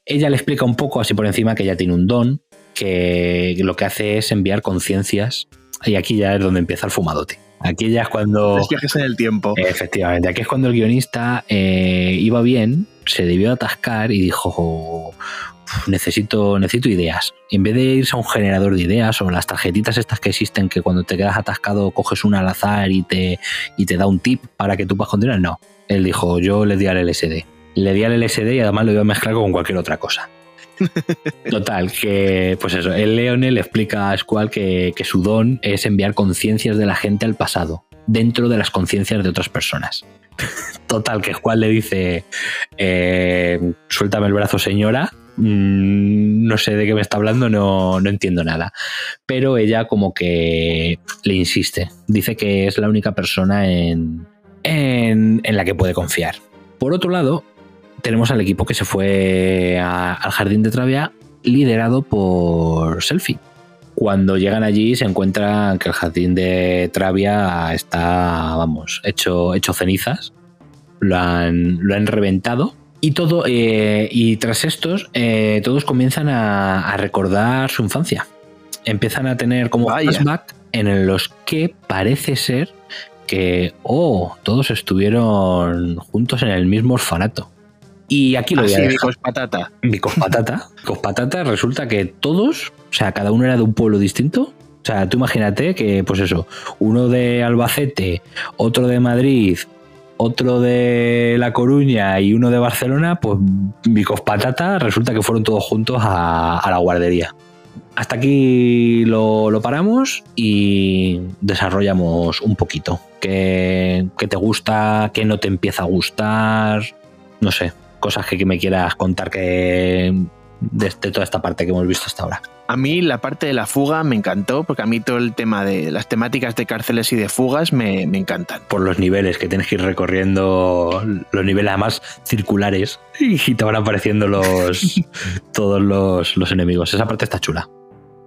Ella le explica un poco así por encima que ella tiene un don, que lo que hace es enviar conciencias y aquí ya es donde empieza el fumadote. Aquí ya es cuando... Los viajes en el tiempo. Efectivamente, aquí es cuando el guionista eh, iba bien, se debió atascar y dijo, "Uf, necesito, necesito ideas. Y en vez de irse a un generador de ideas o las tarjetitas estas que existen que cuando te quedas atascado coges una al azar y te, y te da un tip para que tú puedas continuar, no. Él dijo, yo le di al LSD. Le di al LSD y además lo iba a mezclar con cualquier otra cosa. Total, que pues eso, el Leone le explica a Squall que, que su don es enviar conciencias de la gente al pasado, dentro de las conciencias de otras personas. Total, que Squall le dice, eh, suéltame el brazo señora, Mm, no sé de qué me está hablando, no, no entiendo nada. Pero ella como que le insiste, dice que es la única persona en, en, en la que puede confiar. Por otro lado, tenemos al equipo que se fue al jardín de Travia liderado por Selfie. Cuando llegan allí se encuentran que el jardín de Travia está, vamos, hecho, hecho cenizas. Lo han, lo han reventado. Y todo, eh, y tras estos, eh, todos comienzan a, a recordar su infancia. Empiezan a tener como Vaya. flashback en los que parece ser que, oh, todos estuvieron juntos en el mismo orfanato. Y aquí lo voy a Así, dejar. hijos patata. Vicos Patata. Vicos Patata resulta que todos, o sea, cada uno era de un pueblo distinto. O sea, tú imagínate que, pues eso, uno de Albacete, otro de Madrid, otro de La Coruña y uno de Barcelona, pues Vicos Patata resulta que fueron todos juntos a, a la guardería. Hasta aquí lo, lo paramos y desarrollamos un poquito. ¿Qué, qué te gusta? ¿Qué no te empieza a gustar? No sé, cosas que, que me quieras contar que de, de toda esta parte que hemos visto hasta ahora. A mí la parte de la fuga me encantó, porque a mí todo el tema de las temáticas de cárceles y de fugas me, me encantan. Por los niveles que tienes que ir recorriendo, los niveles además circulares, y te van apareciendo los todos los, los enemigos. Esa parte está chula.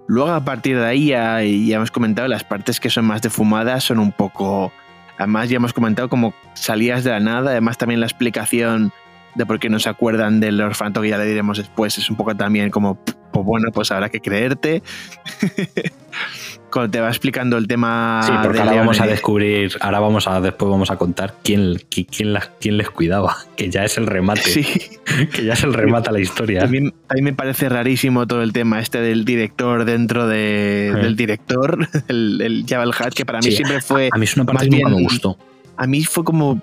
Luego a partir de ahí ya, ya hemos comentado, las partes que son más defumadas son un poco... Además ya hemos comentado como salías de la nada, además también la explicación de por qué no se acuerdan del orfanato que ya le diremos después es un poco también como, pues bueno, pues habrá que creerte. Cuando te va explicando el tema... Sí, porque ahora vamos a descubrir, ahora vamos a después vamos a contar quién, qui- quién, las- quién les cuidaba, que ya es el remate, Sí. que ya es el remate a la historia. También, también me parece rarísimo todo el tema este del director dentro de- Sí. del director, el, el Jabal Hat, que para mí Sí, siempre fue. A mí es una parte que nunca me gustó. A mí fue como.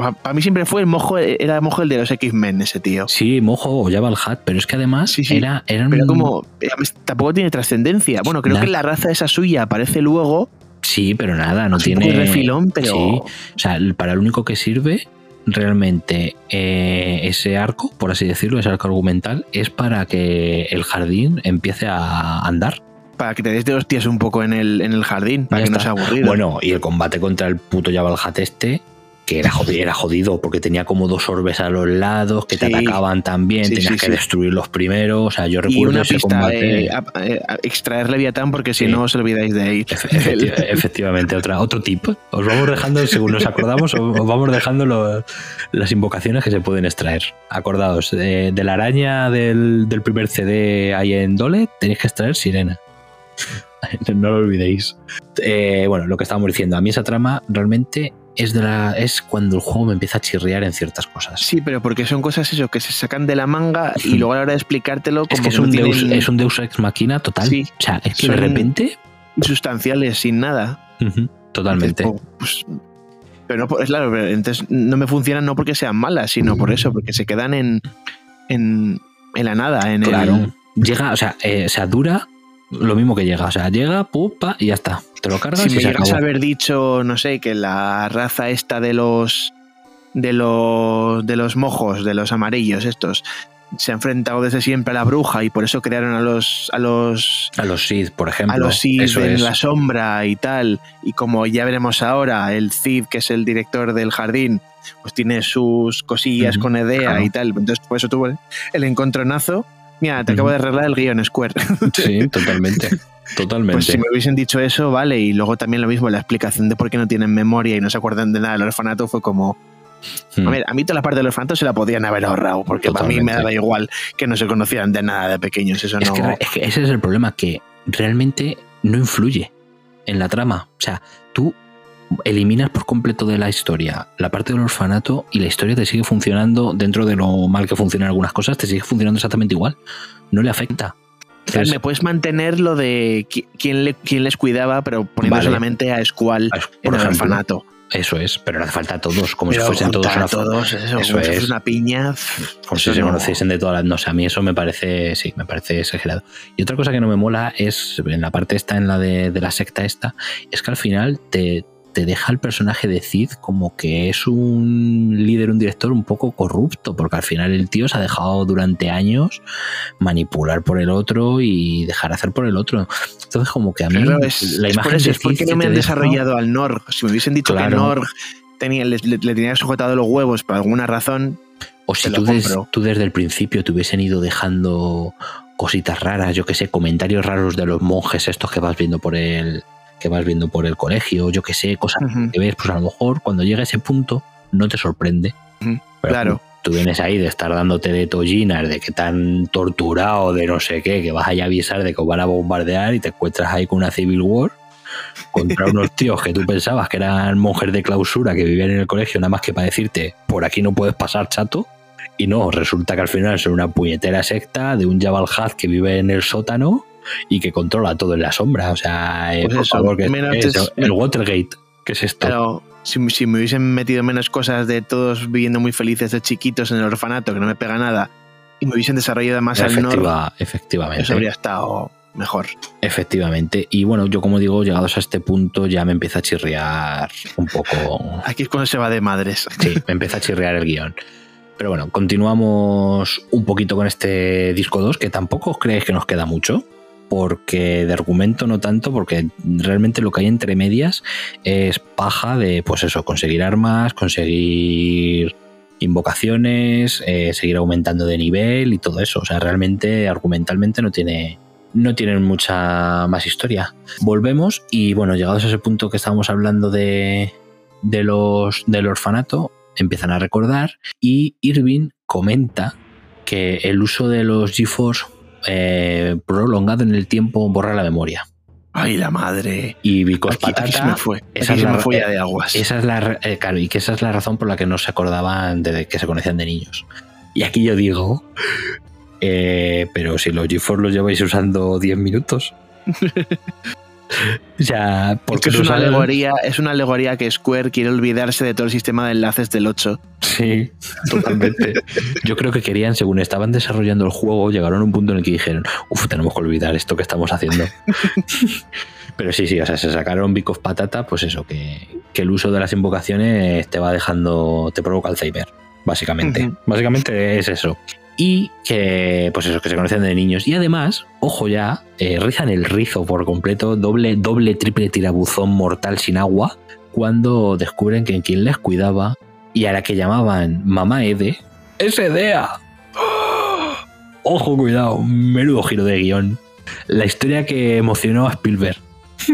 O sea, para mí siempre fue el mojo, era mojo el de los X-Men, ese tío. Sí, mojo o Jabal Hat, pero es que además Sí, sí. era, era Pero un- como. eh, Tampoco tiene trascendencia. Bueno, creo Nada. que la raza esa suya aparece luego. Sí, pero nada, no Es un tiene. de refilón, pero- Sí, o sea, para lo único que sirve realmente eh, ese arco, por así decirlo, ese arco argumental, es para que el jardín empiece a andar. Para que te des de hostias un poco en el, en el jardín, para Ya que no sea aburrido. Bueno, y el combate contra el puto Jabal Hat este, que era jodido, era jodido porque tenía como dos orbes a los lados que te atacaban también, Sí, tenías sí, que sí. destruirlos primero. O sea, yo Y recuerdo una ese pista, combate. eh, a- eh, a- extraer Leviatán porque si no os olvidáis de ahí. Efe- efecti- efectivamente, otra, otro tip. Os vamos dejando, según nos acordamos, os os vamos dejando lo- las invocaciones que se pueden extraer. Acordaos, de, de la araña del, del primer CD ahí en Dole, tenéis que extraer Sirena. No lo olvidéis. Eh, bueno, lo que estábamos diciendo, a mí esa trama realmente es, de la, es cuando el juego me empieza a chirriar en ciertas cosas. Sí, pero porque son cosas eso que se sacan de la manga y luego a la hora de explicártelo como es que es un, Deus, tienen es un Deus Ex Machina total. Sí. O sea, es que de repente... insustanciales sin nada. Totalmente. Entonces, pues, pero no, por- es claro, pero entonces no me funcionan no porque sean malas, sino por eso, porque se quedan en, en, en la nada, en Claro. el, Llega, o sea, eh, o sea, dura lo mismo que llega. O sea, llega, pupa y ya está. Te lo cargas si y me llegas a haber dicho, no sé, que la raza esta de los de los de los mojos, de los amarillos estos, se ha enfrentado desde siempre a la bruja y por eso crearon a los a los A los Sith, por ejemplo. a los Sith Eso en es. la sombra y tal. Y como ya veremos ahora, el Cid, que es el director del jardín, pues tiene sus cosillas con claro. y tal. Entonces, por eso tuvo el, el encontronazo. Mira, te acabo de arreglar el guion Square. Sí, totalmente. Totalmente. Pues si me hubiesen dicho eso, vale. Y luego también lo mismo, la explicación de por qué no tienen memoria y no se acuerdan de nada del orfanato fue como. Hmm. A ver, a mí toda la parte del orfanato se la podían haber ahorrado, porque para mí me daba igual que no se conocieran de nada de pequeños. Eso es, no. que, es que ese es el problema, que realmente no influye en la trama. O sea, tú eliminas por completo de la historia la parte del orfanato y la historia te sigue funcionando dentro de lo mal que funcionan algunas cosas, te sigue funcionando exactamente igual. No le afecta. Entonces, me puedes mantener lo de qui- quién, le- quién les cuidaba, pero poniendo Vale. solamente a Squall por en el orfanato. Eso es, pero no hace falta a todos, como Pero si fuesen todos una todos, eso, eso como si es. fuese una piña. como si se no- conociesen de todas las. No sé, a mí eso me parece, sí, me parece exagerado. Y otra cosa que no me mola es, en la parte esta, en la de, de la secta esta, es que al final te, te deja el personaje de Cid como que es un líder, un director un poco corrupto, porque al final el tío se ha dejado durante años manipular por el otro y dejar hacer por el otro. Entonces, como que a mí Claro, es, la es imagen por eso, de es porque Cid no me han deja- desarrollado al Norg. Si me hubiesen dicho Claro. que Norg tenía, le, le- le tenía sujetado los huevos por alguna razón, O si tú, des- tú desde el principio te hubiesen ido dejando cositas raras, yo que sé, comentarios raros de los monjes estos que vas viendo por el que vas viendo por el colegio, yo que sé, cosas Ujú. que ves, pues a lo mejor cuando llega ese punto no te sorprende. Pero claro. Tú vienes ahí de estar dándote de tollinas, de que tan torturado, de no sé qué, que vas allá a avisar de que os van a bombardear y te encuentras ahí con una Civil War contra unos tíos que tú pensabas que eran monjes de clausura que vivían en el colegio nada más que para decirte por aquí no puedes pasar chato y no, resulta que al final son una puñetera secta de un Jabal Had que vive en el sótano y que controla todo en la sombra. O sea, eh, Pues por eso, favor, que menos es es- el Watergate. ¿Qué es esto? Pero si, si me hubiesen metido menos cosas de todos viviendo muy felices de chiquitos en el orfanato, que no me pega nada, y me hubiesen desarrollado más al Efectiva- efectivamente. eso habría estado mejor. Efectivamente. Y bueno, yo como digo, llegados a este punto ya me empieza a chirriar un poco. Aquí es cuando se va de madres. Sí, me empieza a chirriar el guion. Pero bueno, continuamos un poquito con este disco 2, que tampoco os creéis que nos queda mucho, porque de argumento no tanto, porque realmente lo que hay entre medias es paja de, pues eso, conseguir armas, conseguir invocaciones, eh, seguir aumentando de nivel y todo eso. O sea, realmente argumentalmente no tiene, no tienen mucha más historia. Volvemos y bueno, llegados a ese punto que estábamos hablando de, de los, del orfanato, empiezan a recordar y Irving comenta que el uso de los GeForce eh, prolongado en el tiempo borra la memoria. Ay, la madre. Y Vicos Aquí, aquí Patata, se me fue. Esa es la- me fue de aguas. esa es la, eh, claro, y que esa es la razón por la que no se acordaban de que se conocían de niños. Y aquí yo digo, eh, pero si los GeForce los lleváis usando 10 minutos. o sea, porque es una alegoría, es una alegoría que Square quiere olvidarse de todo el sistema de enlaces del 8. Sí, totalmente. Yo creo que querían, según estaban desarrollando el juego, llegaron a un punto en el que dijeron, uff, tenemos que olvidar esto que estamos haciendo. Pero sí, sí, o sea, se sacaron Big of Patata, pues eso, que, que el uso de las invocaciones te va dejando, te provoca Alzheimer, básicamente. Básicamente es eso. Y que, pues eso, que se conocen de niños. Y además, ojo ya, eh, rizan el rizo por completo, doble, doble, triple tirabuzón mortal sin agua, cuando descubren que quien les cuidaba y a la que llamaban Mamá Ede es Edea. Ojo, cuidado, menudo giro de guion. La historia que emocionó a Spielberg.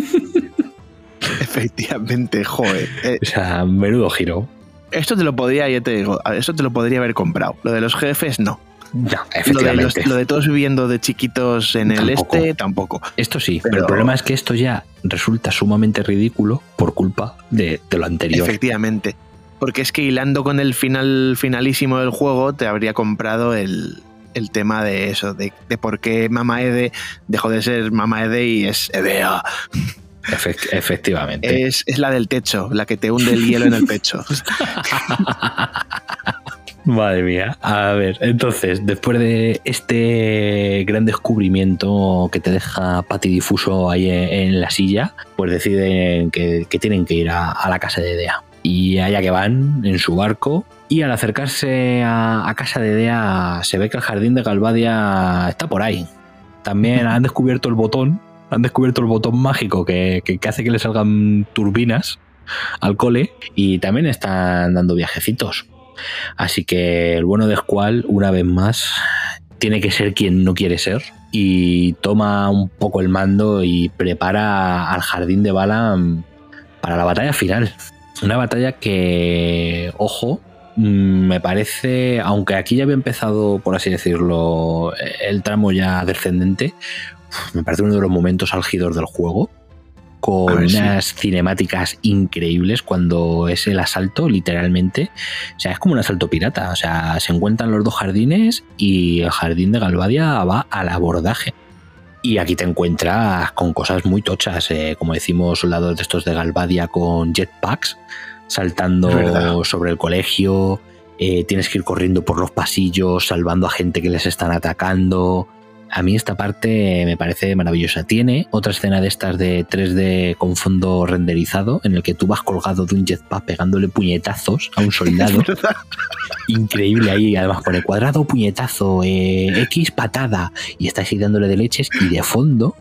Efectivamente, joder. Eh, O sea, menudo giro. esto te lo podría, ya te digo, esto te lo podría haber comprado. Lo de los jefes, no. No, Lo de, los- efectivamente. lo de todos viviendo de chiquitos en el este, tampoco. Esto sí, pero... Pero- el problema es que esto ya resulta sumamente ridículo por culpa de, de lo anterior. Efectivamente. Porque es que hilando con el final finalísimo del juego, te habría comprado el, el tema de eso, de, de por qué Mama Ede dejó de ser Mama Ede y es Edea. Efect- efectivamente. Es, es la del techo, la que te hunde el hielo en el pecho. Madre mía. A ver, entonces, después de este gran descubrimiento que te deja patidifuso ahí en, en la silla, pues deciden que, que tienen que ir a, a la casa de Dea. Y allá que van, en su barco, y al acercarse a, a casa de Dea, se ve que el jardín de Galvadia está por ahí. También han descubierto el botón, han descubierto el botón mágico que, que- que hace que le salgan turbinas al cole, y también están dando viajecitos. Así que el bueno de Squall, una vez más, tiene que ser quien no quiere ser y toma un poco el mando y prepara al jardín de Balam para la batalla final. Una batalla que, ojo, mm, me parece, aunque aquí ya había empezado, por así decirlo, el tramo ya descendente, me parece uno de los momentos álgidos del juego con sí. unas cinemáticas increíbles cuando es el asalto, literalmente. O sea, es como un asalto pirata. O sea, se encuentran los dos jardines y el jardín de Galvadia va al abordaje. Y aquí te encuentras con cosas muy tochas, eh, como decimos, soldados de estos de Galvadia con jetpacks, saltando sobre el colegio. eh, tienes que ir corriendo por los pasillos, salvando a gente que les están atacando. A mí esta parte me parece maravillosa. Tiene otra escena de estas de 3D con fondo renderizado, en el que tú vas colgado de un jetpack pegándole puñetazos a un soldado. Increíble ahí, además pone cuadrado, puñetazo, eh, X patada, y estás ahí dándole de leches, y de fondo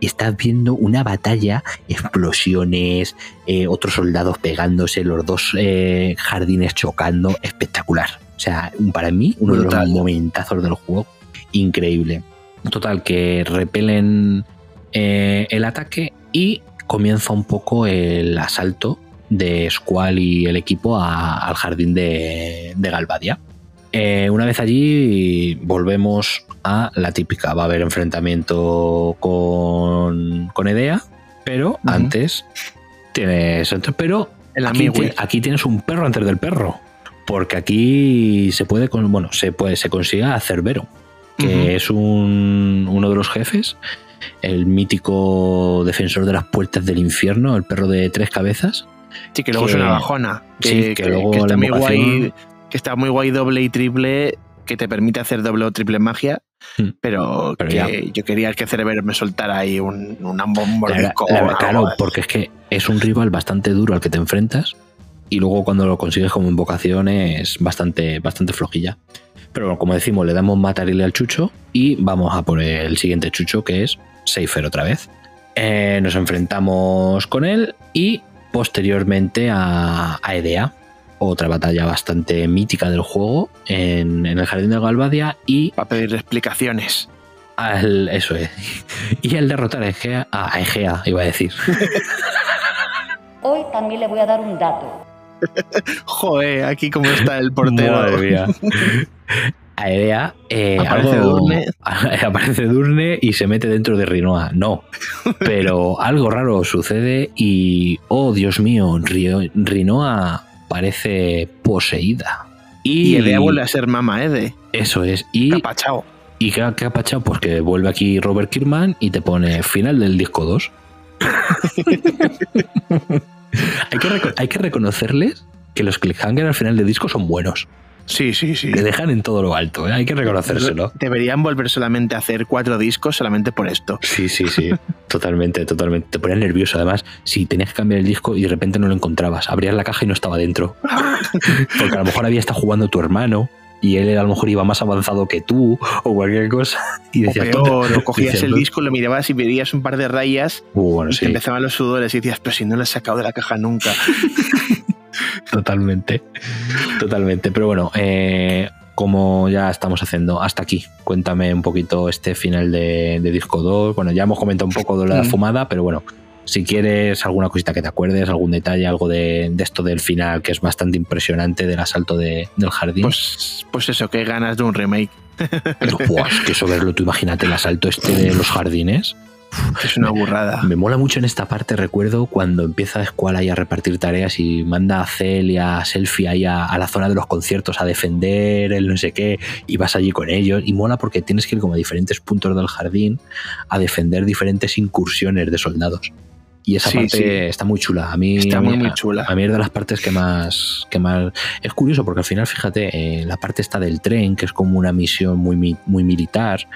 estás viendo una batalla, explosiones, eh, otros soldados pegándose, los dos eh, jardines chocando, espectacular. O sea, para mí, uno de los momentazos del juego, increíble. Total, que repelen eh, el ataque y comienza un poco el asalto de Squall y el equipo a- al jardín de, de Galvadia. Eh, una vez allí volvemos a la típica, va a haber enfrentamiento con, con Edea, pero antes tienes... Pero El aquí, aquí tienes un perro antes del perro, porque aquí se puede, con, bueno, se puede, se consigue a Cerbero, que es un, uno de los jefes, el mítico defensor de las puertas del infierno, el perro de tres cabezas. Sí, que luego que- es una bajona. Que, sí, que luego está la muy invocación- guay. Que está muy guay doble y triple, que te permite hacer doble o triple magia. Hmm. Pero, Pero que ya. yo quería que Cerebro me soltara ahí un, un claro, porque es que es un rival bastante duro al que te enfrentas y luego cuando lo consigues como invocación es bastante, bastante flojilla. Pero bueno, como decimos, le damos matarile al chucho y vamos a por el siguiente chucho que es Seifer otra vez. Eh, nos enfrentamos con él y posteriormente a, a Edea. Otra batalla bastante mítica del juego en, en el Jardín de Galvadia y Para pedir explicaciones. al, eso es. Y al derrotar a Egea, a Egea iba a decir. Hoy también le voy a dar un dato. Joder, aquí como está el portero. Madre mía. A Edea eh, Aparece algo- Durne. aparece Durne y se mete dentro de Rinoa. No. Pero algo raro sucede y, oh Dios mío, Rio- Rinoa parece poseída. Y, Y Edea vuelve a ser Mama Ede. Eso es. Y, Capachao. ¿Y qué, ha- qué? Pues que vuelve aquí Robert Kirkman y te pone final del disco 2. hay, que hay que reconocerles que los cliffhanger al final del disco son buenos. Sí, sí, sí. Le dejan en todo lo alto, ¿eh? hay que reconocérselo. Deberían volver solamente a hacer cuatro discos solamente por esto. Sí, sí, sí. totalmente, totalmente. Te ponías nervioso. Además, si tenías que cambiar el disco y de repente no lo encontrabas, abrías la caja y no estaba dentro. Porque a lo mejor había estado jugando tu hermano y él a lo mejor iba más avanzado que tú o cualquier cosa. Y O decías, peor, "Tú- o cogías el disco, lo mirabas y veías un par de rayas Uh, bueno, y sí, te empezaban los sudores y decías, pero si no lo he sacado de la caja nunca. totalmente. Totalmente. Pero bueno, eh, como ya estamos haciendo hasta aquí, cuéntame un poquito este final de, de disco 2. Bueno, ya hemos comentado un poco de la Mm. fumada, pero bueno, si quieres alguna cosita que te acuerdes, algún detalle, algo de, de esto del final que es bastante impresionante del asalto de- del jardín. Pues, pues eso, que ganas de un remake. Buah, es que eso verlo, tú imagínate el asalto este de los jardines. Es una burrada. Me mola mucho en esta parte, recuerdo cuando empieza Squall ahí a repartir tareas y manda a Cel y a Selfie ahí a, a la zona de los conciertos a defender el no sé qué y vas allí con ellos y mola porque tienes que ir como a diferentes puntos del jardín a defender diferentes incursiones de soldados. Y esa Sí, parte sí. está muy chula. A mí, Está a mí- muy, muy chula. A mí es de las partes que más, que más... Es curioso porque al final, fíjate, eh, la parte esta del tren, que es como una misión muy, muy militar,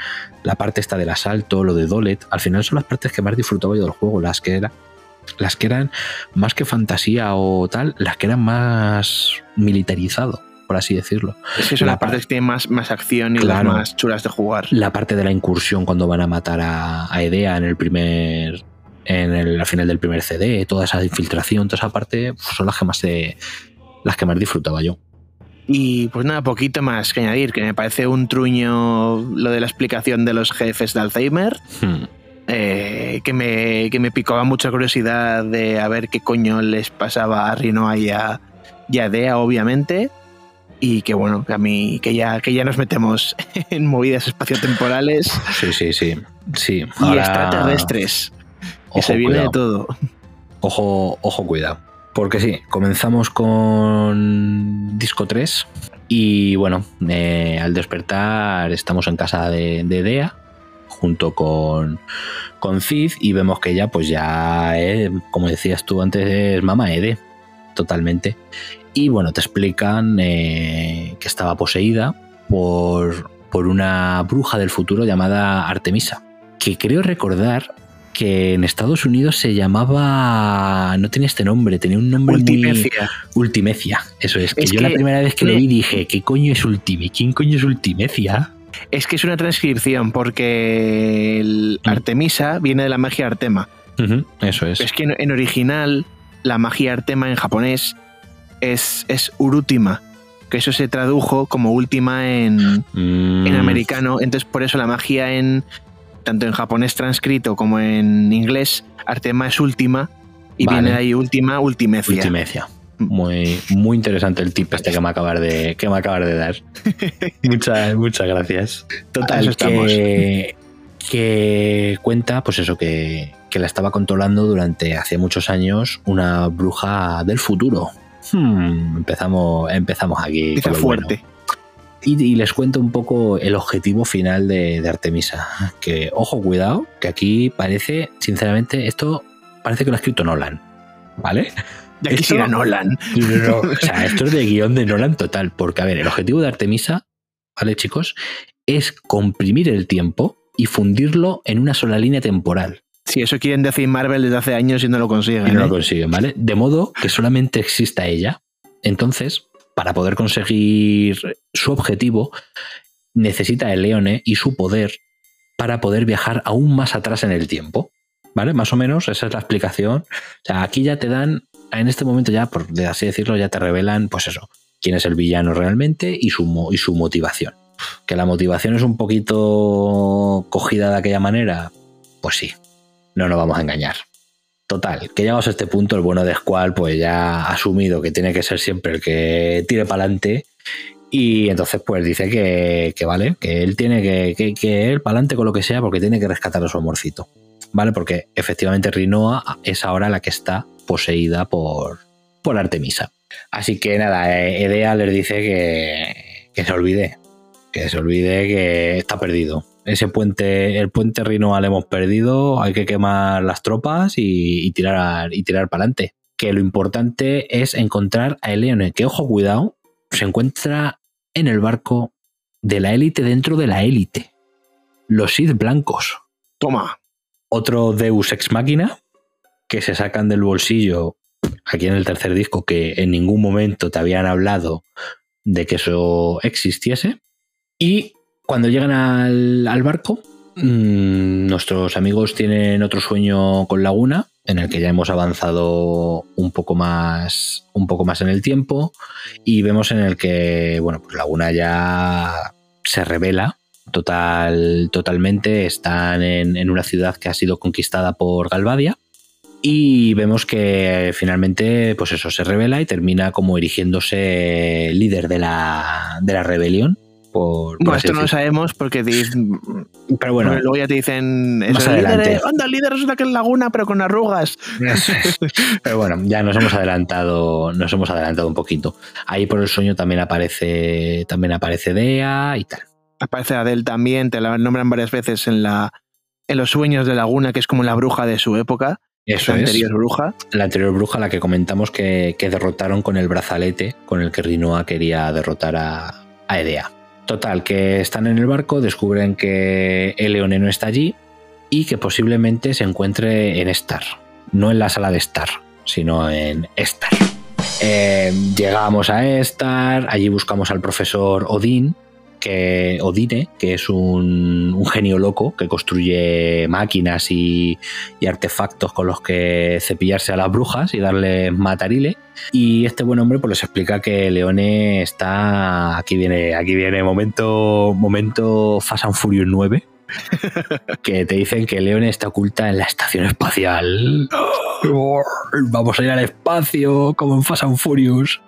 la parte esta del asalto, lo de Dolet, al final son las partes que más disfrutaba yo del juego, las que, era, las que eran más que fantasía o tal, las que eran más militarizado, por así decirlo. Es que son La las partes par- que tienen más, más acción y Claro. las más chulas de jugar. La parte de la incursión cuando van a matar a, a Edea en el primer... En el, al final del primer CD, toda esa infiltración, toda esa parte, pues, son las que más las que más disfrutaba yo. Y pues nada, poquito más que añadir, que me parece un truño lo de la explicación de los jefes de Alzheimer, Hmm. eh, que, me, que me picaba mucha curiosidad de a ver qué coño les pasaba a Rinoa y a, y a Dea, obviamente. Y que bueno, que a mí, que ya, que ya nos metemos en movidas espaciotemporales Sí, sí, sí. sí. y Ahora- extraterrestres. Ojo, se viene de todo. Ojo, ojo, cuidado. Porque sí, comenzamos con disco 3 y bueno, eh, al despertar estamos en casa de, de Dea junto con, con Cid y vemos que ella pues ya, eh, como decías tú antes, es mamá Ede, totalmente. Y bueno, te explican eh, que estaba poseída por, por una bruja del futuro llamada Artemisa, que creo recordar que en Estados Unidos se llamaba. No tenía este nombre, tenía un nombre muy. Ultimecia. Ultimecia, eso es. Que Es yo que- la primera vez que lo me- vi dije, ¿qué coño es Ultime? ¿Quién coño es Ultimecia? Es que es una transcripción porque el Mm. Artemisa viene de la magia Artema. Eso es. Es que en, en original la magia Artema en japonés es, es Urutima, que eso se tradujo como última en, Mm, en americano. Entonces por eso la magia en tanto en japonés transcrito como en inglés Artema es última y Vale. viene ahí última Ultimecia. Ultimecia. Muy, muy interesante el tip este que me acabas de, que me acabas de dar. muchas, muchas gracias. Total, estamos. que, que cuenta, pues eso, que, que la estaba controlando durante hace muchos años una bruja del futuro. Hmm, empezamos, empezamos aquí. Empieza fuerte. Y, y les cuento un poco el objetivo final de, de Artemisa. Que, ojo, cuidado, que aquí parece, sinceramente, esto parece que lo ha escrito Nolan. ¿Vale? Ya Esto- quisiera Nolan. No, no, no. O sea, esto es de guion de Nolan total. Porque, a ver, el objetivo de Artemisa, ¿vale, chicos? Es comprimir el tiempo y fundirlo en una sola línea temporal. Si eso quieren decir Marvel desde hace años y no lo consiguen. Y no ¿eh? lo consiguen, ¿vale? De modo que solamente exista ella. Entonces, para poder conseguir su objetivo, necesita el Leone y su poder para poder viajar aún más atrás en el tiempo. ¿Vale? Más o menos, esa es la explicación. O sea, aquí ya te dan, en este momento ya, por así decirlo, ya te revelan, pues eso, quién es el villano realmente y su, y su motivación. Que la motivación es un poquito cogida de aquella manera, pues sí, no nos vamos a engañar. Total, que llegamos a este punto, el bueno de Squall pues ya ha asumido que tiene que ser siempre el que tire para adelante y entonces pues dice que, vale, que él tiene que, que, que él para adelante con lo que sea porque tiene que rescatar a su amorcito, ¿vale? Porque efectivamente Rinoa es ahora la que está poseída por, por Artemisa. Así que nada, Edea les dice que, que se olvide, que se olvide que está perdido. Ese puente, el puente Rinoa lo hemos perdido, hay que quemar las tropas y, y tirar y tirar para adelante. Que lo importante es encontrar a Eleone, que ojo, cuidado, se encuentra en el barco de la élite dentro de la élite. Los Sith blancos. Toma. Otro Deus ex máquina que se sacan del bolsillo aquí en el tercer disco que en ningún momento te habían hablado de que eso existiese. Y cuando llegan al, al barco, mmm, nuestros amigos tienen otro sueño con Laguna, en el que ya hemos avanzado un poco más, un poco más en el tiempo, y vemos en el que, bueno, pues Laguna ya se revela total, totalmente. Están en, en una ciudad que ha sido conquistada por Galvadia. Y vemos que finalmente, pues eso, se revela y termina como erigiéndose líder de la, de la rebelión. Por, por Bueno, así esto no lo sabemos porque te Pero bueno, luego ya te dicen más eso, el líder, anda, el líder resulta que es Laguna, pero con arrugas. Pero bueno, ya nos hemos adelantado, nos hemos adelantado un poquito. Ahí por el sueño también aparece, también aparece Dea y tal. Aparece Adele también, te la nombran varias veces en la en los sueños de Laguna, que es como la bruja de su época, Eso la es. anterior bruja. La anterior bruja, la que comentamos que, que derrotaron con el brazalete con el que Rinoa quería derrotar a, a Edea. Total, que están en el barco, descubren que Eleone no está allí y que posiblemente se encuentre en Star. No en la sala de Star, sino en Star. Eh, llegamos a Star, allí buscamos al profesor Odín, que Odine, que es un, un genio loco que construye máquinas y, y artefactos con los que cepillarse a las brujas y darle matarile. Y este buen hombre pues les explica que Leone está. Aquí viene, aquí viene momento. Momento Fast and Furious 9. que te dicen que Leone está oculta en la estación espacial. Vamos a ir al espacio, como en Fast and Furious.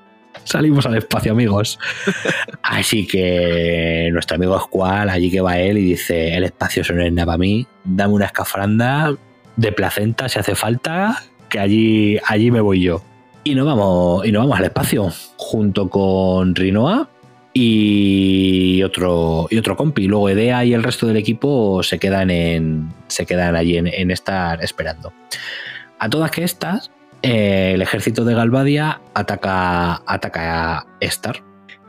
Salimos al espacio, amigos. Así que nuestro amigo Squall, allí que va él y dice: El espacio eso no es nada para mí. Dame una escafranda de placenta si hace falta, que allí, allí me voy yo. Y nos vamos, y nos vamos al espacio, junto con Rinoa y otro, y otro compi. Luego Edea y el resto del equipo se quedan, en, se quedan allí en, en estar esperando. A todas que estas, eh, el ejército de Galvadia ataca, ataca a Star.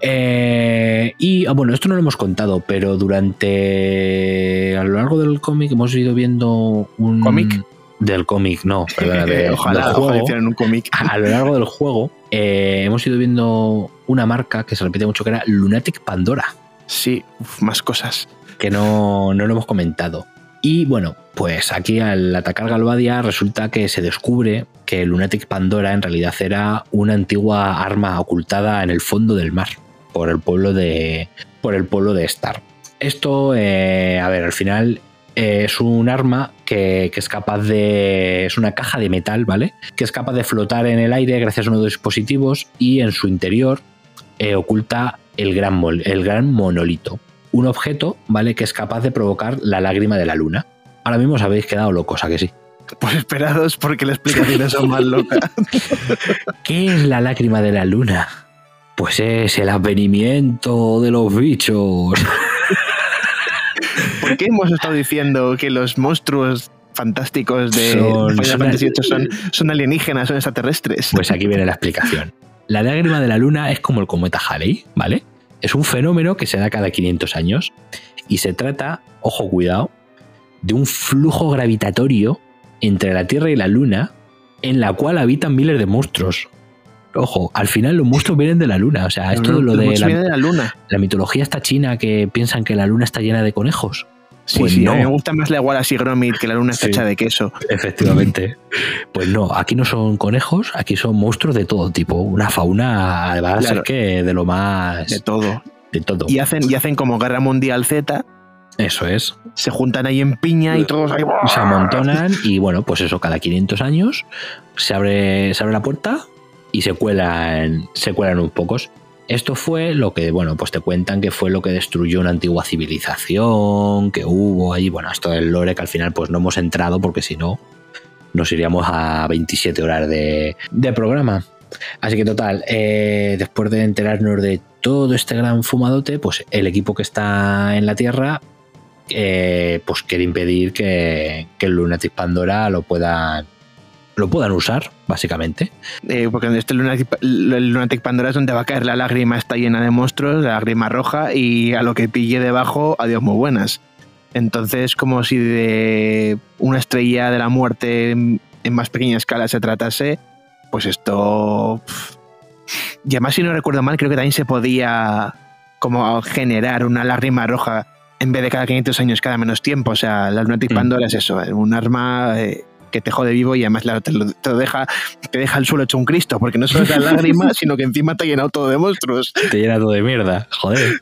Eh, y ah, bueno, esto no lo hemos contado, pero durante a lo largo del cómic hemos ido viendo un ¿Cómic? del cómic, no, perdona, de- ojalá, del ojalá juego. hicieran un cómic. A lo largo del juego eh, hemos ido viendo una marca que se repite mucho que era Lunatic Pandora, Sí, uf, más cosas. que no, no lo hemos comentado. Y bueno, pues aquí al atacar Galvadia resulta que se descubre que Lunatic Pandora en realidad era una antigua arma ocultada en el fondo del mar por el pueblo de, por el pueblo de Star. Esto, eh, a ver, al final eh, es un arma que, es capaz de... es una caja de metal, ¿vale? Que es capaz de flotar en el aire gracias a unos dispositivos y en su interior eh, oculta el gran, mol- el gran monolito. Un objeto, ¿vale? Que es capaz de provocar la lágrima de la luna. Ahora mismo os habéis quedado locos, ¿a que sí? Pues esperados porque la explicación aún más loca. ¿Qué es la lágrima de la luna? Pues es el advenimiento de los bichos. ¿Por qué hemos estado diciendo que los monstruos fantásticos de Son- Final son- Fantasy VIII son, son alienígenas, son extraterrestres? Pues aquí viene la explicación. La lágrima de la luna es como el cometa Halley, ¿vale? Es un fenómeno que se da cada 500 años y se trata, ojo cuidado, de un flujo gravitatorio entre la Tierra y la Luna en la cual habitan miles de monstruos. Ojo, al final los monstruos vienen de la Luna, o sea, esto No, es lo los de monstruos la, vienen de la luna. la mitología esta china que piensan que la Luna está llena de conejos. Sí, Pues sí, a no. mí me gusta más la igual así Gromit que la luna Sí. hecha de queso. Efectivamente. Pues no, aquí no son conejos, aquí son monstruos de todo tipo. Una fauna, además, Claro. es que de lo más. De todo. de todo. Y hacen, y hacen como Guerra Mundial Z, Eso es. se juntan ahí en piña y todos ahí. Se amontonan y bueno, pues eso, cada 500 años se abre, se abre la puerta y se cuelan, se cuelan unos pocos. Esto fue lo que, bueno, pues te cuentan que fue lo que destruyó una antigua civilización, que hubo ahí, bueno, esto del lore que al final pues no hemos entrado porque si no nos iríamos a 27 horas de, de programa. Así que total, eh, después de enterarnos de todo este gran fumadote, pues el equipo que está en la Tierra eh, pues quiere impedir que, el Lunatic Pandora lo puedan lo puedan usar, básicamente. Eh, porque en este Lunatic, el Lunatic Pandora es donde va a caer la lágrima, está llena de monstruos, la lágrima roja, y a lo que pille debajo, adiós muy buenas. Entonces, como si de una estrella de la muerte en en más pequeña escala se tratase, pues esto. y además, si no recuerdo mal, creo que también se podía como generar una lágrima roja en vez de cada 500 años, cada menos tiempo. O sea, la Lunatic Mm. Pandora es eso, un arma eh, que te jode vivo y además te, lo- te lo deja, te deja el suelo hecho un Cristo, porque no solo es la lágrima, sino que encima te ha llenado todo de monstruos. Te llena todo de mierda, joder.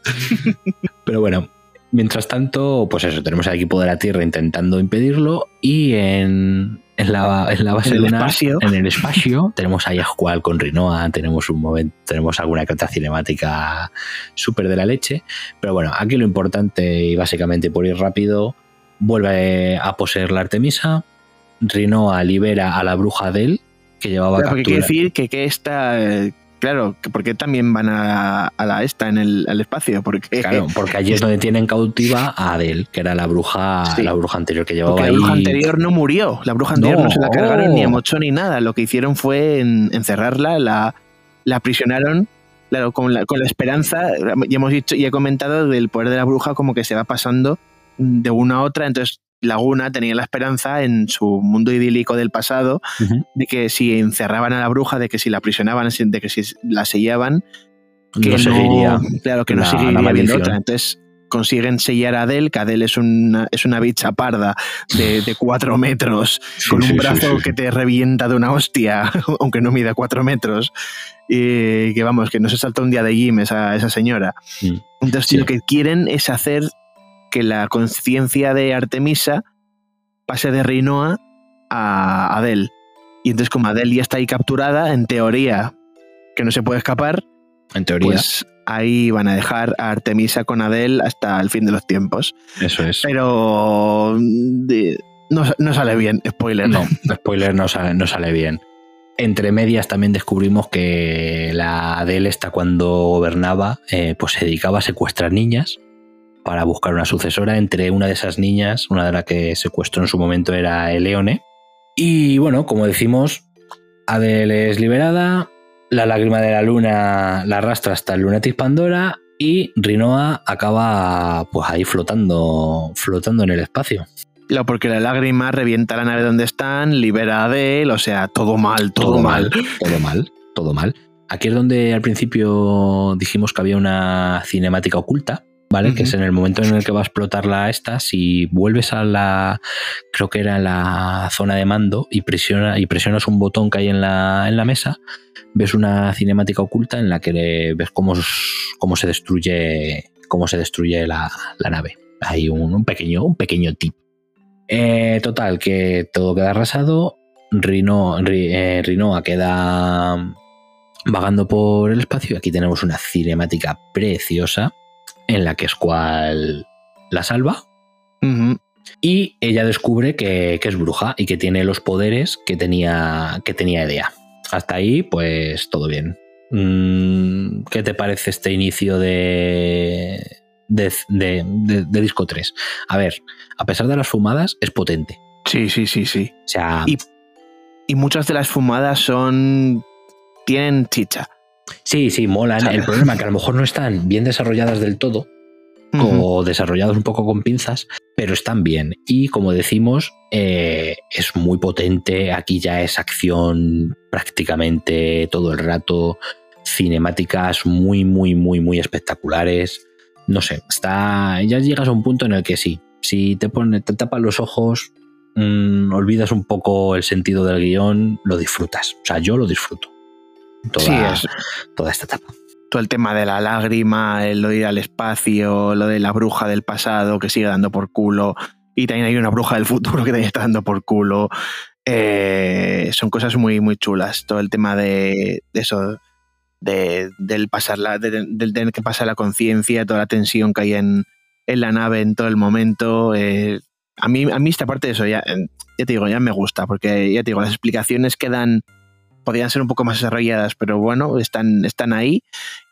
Pero bueno, mientras tanto, pues eso, tenemos al equipo de la Tierra intentando impedirlo y en, en la, en la base En el lunar, espacio. en el espacio, tenemos a Squall con Rinoa, tenemos un momento, tenemos alguna que otra cinemática súper de la leche. Pero bueno, aquí lo importante y básicamente por ir rápido, vuelve a poseer la Artemisa, Rinoa libera a la bruja Del, que llevaba Claro, porque captura. decir que, que esta, eh, claro, que porque también van a, a la esta en el al espacio, porque, Claro, porque allí es donde tienen cautiva a Adel, que era la bruja, Sí. la bruja anterior que llevaba porque la ahí. bruja anterior no murió, la bruja anterior no, No. se la cargaron ni a Mocho ni nada, lo que hicieron fue en- encerrarla, la, la aprisionaron. Claro, con la, con la esperanza, ya hemos dicho y he comentado del poder de la bruja como que se va pasando de una a otra, entonces Laguna tenía la esperanza en su mundo idílico del pasado de que si encerraban a la bruja, de que si la aprisionaban, de que si la sellaban, que no seguiría. claro, que no la- seguiría la maldición. otra. Entonces consiguen sellar a Adel, que Adel es una, es una bicha parda de, de cuatro metros, con Sí, un brazo sí, que te revienta de una hostia, aunque no mida cuatro metros. Y que vamos, que no se salta un día de gym esa, esa señora. Mm. Entonces lo que quieren es hacer que la conciencia de Artemisa pase de Rinoa a Adel. Y entonces como Adel ya está ahí capturada, en teoría que no se puede escapar, En teoría, pues ahí van a dejar a Artemisa con Adel hasta el fin de los tiempos. eso es. Pero de- no, no sale bien, spoiler. No, spoiler no sale, no sale bien. Entre medias también descubrimos que la Adele esta cuando gobernaba, eh, pues se dedicaba a secuestrar niñas para buscar una sucesora. Entre una de esas niñas, una de las que secuestró en su momento era Eleone. Y bueno, como decimos, Adele es liberada, la lágrima de la luna la arrastra hasta el Lunatic Pandora y Rinoa acaba pues ahí flotando, flotando en el espacio. Claro, porque la lágrima revienta la nave donde están, libera a Adel, o sea, todo mal, todo, mal. Todo mal, todo mal. Aquí es donde al principio dijimos que había una cinemática oculta, ¿vale? Que es en el momento en el que va a explotar la esta, si vuelves a la, creo que era la zona de mando y, presiona, y presionas un botón que hay en la, en la mesa, ves una cinemática oculta en la que ves cómo, cómo se destruye, cómo se destruye la, la nave. Hay un, un pequeño, un pequeño tip. Eh, total, que todo queda arrasado. Rino, Ri- eh, Rinoa queda vagando por el espacio aquí tenemos una cinemática preciosa en la que Squall la salva y ella descubre que, que es bruja y que tiene los poderes que tenía, que tenía Edea. Hasta ahí, pues todo bien. Mm, ¿Qué te parece este inicio de, de, de- de- de disco 3? A ver, a pesar de las fumadas, es potente. Sí, sí, sí, sí. O sea, Y- Y muchas de las fumadas son. tienen chicha. Sí, sí, molan. El problema es que a lo mejor no están bien desarrolladas del todo, o desarrollados un poco con pinzas, pero están bien. Y como decimos, eh, es muy potente. Aquí ya es acción prácticamente todo el rato. Cinemáticas muy, muy, muy, muy espectaculares. No sé, está. Ya llegas a un punto en el que sí. Si te pone, te tapas los ojos, mm, olvidas un poco el sentido del guion, lo disfrutas. O sea, yo lo disfruto. Toda, Sí, es toda esta etapa. todo el tema de la lágrima, el lo de ir al espacio, lo de la bruja del pasado que sigue dando por culo. Y también hay una bruja del futuro que también está dando por culo. Eh, son cosas muy, muy chulas. Todo el tema de, de eso, de, del pasar la, de- del tener que pasar la conciencia, toda la tensión que hay en, en la nave en todo el momento. eh, a, mí, a mí esta parte de eso ya, ya te digo, ya me gusta, porque ya te digo, las explicaciones que dan podrían ser un poco más desarrolladas, pero bueno, están, están ahí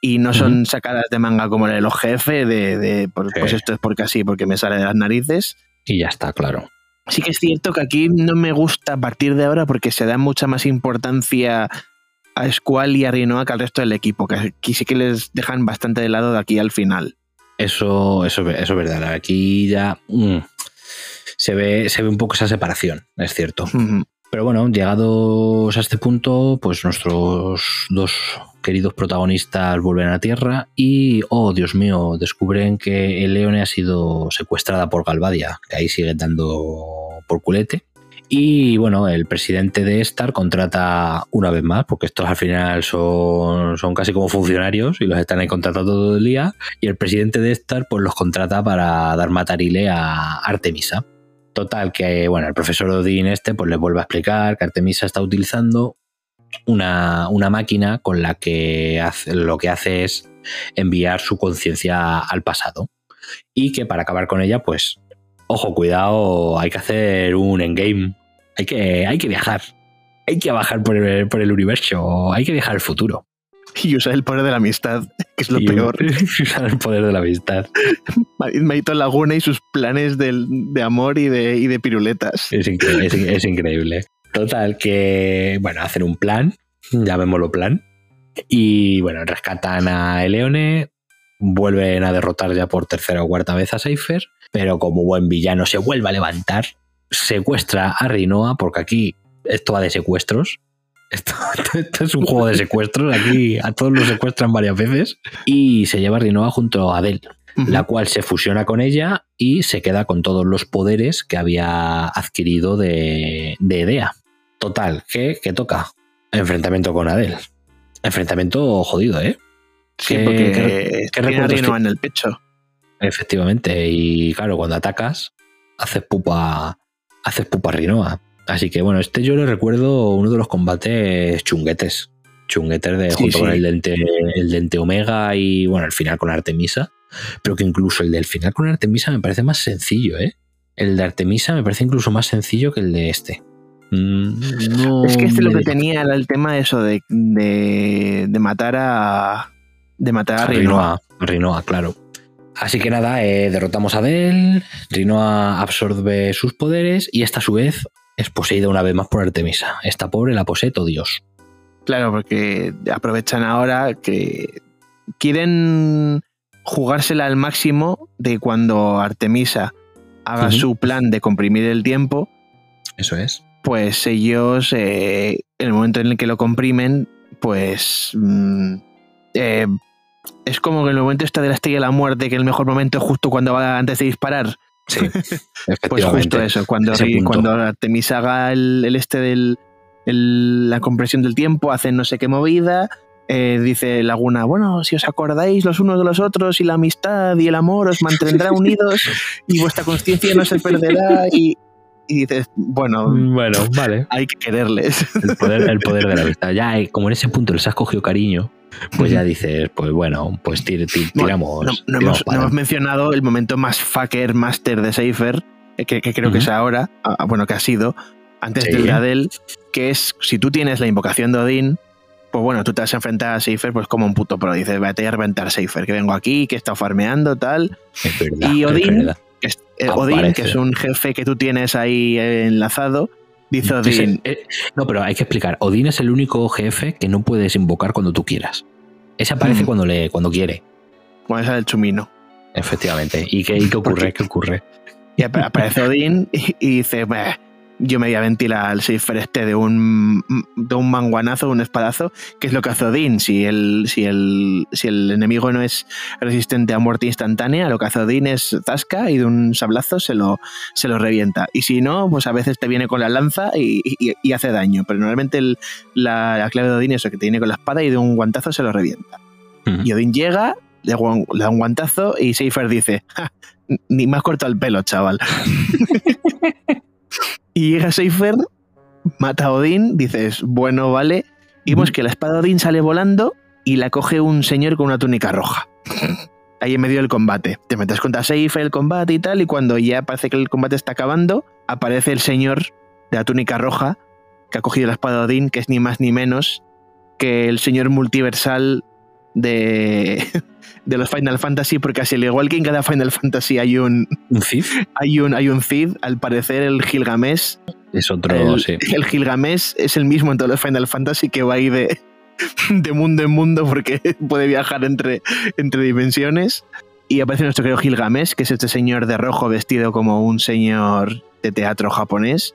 y no son sacadas de manga como la de los jefes, de, de, por- Sí. pues esto es porque así, porque me sale de las narices. Y ya está, claro. Sí que es cierto que aquí no me gusta a partir de ahora porque se da mucha más importancia a Squall y a Rinoa que al resto del equipo, que aquí sí que les dejan bastante de lado de aquí al final. Eso, eso, eso es verdad. Aquí ya mm, se, ve, se ve un poco esa separación, es cierto. Pero bueno, llegados a este punto, pues nuestros dos queridos protagonistas vuelven a Tierra y, oh Dios mío, descubren que el Leone ha sido secuestrada por Galvadia, que ahí sigue dando por culete. Y bueno, el presidente de Star contrata una vez más, porque estos al final son, son casi como funcionarios y los están ahí contratando todo el día. Y el presidente de Star pues los contrata para dar matarile a Artemisa. Total, que bueno, el profesor Odin este pues le vuelve a explicar que Artemisa está utilizando una, una máquina con la que hace, lo que hace es enviar su conciencia al pasado. Y que para acabar con ella, pues, ojo, cuidado, hay que hacer un endgame. Hay que, hay que viajar. Hay que bajar por el, por el universo. Hay que viajar al futuro. Y usar el poder de la amistad, que es lo Y peor. Usar el poder de la amistad. Maito Laguna y sus planes del- de amor y de, y de piruletas. Es increíble, es, es increíble. Total, que, bueno, hacen un plan, llamémoslo plan, y bueno, rescatan a Eleone, vuelven a derrotar ya por tercera o cuarta vez a Cypher, pero como buen villano se vuelve a levantar, secuestra a Rinoa, porque aquí esto va de secuestros. Esto, esto es un juego de secuestros, aquí a todos los secuestran varias veces, y se lleva a Rinoa junto a Adel la cual se fusiona con ella y se queda con todos los poderes que había adquirido de, de Edea. Total, ¿qué, qué toca? Enfrentamiento con Adel. Enfrentamiento jodido, ¿eh? Sí, ¿Qué- porque qué- qué tiene a recuerdos Rinoa en el pecho. Efectivamente, y claro, cuando atacas, haces pupa, haces pupa Rinoa. Así que bueno, este yo le recuerdo uno de los combates chunguetes. Chunguetes de Sí, junto sí. con el dente, el dente Omega y bueno, el final con Artemisa. Pero que incluso el del final con Artemisa me parece más sencillo, ¿eh? El de Artemisa me parece incluso más sencillo que el de este. Mm, no Es que este lo que tenía era el tema eso de, de, de matar a. De matar a a Rinoa. Rinoa, claro. Así que nada, eh, derrotamos a Del, Rinoa absorbe sus poderes y esta a su vez es poseída una vez más por Artemisa. Esta pobre la posee todo Dios. Claro, porque aprovechan ahora que quieren jugársela al máximo de cuando Artemisa haga su plan de comprimir el tiempo, Eso es. pues ellos, eh, en el momento en el que lo comprimen, pues mm, eh, es como que el momento está de la estrella de la muerte, que el mejor momento es justo cuando va antes de disparar. Sí, Pues justo eso, cuando, Ese cuando Artemisa haga el, el este del el- la compresión del tiempo, hacen no sé qué movida, eh, dice Laguna, bueno, si os acordáis los unos de los otros y la amistad y el amor os mantendrá unidos y vuestra conciencia no se perderá y, y dices, bueno, Bueno, vale. hay que quererles. El poder, el poder de la amistad. Ya, como en ese punto les has cogido cariño, pues ya dices, pues bueno, pues tir- tir- tiramos. No, no tiramos hemos, no para hemos mencionado el momento más fucker master de Cypher, eh, que, que creo que es ahora, ah, bueno, que ha sido, antes Sí. del de Adel, que es, si tú tienes la invocación de Odín, pues bueno, tú te vas a enfrentar a Cypher pues como un puto pro. Dices, vete a reventar Cypher, que vengo aquí, que he estado farmeando, tal. Verdad, y Odín, que es- eh, Odín, que es un jefe que tú tienes ahí enlazado, dice Odín, eh, no, pero hay que explicar. Odín es el único jefe que no puedes invocar cuando tú quieras. Ese aparece Mm. cuando le, cuando quiere. con esa del chumino. Efectivamente. ¿Y qué, y qué ocurre? ¿Qué ocurre? Y ap- aparece Odín y, y dice, "Bah, yo me voy a ventilar al Cypher este de un, de un manguanazo, un espadazo, que es lo que hace Odín. Si el, si, el, si el enemigo no es resistente a muerte instantánea, lo que hace Odín es zasca y de un sablazo se lo, se lo revienta. Y si no, pues a veces te viene con la lanza y, y- y hace daño. Pero normalmente el- la, la clave de Odín es eso, que te viene con la espada y de un guantazo se lo revienta. Y Odín llega, le, da un guantazo y Seifer dice, "Ja, ni me has cortado el pelo, chaval. y llega Seifer, mata a Odín, dices, bueno, vale. Y vemos que la espada de Odín sale volando y la coge un señor con una túnica roja. Ahí en medio del combate. Te metes contra Seifer el combate y tal, y cuando ya parece que el combate está acabando, aparece el señor de la túnica roja que ha cogido la espada de Odín, que es ni más ni menos que el señor multiversal de, de los Final Fantasy, porque así al igual que en cada Final Fantasy hay un, ¿Un Cid? hay un, hay un Cid, al parecer el Gilgamesh, Es otro, el, sí. el Gilgamesh es el mismo en todos los Final Fantasy que va ahí de, de mundo en mundo porque puede viajar entre, entre dimensiones. Y aparece nuestro querido Gilgamesh, que es este señor de rojo vestido como un señor de teatro japonés.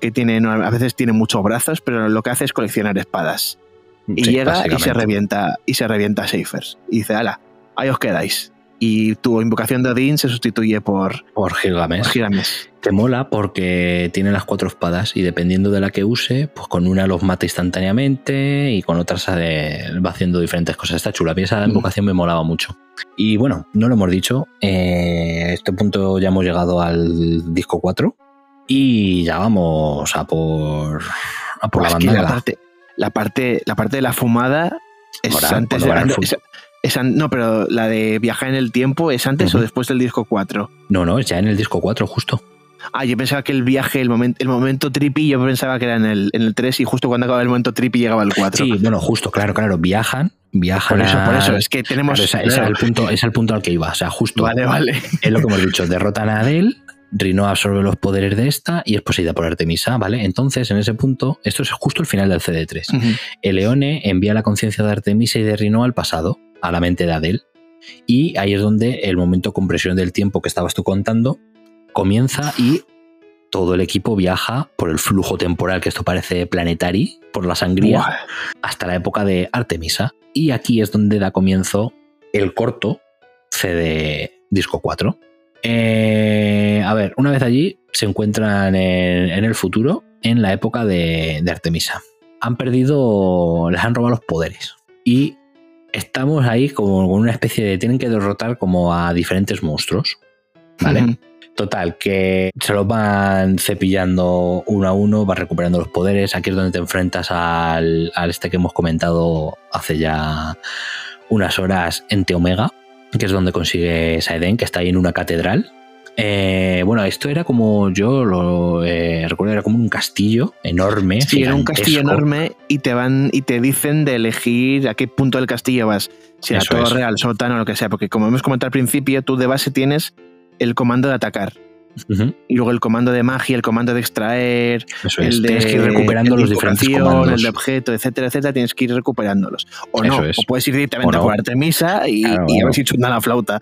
que tiene, a veces tiene muchos brazos, pero lo que hace es coleccionar espadas. Y Sí, llega y se revienta, y se revienta a Seifers. Y dice, ala, ahí os quedáis. Y tu invocación de Odín se sustituye por, Por Gilgamesh. Gilgamesh. Te mola porque tiene las cuatro espadas y dependiendo de la que use, pues con una los mata instantáneamente y con otras eh, va haciendo diferentes cosas. Está chula. A mí esa Mm. invocación me molaba mucho. Y bueno, no lo hemos dicho. eh, a este punto ya hemos llegado al disco 4 y ya vamos a por, a por la la parte, la, parte, la parte de la fumada es Ahora, antes de, es- No, pero la de viajar en el tiempo es antes o después del disco 4. No, no, es ya en el disco 4 justo. Ah, yo pensaba que el viaje, el, momento el momento trippy, yo pensaba que era en el, en el 3 y justo cuando acababa el momento trippy llegaba el 4. Sí, bueno, justo, claro, claro. Viajan, viajan. por eso, por eso, es que tenemos... Claro, ese, ese era el punto, es el punto al que iba. O sea, justo. Vale, vale. Es lo que hemos dicho, derrotan a Adel, Rino absorbe los poderes de esta y es poseída por Artemisa, ¿vale? Entonces, en ese punto, esto es justo el final del CD3. Ujú. Eleone envía la conciencia de Artemisa y de Rino al pasado, a la mente de Adel, y ahí es donde el momento de compresión del tiempo que estabas tú contando comienza y todo el equipo viaja por el flujo temporal, que esto parece planetari, por la sangría, hasta la época de Artemisa. Y aquí es donde da comienzo el corto CD Disco 4. Eh, a ver, una vez allí se encuentran en, en el futuro, en la época de, de Artemisa. Han perdido, les han robado los poderes. Y estamos ahí como con una especie de. Tienen que derrotar como a diferentes monstruos. ¿Vale? Total, que se los van cepillando uno a uno, vas recuperando los poderes. Aquí es donde te enfrentas al, al este que hemos comentado hace ya unas horas en Omega, que es donde consigue Saeden, que está ahí en una catedral. Eh, bueno, esto era como yo lo eh, recuerdo, era como un castillo enorme. Sí, era un castillo enorme y te van y te dicen de elegir a qué punto del castillo vas. Si a torre, al sótano o lo que sea. Porque como hemos comentado al principio, tú de base tienes el comando de atacar. Y luego el comando de magia, el comando de extraer, Eso es. el de, Tienes que ir recuperando el los diferentes comandos. el de objeto, etcétera, etcétera, tienes que ir recuperándolos. O Eso no, es. o puedes ir directamente O no. por Artemisa y, Claro, y a ver si chunda la flauta.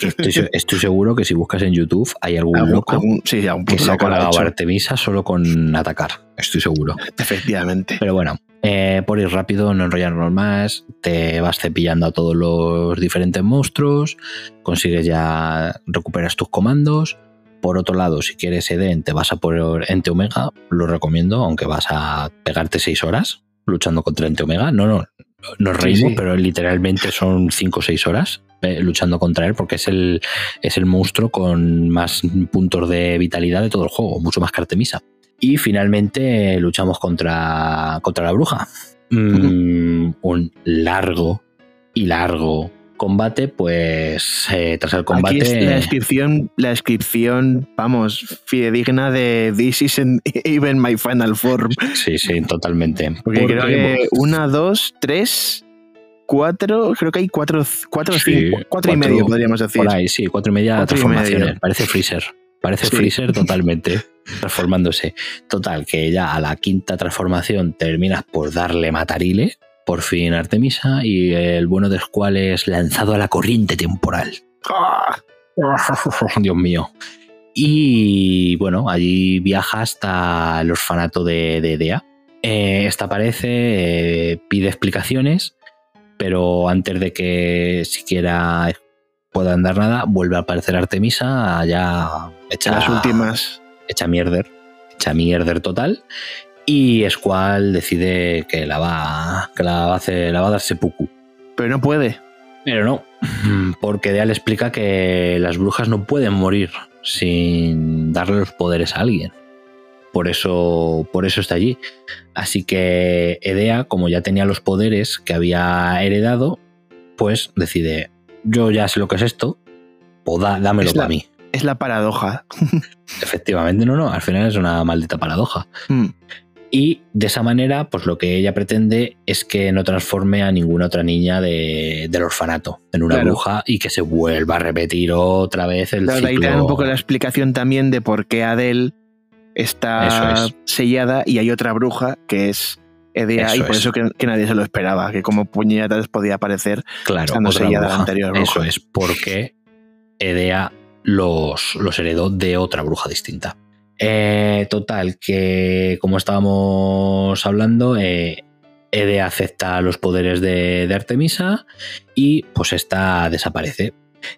Estoy, se- estoy seguro que si buscas en YouTube hay algún Algún- loco algún- sí, algún que se ha colgado a Artemisa solo con atacar. Estoy seguro. Efectivamente. Pero bueno, eh, por ir rápido, no enrollarnos más, te vas cepillando a todos los diferentes monstruos, consigues ya, recuperas tus comandos. Por otro lado, si quieres Eden, te vas a por Ente Omega, lo recomiendo, aunque vas a pegarte seis horas luchando contra Ente Omega. No, no, nos reímos, sí. pero literalmente son cinco o seis horas eh, luchando contra él, porque es el, es el monstruo con más puntos de vitalidad de todo el juego, mucho más que Artemisa. Y finalmente luchamos contra, contra la bruja. Mm, un largo y largo combate, pues eh, tras el combate... Aquí es la descripción, la descripción, vamos, fidedigna de This isn't even my final form. Sí, sí, totalmente. Porque Porque, creo que una, dos, tres, cuatro, creo que hay cuatro, cuatro Sí, cinco, cuatro, y medio podríamos decir. por ahí, sí, cuatro y media Cuatro y transformaciones. medio. Parece Freezer. Parece Sí. Freezer totalmente, transformándose. Total, que ya a la quinta transformación terminas por darle matarile, por fin Artemisa, y el bueno de Squall es lanzado a la corriente temporal. ¡Ah! Dios mío. Y bueno, allí viaja hasta el orfanato de, de Edea. Eh, esta aparece, eh, pide explicaciones, pero antes de que siquiera puedan dar nada, vuelve a aparecer Artemisa, ya hecha, Las últimas. hecha mierder, hecha mierder total. Y Squall decide que la va, que la va a hacer, la va a dar seppuku. Pero no puede. Pero no, porque Dea le explica que las brujas no pueden morir sin darle los poderes a alguien. Por eso, por eso está allí. Así que Edea, como ya tenía los poderes que había heredado, pues decide, yo ya sé lo que es esto, pues da- dámelo para mí. Es la paradoja. Efectivamente, no, no, al final es una maldita paradoja. Mm. Y de esa manera, pues lo que ella pretende es que no transforme a ninguna otra niña de- del orfanato en una Claro. bruja y que se vuelva a repetir otra vez el Claro, de ahí ciclo. te dan un poco la explicación también de por qué Adele está es. sellada y hay otra bruja que es Edea Eso y por es. eso que, que nadie se lo esperaba, que como puñetas podía aparecer. claro, estando otra sellada la bruja. anterior Eso es, porque Edea los, los heredó de otra bruja distinta. Eh, total, que como estábamos hablando, eh, acepta los poderes de, Artemisa y pues esta desaparece.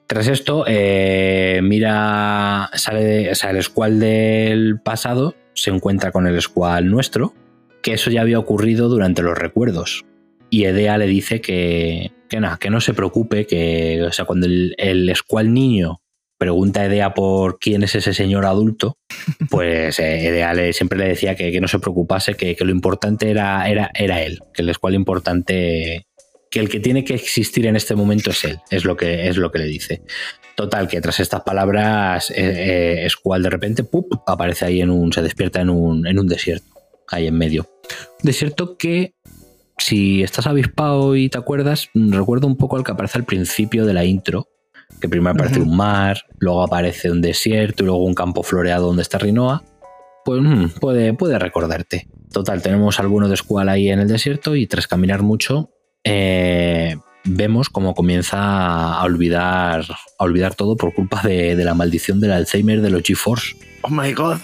Tras esto, eh, mira, sale, el squall del pasado, se encuentra con el squall nuestro, que eso ya había ocurrido durante los recuerdos. Y Edea le dice que, que, nada, que no se preocupe, que o sea, cuando el, el niño pregunta a Edea por quién es ese señor adulto, pues eh, Edea le, siempre le decía que, que no se preocupase, que, que, lo importante era, era, era él, que el squall importante que el que tiene que existir en este momento es él, es lo que, es lo que le dice. Total, que tras estas palabras, eh, eh, Squall de repente ¡pup! aparece ahí en un. se despierta en un, en un desierto, ahí en medio. Un desierto que, si estás avispado y te acuerdas, recuerda un poco al que aparece al principio de la intro. Que primero aparece uh -huh. un mar, luego aparece un desierto y luego un campo floreado donde está Rinoa. Pues mmm, puede, puede recordarte. Total, tenemos alguno de Squall ahí en el desierto y tras caminar mucho, eh, vemos cómo comienza a olvidar, a olvidar todo por culpa de, de la maldición del Alzheimer de los GeForce. Oh my god.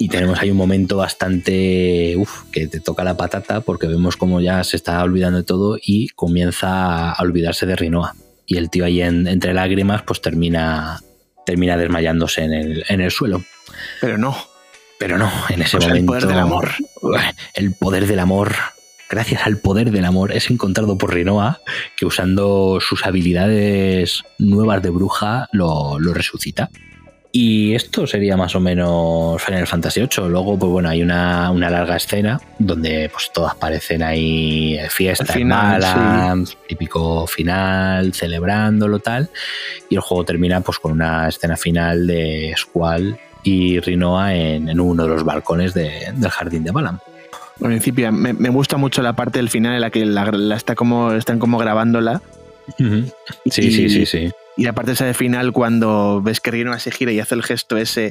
Y tenemos ahí un momento bastante. Uf, que te toca la patata porque vemos cómo ya se está olvidando de todo y comienza a olvidarse de Rinoa. Y el tío ahí en, entre lágrimas, pues termina, termina desmayándose en el, en el suelo. Pero no. Pero no, en ese O sea, el momento. poder del amor. El poder del amor gracias al poder del amor, es encontrado por Rinoa, que usando sus habilidades nuevas de bruja lo, lo, resucita. Y esto sería más o menos Final Fantasy VIII. Luego, pues bueno, hay una, una larga escena donde pues todas parecen ahí fiesta final, mala, sí. típico final, celebrándolo tal. Y el juego termina pues con una escena final de Squall y Rinoa en, en uno de los balcones de, del jardín de Balam. Al principio me, me, gusta mucho la parte del final en la que la, la está como, están como grabándola. Uh -huh. Sí, y, sí, sí, sí. Y la parte esa de final cuando ves que Rinoa se gira y hace el gesto ese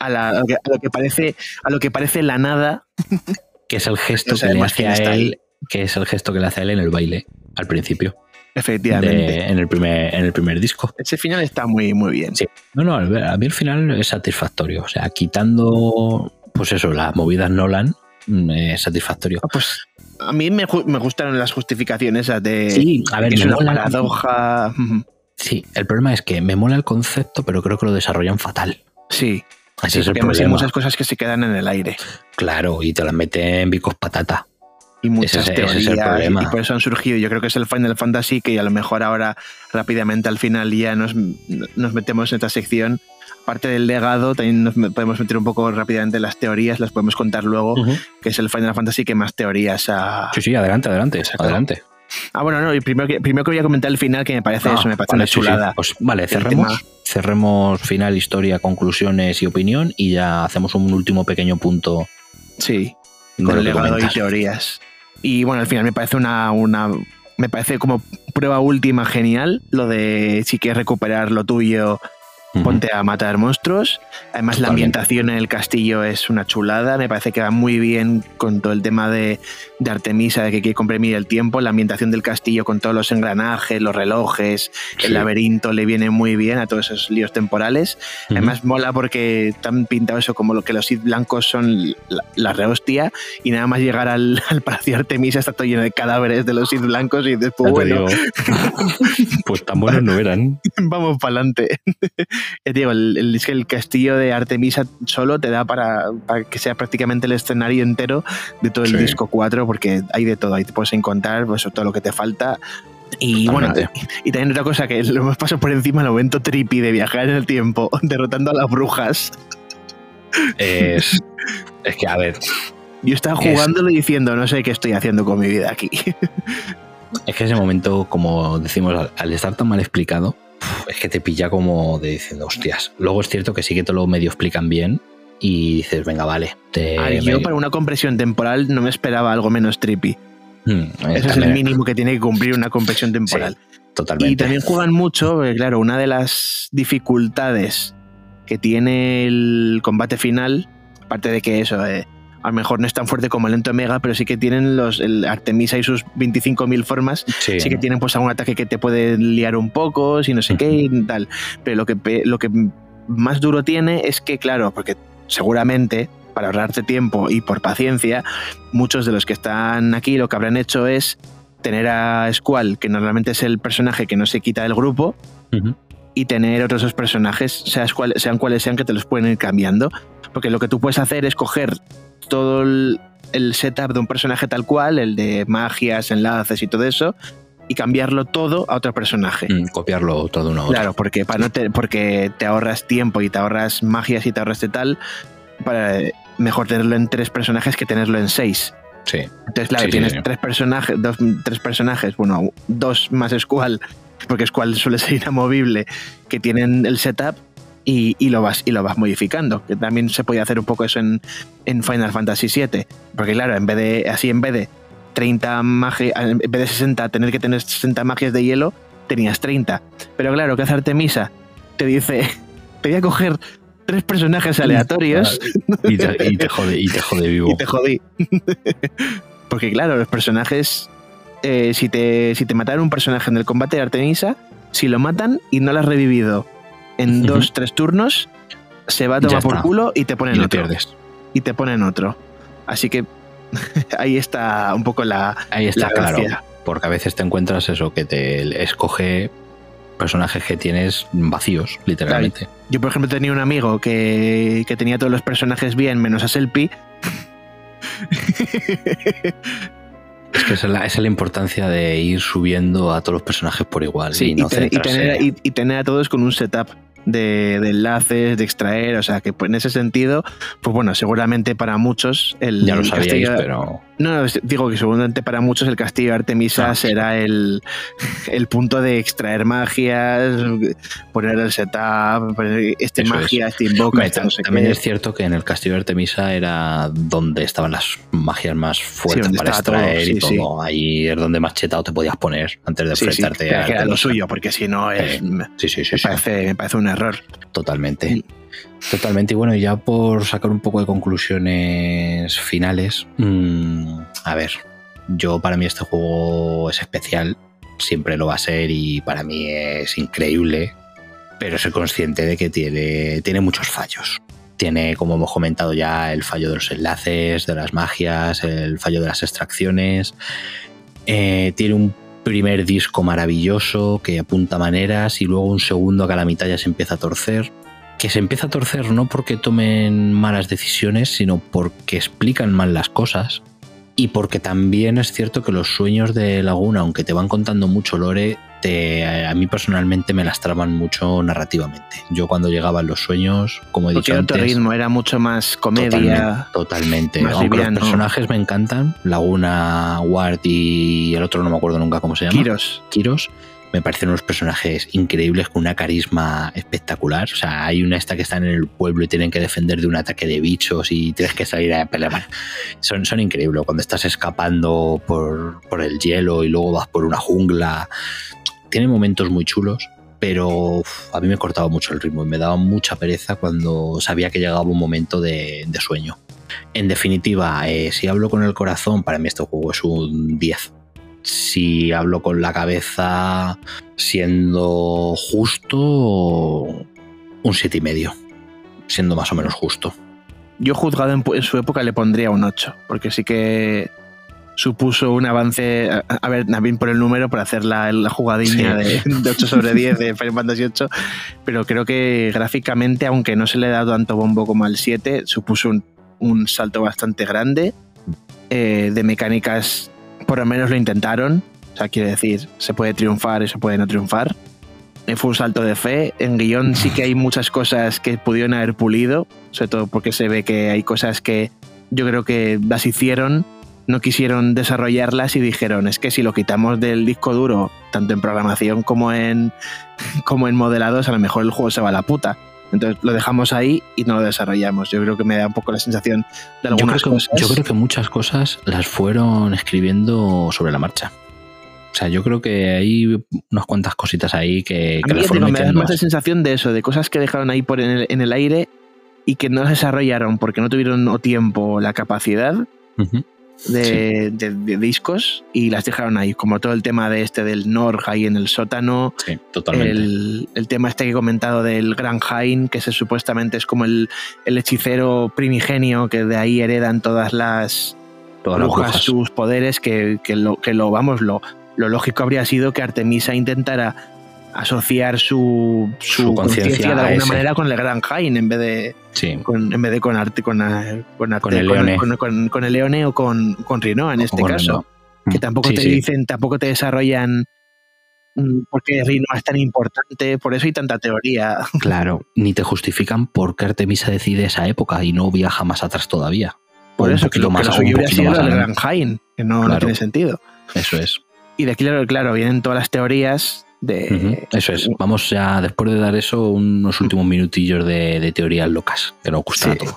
a, la, a, lo, que, a lo, que, parece a lo que parece la nada. Que es el gesto que le hace a él, que es el gesto que le hace a él en el baile al principio. Efectivamente. De, en, el primer, en el primer disco. Ese final está muy, muy bien. Sí. No, no, a mí el final es satisfactorio. O sea, quitando, pues eso, las movidas Nolan, es satisfactorio. Ah, pues a mí me, me, gustaron las justificaciones de sí, a ver, es una paradoja. Sí, el problema es que me mola el concepto, pero creo que lo desarrollan fatal. Sí. Así sí, es el problema. Hay muchas cosas que se quedan en el aire. Claro, y te las meten bicos patata. Y muchas ese, teorías. Ese es el problema. Y por eso han surgido. Yo creo que es el Final Fantasy que a lo mejor ahora rápidamente al final ya nos, nos metemos en esta sección parte del legado, también nos podemos meter un poco rápidamente en las teorías, las podemos contar luego, uh -huh. que es el Final Fantasy que más teorías ha. Sí, sí, adelante, adelante, adelante. Ah, bueno, no, y primero, que, primero que voy a comentar el final, que me parece ah, eso, me parece vale, una chulada. Sí, sí. Pues, vale, cerremos, cerremos final, historia, conclusiones y opinión, y ya hacemos un último pequeño punto. Sí, con el legado y teorías. Y bueno, al final me parece una, una. Me parece como prueba última genial lo de si quieres recuperar lo tuyo ponte a matar monstruos. Además, la ambientación en el castillo es una chulada. Me parece que va muy bien con todo el tema de, de, Artemisa, de que quiere comprimir el tiempo. La ambientación del castillo con todos los engranajes, los relojes, sí. el laberinto le viene muy bien a todos esos líos temporales. Uh -huh. Además, mola porque están pintado eso como lo que los Sith blancos son la, la rehostia y nada más llegar al, al Palacio de Artemisa está todo lleno de cadáveres de los Sith blancos y después, bueno. pues tan buenos no eran. Vamos para adelante. Ya digo, el, el, es que el castillo de Artemisa solo te da para, para, que sea prácticamente el escenario entero de todo el sí. disco 4, porque hay de todo, ahí te puedes encontrar pues, todo lo que te falta. Y Totalmente. bueno, y, también otra cosa que lo hemos pasado por encima, el momento trippy de viajar en el tiempo, derrotando a las brujas. Es, es que, a ver. Yo estaba jugándolo y diciendo, no sé qué estoy haciendo con mi vida aquí. Es que ese momento, como decimos, al estar tan mal explicado, es que te pilla como de diciendo, hostias. Luego es cierto que sí que te lo medio explican bien y dices, venga, vale. Te Ay, yo para una compresión temporal no me esperaba algo menos trippy. Hmm, Ese es el mínimo que tiene que cumplir una compresión temporal. Sí, totalmente. Y también juegan mucho, claro, una de las dificultades que tiene el combate final, aparte de que eso, eh, a lo mejor no es tan fuerte como el Lento Omega, pero sí que tienen los el Artemisa y sus 25.000 formas, sí. sí. que tienen pues algún ataque que te puede liar un poco, si no sé qué y tal. Pero lo que, lo que más duro tiene es que, claro, porque seguramente, para ahorrarte tiempo y por paciencia, muchos de los que están aquí lo que habrán hecho es tener a Squall, que normalmente es el personaje que no se quita del grupo, y tener otros dos personajes, sean cuales sean, que te los pueden ir cambiando. Porque lo que tú puedes hacer es coger todo el, el setup de un personaje tal cual, el de magias, enlaces y todo eso, y cambiarlo todo a otro personaje. Mm, Copiarlo todo uno a otro. Claro, porque, para no te, porque te ahorras tiempo y te ahorras magias y te ahorras de tal, para mejor tenerlo en tres personajes que tenerlo en seis. Sí. Entonces, claro, Sí, sí, tienes sí. tres personajes, dos, tres personajes, bueno, dos más Squall, porque Squall suele ser inamovible, que tienen el setup y, y lo vas y lo vas modificando. Que también se puede hacer un poco eso en, en Final Fantasy VII. Porque claro, en vez de, así en vez de 30 magias, en vez de 60, tener que tener 60 magias de hielo, tenías 30. Pero claro, que hace Artemisa te dice, te voy a coger tres personajes aleatorios Y te, y te jode, y te jode vivo. y te jodí. Porque claro, los personajes, eh, si, te, si te mataron un personaje en el combate de Artemisa, si lo matan y no lo has revivido en dos, tres turnos, se va a tomar por culo y te Y ponen le otro. pierdes. Y te ponen otro. Así que ahí está un poco la, Ahí está la claro. Porque a veces te encuentras eso, que te escoge personajes que tienes vacíos, literalmente. Yo, por ejemplo, tenía un amigo que, que tenía todos los personajes bien, menos a Selpi. Es que esa es, la, esa es la importancia de ir subiendo a todos los personajes por igual Sí, y no y, tener, y tener a todos con un setup de, de enlaces, de extraer, o sea que pues, en ese sentido, pues bueno, seguramente para muchos el ya lo sabíais, castillo- pero No, digo que seguramente para muchos el castillo de Artemisa Ah, sí. será el, el punto de extraer magias, poner el setup, poner este Eso magia, este invoca, Hombre, este no sé también qué. es cierto que en el castillo de Artemisa era donde estaban las magias más fuertes donde para estaba todo, extraer y sí, todo. Ahí es donde más chetado te podías poner antes de Sí, sí, enfrentarte que a era lo suyo, porque si no es, Eh, me, Sí, sí, sí, sí. parece, me parece un error. Totalmente. Totalmente. Y bueno, y ya por sacar un poco de conclusiones finales, mm, a ver, yo para mí este juego es especial, siempre lo va a ser y para mí es increíble, pero soy consciente de que tiene, tiene muchos fallos. Tiene, como hemos comentado ya, el fallo de los enlaces, de las magias, el fallo de las extracciones. Eh, tiene un primer disco maravilloso que apunta maneras y luego un segundo que a la mitad ya se empieza a torcer. Que se empieza a torcer no porque tomen malas decisiones, sino porque explican mal las cosas. Y porque también es cierto que los sueños de Laguna, aunque te van contando mucho lore, te, a mí personalmente me lastraban mucho narrativamente. Yo cuando llegaban los sueños, como he Porque dicho otro antes, ritmo, era mucho más comedia. Totalmente, totalmente. más Aunque liviano. los personajes me encantan, Laguna, Ward y el otro no me acuerdo nunca cómo se llama. Kiros. Kiros, me parecen unos personajes increíbles con una carisma espectacular. O sea, hay una esta que están en el pueblo y tienen que defender de un ataque de bichos y tienes que salir a pelear. Son, son increíbles. Cuando estás escapando por, por el hielo y luego vas por una jungla. Tiene momentos muy chulos, pero a mí me cortaba mucho el ritmo y me daba mucha pereza cuando sabía que llegaba un momento de, sueño. En definitiva, eh, si hablo con el corazón, para mí este juego es un 10 si hablo con la cabeza siendo justo, un siete y medio, siendo más o menos justo. Yo juzgado en, en su época le pondría un 8, porque sí que supuso un avance, a, ver, también por el número, por hacer la, la jugadilla Sí. de, de 8 sobre 10 de Final Fantasy 8, pero creo que gráficamente, aunque no se le da tanto bombo como al 7, supuso un, un salto bastante grande. Eh, de mecánicas, por lo menos lo intentaron, o sea, quiere decir, se puede triunfar y se puede no triunfar. Fue un salto de fe. En guion sí que hay muchas cosas que pudieron haber pulido, sobre todo porque se ve que hay cosas que yo creo que las hicieron, no quisieron desarrollarlas y dijeron, es que si lo quitamos del disco duro, tanto en programación como en, como en modelados, a lo mejor el juego se va a la puta. Entonces lo dejamos ahí y no lo desarrollamos. Yo creo que me da un poco la sensación de Yo creo, algunas que, cosas. yo creo que muchas cosas las fueron escribiendo sobre la marcha. O sea, yo creo que hay unas cuantas cositas ahí que, A que mí fueron digo, me da más la sensación de eso, de cosas que dejaron ahí por en el, en el aire y que no las desarrollaron porque no tuvieron o tiempo o la capacidad. De, de- de discos y las dejaron ahí, como todo el tema de este del Norg ahí en el sótano, Sí, totalmente. el, el tema este que he comentado del Gran Jain, que se supuestamente es como el, el hechicero primigenio que de ahí heredan todas las Todas las brujas brujas. sus poderes, que, que lo, que lo, vamos, lo, lo lógico habría sido que Artemisa intentara asociar su, su, Su conciencia de alguna ese. manera con el Gran Jain en vez de Sí. con, en vez de con arte con, a- con, arte- Con el Leone. con- el Leone o con, con Rinoa en este caso Rinoa. que Mm, tampoco sí, te sí. dicen tampoco te desarrollan mm, por qué Rinoa es tan importante por eso hay tanta teoría Claro, ni te justifican por qué Artemisa decide esa época y no viaja más atrás todavía. por eso que lo, que más, un hubiera sido el. Gran Jain que no, tiene sentido Eso es. y de aquí claro, claro vienen todas las teorías de Eso es. Vamos ya, después de dar eso, unos últimos minutillos de, de teorías locas que nos gustan Sí. a todos.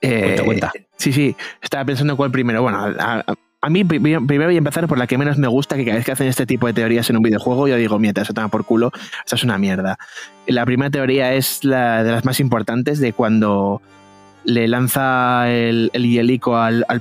Eh, Cuenta, cuenta. Sí, sí. Estaba pensando cuál primero. Bueno, a, a- a mí pri- primero voy a empezar por la que menos me gusta, que cada vez que hacen este tipo de teorías en un videojuego, yo digo, mierda, eso toma por culo, esta es una mierda. La primera teoría es la de las más importantes, de cuando le lanza el, el hielico al, al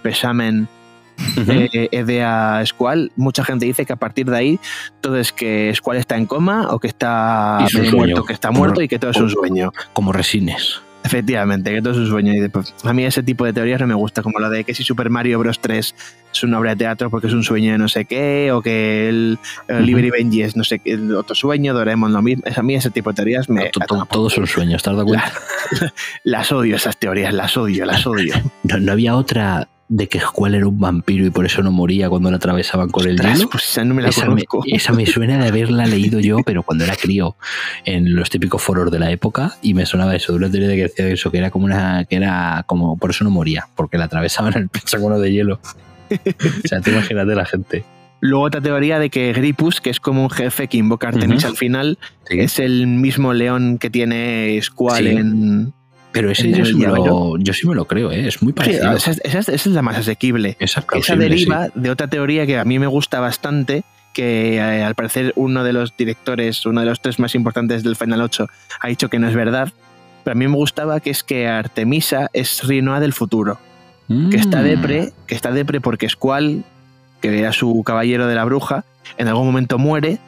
Peshamen eh, Edea a Squall. Mucha gente dice que a partir de ahí todo es que Squall está en coma o que está es muerto, que está muerto Como- y que todo es un sueño. Como resines. Efectivamente, que todo es un sueño. Y pues, a mí ese tipo de teorías no me gusta, como lo de que si Super Mario Bros. 3 es una obra de teatro porque es un sueño de no sé qué, o que el, Benji es no sé qué, otro sueño, Doraemon lo mismo. Es- A mí ese tipo de teorías me... To- to- Todos son sueños, ¿estás de cuenta? Las odio, esas teorías, las odio, las odio. No, no había otra de que Squall era un vampiro y por eso no moría cuando lo atravesaban con el hielo. pues esa no me la esa, me, conozco. esa me suena de haberla leído yo, pero cuando era crío, en los típicos foros de la época, y me sonaba eso, de una teoría de que decía eso, que era como una, que era como, por eso no moría, porque la atravesaban el penságono de hielo. o sea, tú imagínate la gente. Luego otra teoría de que Gripus, que es como un jefe que invoca a Artemis al final, Sí. es el mismo león que tiene Squall Sí. en... Pero ese yo sí, me lo, yo sí me lo creo, ¿eh? es muy Sí, parecido. esa, esa- esa es la más asequible. Esa es Esa deriva sí. de otra teoría que a mí me gusta bastante, que eh, al parecer uno de los directores, uno de los tres más importantes del Final 8, ha dicho que no es verdad. Pero a mí me gustaba que es que Artemisa es Rinoa del futuro, que está Mm. depre, que está depre porque Squall, que era su caballero de la bruja, en algún momento muere.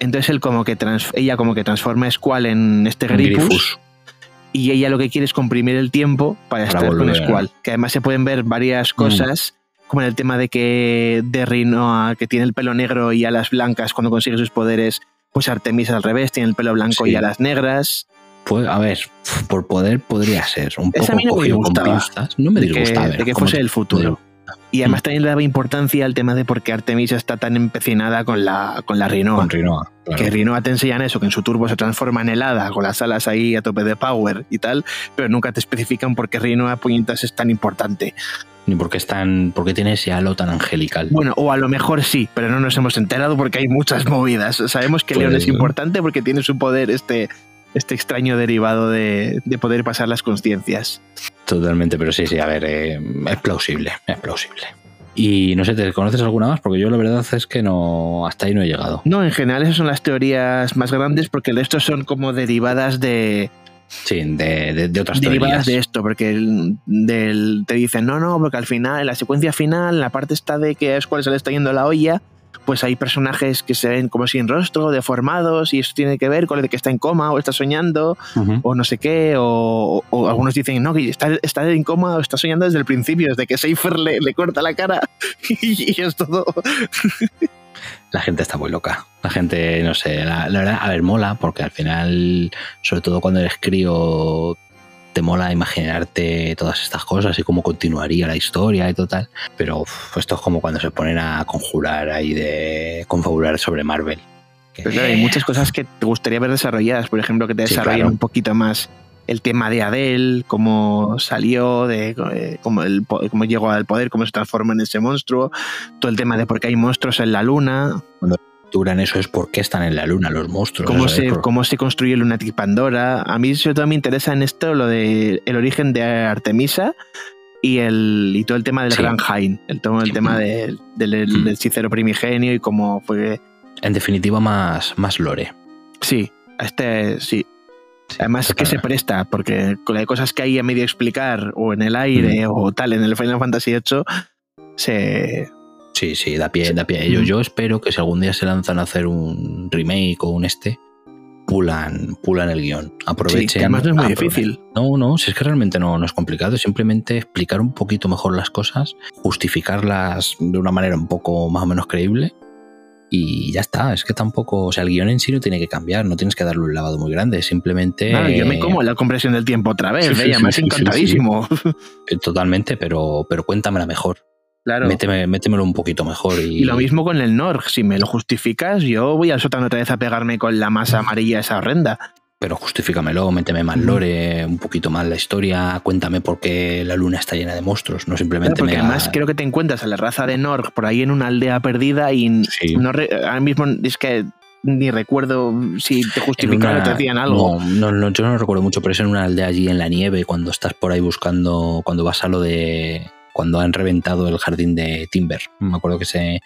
Entonces él como que trans- ella como que transforma a Squall en este Un Gripus, Grifus. Y ella lo que quiere es comprimir el tiempo para, Para estar con. Squall. Que además se pueden ver varias cosas, como en el tema de que de Rinoa, que tiene el pelo negro y alas blancas cuando consigue sus poderes, pues Artemisa al revés, tiene el pelo blanco Sí. y alas negras. Pues, a ver, por poder podría ser. Un Esa poco a mí no me disgustaba. No me de que, disgusta. a ver, de que ¿cómo fuese el futuro. Y además también le daba importancia al tema de por qué Artemisa está tan empecinada con la, con la Rinoa. Con Rinoa. claro. Que Rinoa te enseñan eso, que en su turbo se transforma en helada, con las alas ahí a tope de power y tal, pero nunca te especifican por qué Rinoa puñetas es tan importante. Ni porque es tan, porque tiene ese halo tan angelical. Bueno, o a lo mejor sí, pero no nos hemos enterado porque hay muchas movidas. Sabemos que Pues, León es importante porque tiene su poder, este, este extraño derivado de, de poder pasar las conciencias. Totalmente, pero sí, sí, a ver, eh, es plausible, es plausible. Y no sé, ¿te conoces alguna más? Porque yo la verdad es que no, hasta ahí no he llegado. No, en general esas son las teorías más grandes porque el resto son como derivadas de, Sí, de, de- de otras derivadas teorías. de esto, porque el- del- te dicen, no, no, porque al final, en la secuencia final, la parte está de que es cuál se le está yendo la olla, pues hay personajes que se ven como sin rostro, deformados, y eso tiene que ver con el de que está en coma o está soñando, o no sé qué, o, o algunos dicen, no, que está, está en coma o está soñando desde el principio, desde que Seifer le, le corta la cara, y es todo. La gente está muy loca. La gente, no sé, la, la verdad, a ver, mola, porque al final, sobre todo cuando eres crío, te mola imaginarte todas estas cosas y cómo continuaría la historia y total. Pero uf, esto es como cuando se ponen a conjurar ahí de confabular sobre Marvel. Que- Pero claro, hay muchas cosas que te gustaría ver desarrolladas, por ejemplo, que te Sí, desarrollen claro. un poquito más el tema de Adele, cómo salió, de eh, cómo, el, cómo llegó al poder, cómo se transforma en ese monstruo, todo el tema de por qué hay monstruos en la luna, duran eso es por qué están en la luna los monstruos. cómo se, por- cómo se construye Lunatic Pandora. A mí sobre todo me interesa en esto lo de el origen de Artemisa y el y todo el tema del Sí. Gran Jain, el, todo el tema del, del, del Mm. hechicero primigenio y cómo fue En definitiva, más, más lore. Sí, este sí. Además que se presta, porque con las cosas que hay a medio explicar o en el aire o tal en el Final Fantasy VIII, se... Sí, sí, da pie, da pie. Yo, yo espero que si algún día se lanzan a hacer un remake o un este, pulan, pulan el guion. Aprovechen. Sí, que además no es muy difícil. No, no, si es que realmente no, no es complicado, es simplemente explicar un poquito mejor las cosas, justificarlas de una manera un poco más o menos creíble y ya está. Es que tampoco, o sea, el guion en sí no tiene que cambiar, no tienes que darle un lavado muy grande, simplemente. Yo me como la compresión del tiempo otra vez, Sí, sí, ¿eh? Sí, sí, encantadísimo. Eh, Totalmente, pero, pero cuéntamela mejor. Claro. Méteme- métemelo un poquito mejor. Y, Y lo mismo con el Norg, si me lo justificas, yo voy al sótano otra vez a pegarme con la masa amarilla esa horrenda. Pero justifícamelo, méteme más lore, un poquito más la historia, cuéntame por qué la luna está llena de monstruos, no Claro, simplemente porque me además creo que te encuentras a la raza de Norg por ahí en una aldea perdida y Sí. no re- ahora mismo es que ni recuerdo si te justificaron o te decían algo. No, no, no, yo no recuerdo mucho, pero es en una aldea allí en la nieve, cuando estás por ahí buscando, cuando vas a lo de. Cuando han reventado el jardín de Timber. Me acuerdo que se,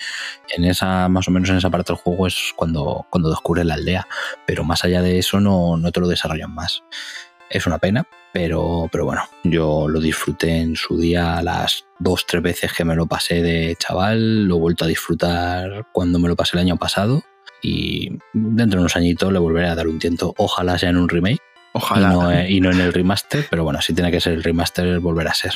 en esa, más o menos en esa parte del juego es cuando, cuando descubres la aldea. Pero más allá de eso no, no te lo desarrollan más. Es una pena, pero, pero bueno, yo lo disfruté en su día las dos, tres veces que me lo pasé de chaval. Lo he vuelto a disfrutar cuando me lo pasé el año pasado y dentro de unos añitos le volveré a dar un tiento. Ojalá sea en un remake y Ojalá. no, eh, y no en el remaster, pero bueno, si tiene que ser el remaster, volverá a ser.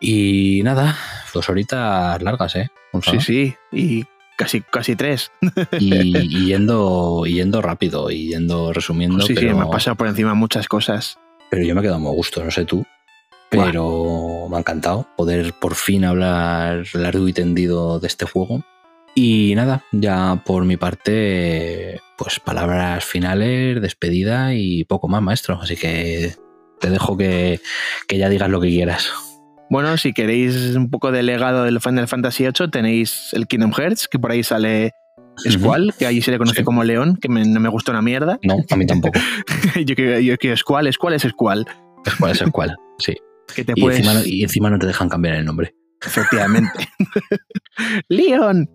Y nada, dos horitas largas, ¿eh? Sí, sí. Y casi, casi tres. Y, y yendo, y yendo rápido, y yendo resumiendo, sí, pero, sí, me ha pasado por encima muchas cosas. pero yo me he quedado muy a gusto, no sé tú. Pero me ha encantado poder por fin hablar largo y tendido de este juego. Y nada, ya por mi parte, pues palabras finales, despedida y poco más, maestro. Así que te dejo que, que ya digas lo que quieras. Bueno, si queréis un poco de legado del Final Fantasy VIII, tenéis el Kingdom Hearts, que por ahí sale Squall, que allí se le conoce Sí. como León, que me- no me gusta una mierda. No, a mí tampoco. yo quiero, yo quiero Squall, Squall es Squall. Cuál es cual. Sí. Que te Y puedes... encima, no- y encima no te dejan cambiar el nombre. Efectivamente. Leon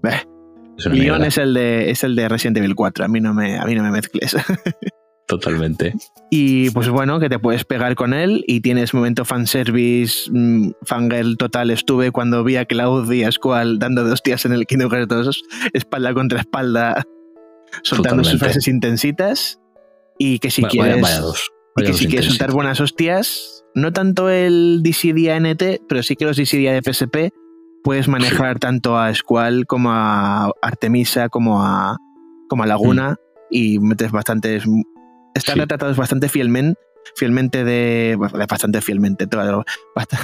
mierda. es el de es el de Resident Evil 4. A mí no me, a mí no me mezcles. Totalmente. y pues bueno, que te puedes pegar con él y tienes momento fanservice, mm, fangirl total. Estuve cuando vi a Cloud y a Squall dando dos tías en el Kingdom Hearts 2, espalda contra espalda, soltando sus frases intensitas. Y que si vaya- quieres. vaya dos. Y que si quieres soltar buenas hostias, no tanto el Dissidia NT, pero sí que los Dissidia de FSP puedes manejar tanto a Squall como a Artemisa, como a, como a Laguna, y metes bastantes. Están Sí. retratados bastante fielmente, fielmente de. bastante fielmente, todo, bast-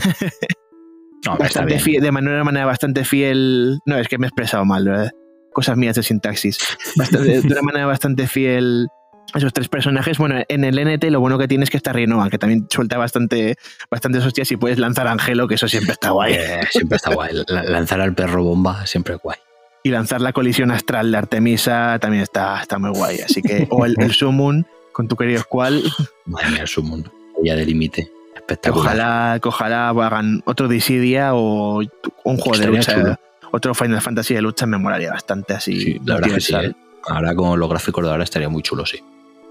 No, bastante fiel- de manera, manera bastante fiel. No, es que me he expresado mal, ¿verdad? cosas mías de sintaxis. Bastante- de una manera bastante fiel esos tres personajes. Bueno, en el NT lo bueno que tiene es que está Rinoa, que también suelta bastante, bastantes hostias y puedes lanzar a Angelo, que eso siempre está guay. Eh, siempre está guay. La- Lanzar al perro bomba siempre guay. Y lanzar la colisión astral de Artemisa también está, está muy guay. Así que, o el, el Summon con tu querido Squall, Madre mía, es un mundo. Ya de límite. Espectacular. ojalá, que ojalá hagan otro Dissidia o un juego de lucha. chulo. Otro Final Fantasy de lucha me molaría bastante así. Sí, la verdad que sí. ¿eh? Ahora con los gráficos de ahora estaría muy chulo, sí.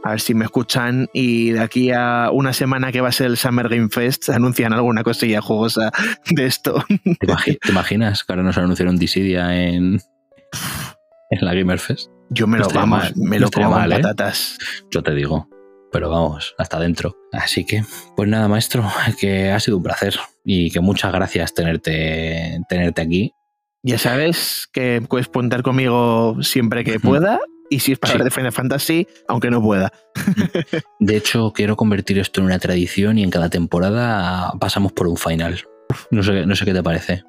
A ver si me escuchan y de aquí a una semana que va a ser el Summer Game Fest anuncian alguna cosilla jugosa de esto. ¿Te, imagi- te imaginas que ahora nos anunciaron Dissidia en, en la Gamer Fest? Yo me No lo vamos, mal, me no lo como mal, ¿eh? patatas. Yo te digo. Pero vamos, hasta adentro. Así que, pues nada, maestro, que ha sido un placer y que muchas gracias tenerte, tenerte aquí. Ya sabes que puedes contar conmigo siempre que pueda y si es para Sí. hablar de Final Fantasy, aunque no pueda. De hecho, quiero convertir esto en una tradición y en cada temporada pasamos por un final. No sé, no sé qué te parece.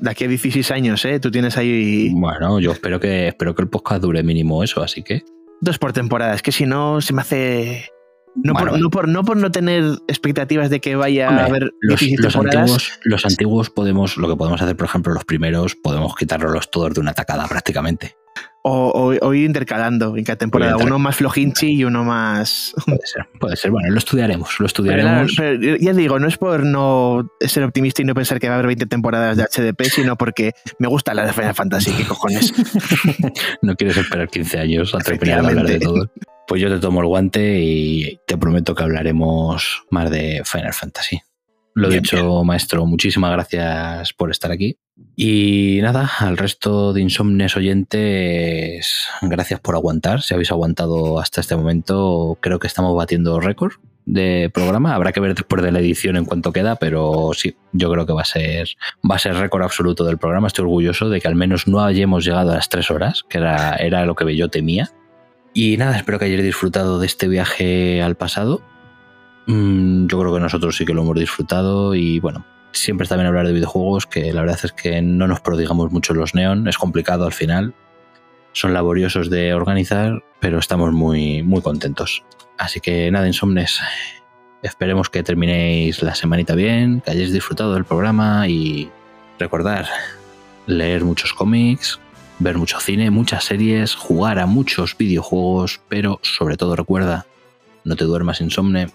De aquí a 16 años, ¿eh? Tú tienes ahí Bueno, yo espero que, espero que el podcast dure mínimo eso, así que. dos por temporada. Es que si no, se me hace... No, Bueno, por, no, por, no por no tener expectativas de que vaya Hombre, a haber los, 16 los antiguos, los antiguos podemos, lo que podemos hacer, por ejemplo, los primeros, podemos quitarlos todos de una tacada prácticamente. O, o- o ir intercalando en cada temporada. Uno más flojinchi y uno más... Puede ser, puede ser. Bueno, lo estudiaremos, lo estudiaremos. pero ya digo, no es por no ser optimista y no pensar que va a haber 20 temporadas de HDP, sino porque me gusta la de Final Fantasy, ¿qué cojones? No quieres esperar 15 años a terminar de hablar de todo. Pues yo te tomo el guante y te prometo que hablaremos más de Final Fantasy. Lo Bien, dicho, maestro, muchísimas gracias por estar aquí. Y nada, al resto de insomnes oyentes, gracias por aguantar. Si habéis aguantado hasta este momento, creo que estamos batiendo récord de programa. Habrá que ver después de la edición en cuánto queda, pero sí, yo creo que va a ser, va a ser récord absoluto del programa. Estoy orgulloso de que al menos no hayamos llegado a las tres horas, que era, era lo que yo temía. Y nada, espero que hayáis disfrutado de este viaje al pasado. Mm, yo creo que nosotros sí que lo hemos disfrutado y bueno, siempre está hablar de videojuegos, que la verdad es que no nos prodigamos mucho los neón, es complicado al final, son laboriosos de organizar, pero estamos muy, muy contentos. Así que nada, insomnes, esperemos que terminéis la semanita bien, que hayáis disfrutado del programa y recordar, leer muchos cómics, ver mucho cine, muchas series, jugar a muchos videojuegos, pero sobre todo recuerda, no te duermas insomne.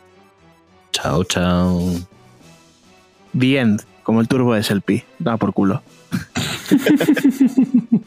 Chao, chao. Bien, como el turbo de Selfie. Da por culo.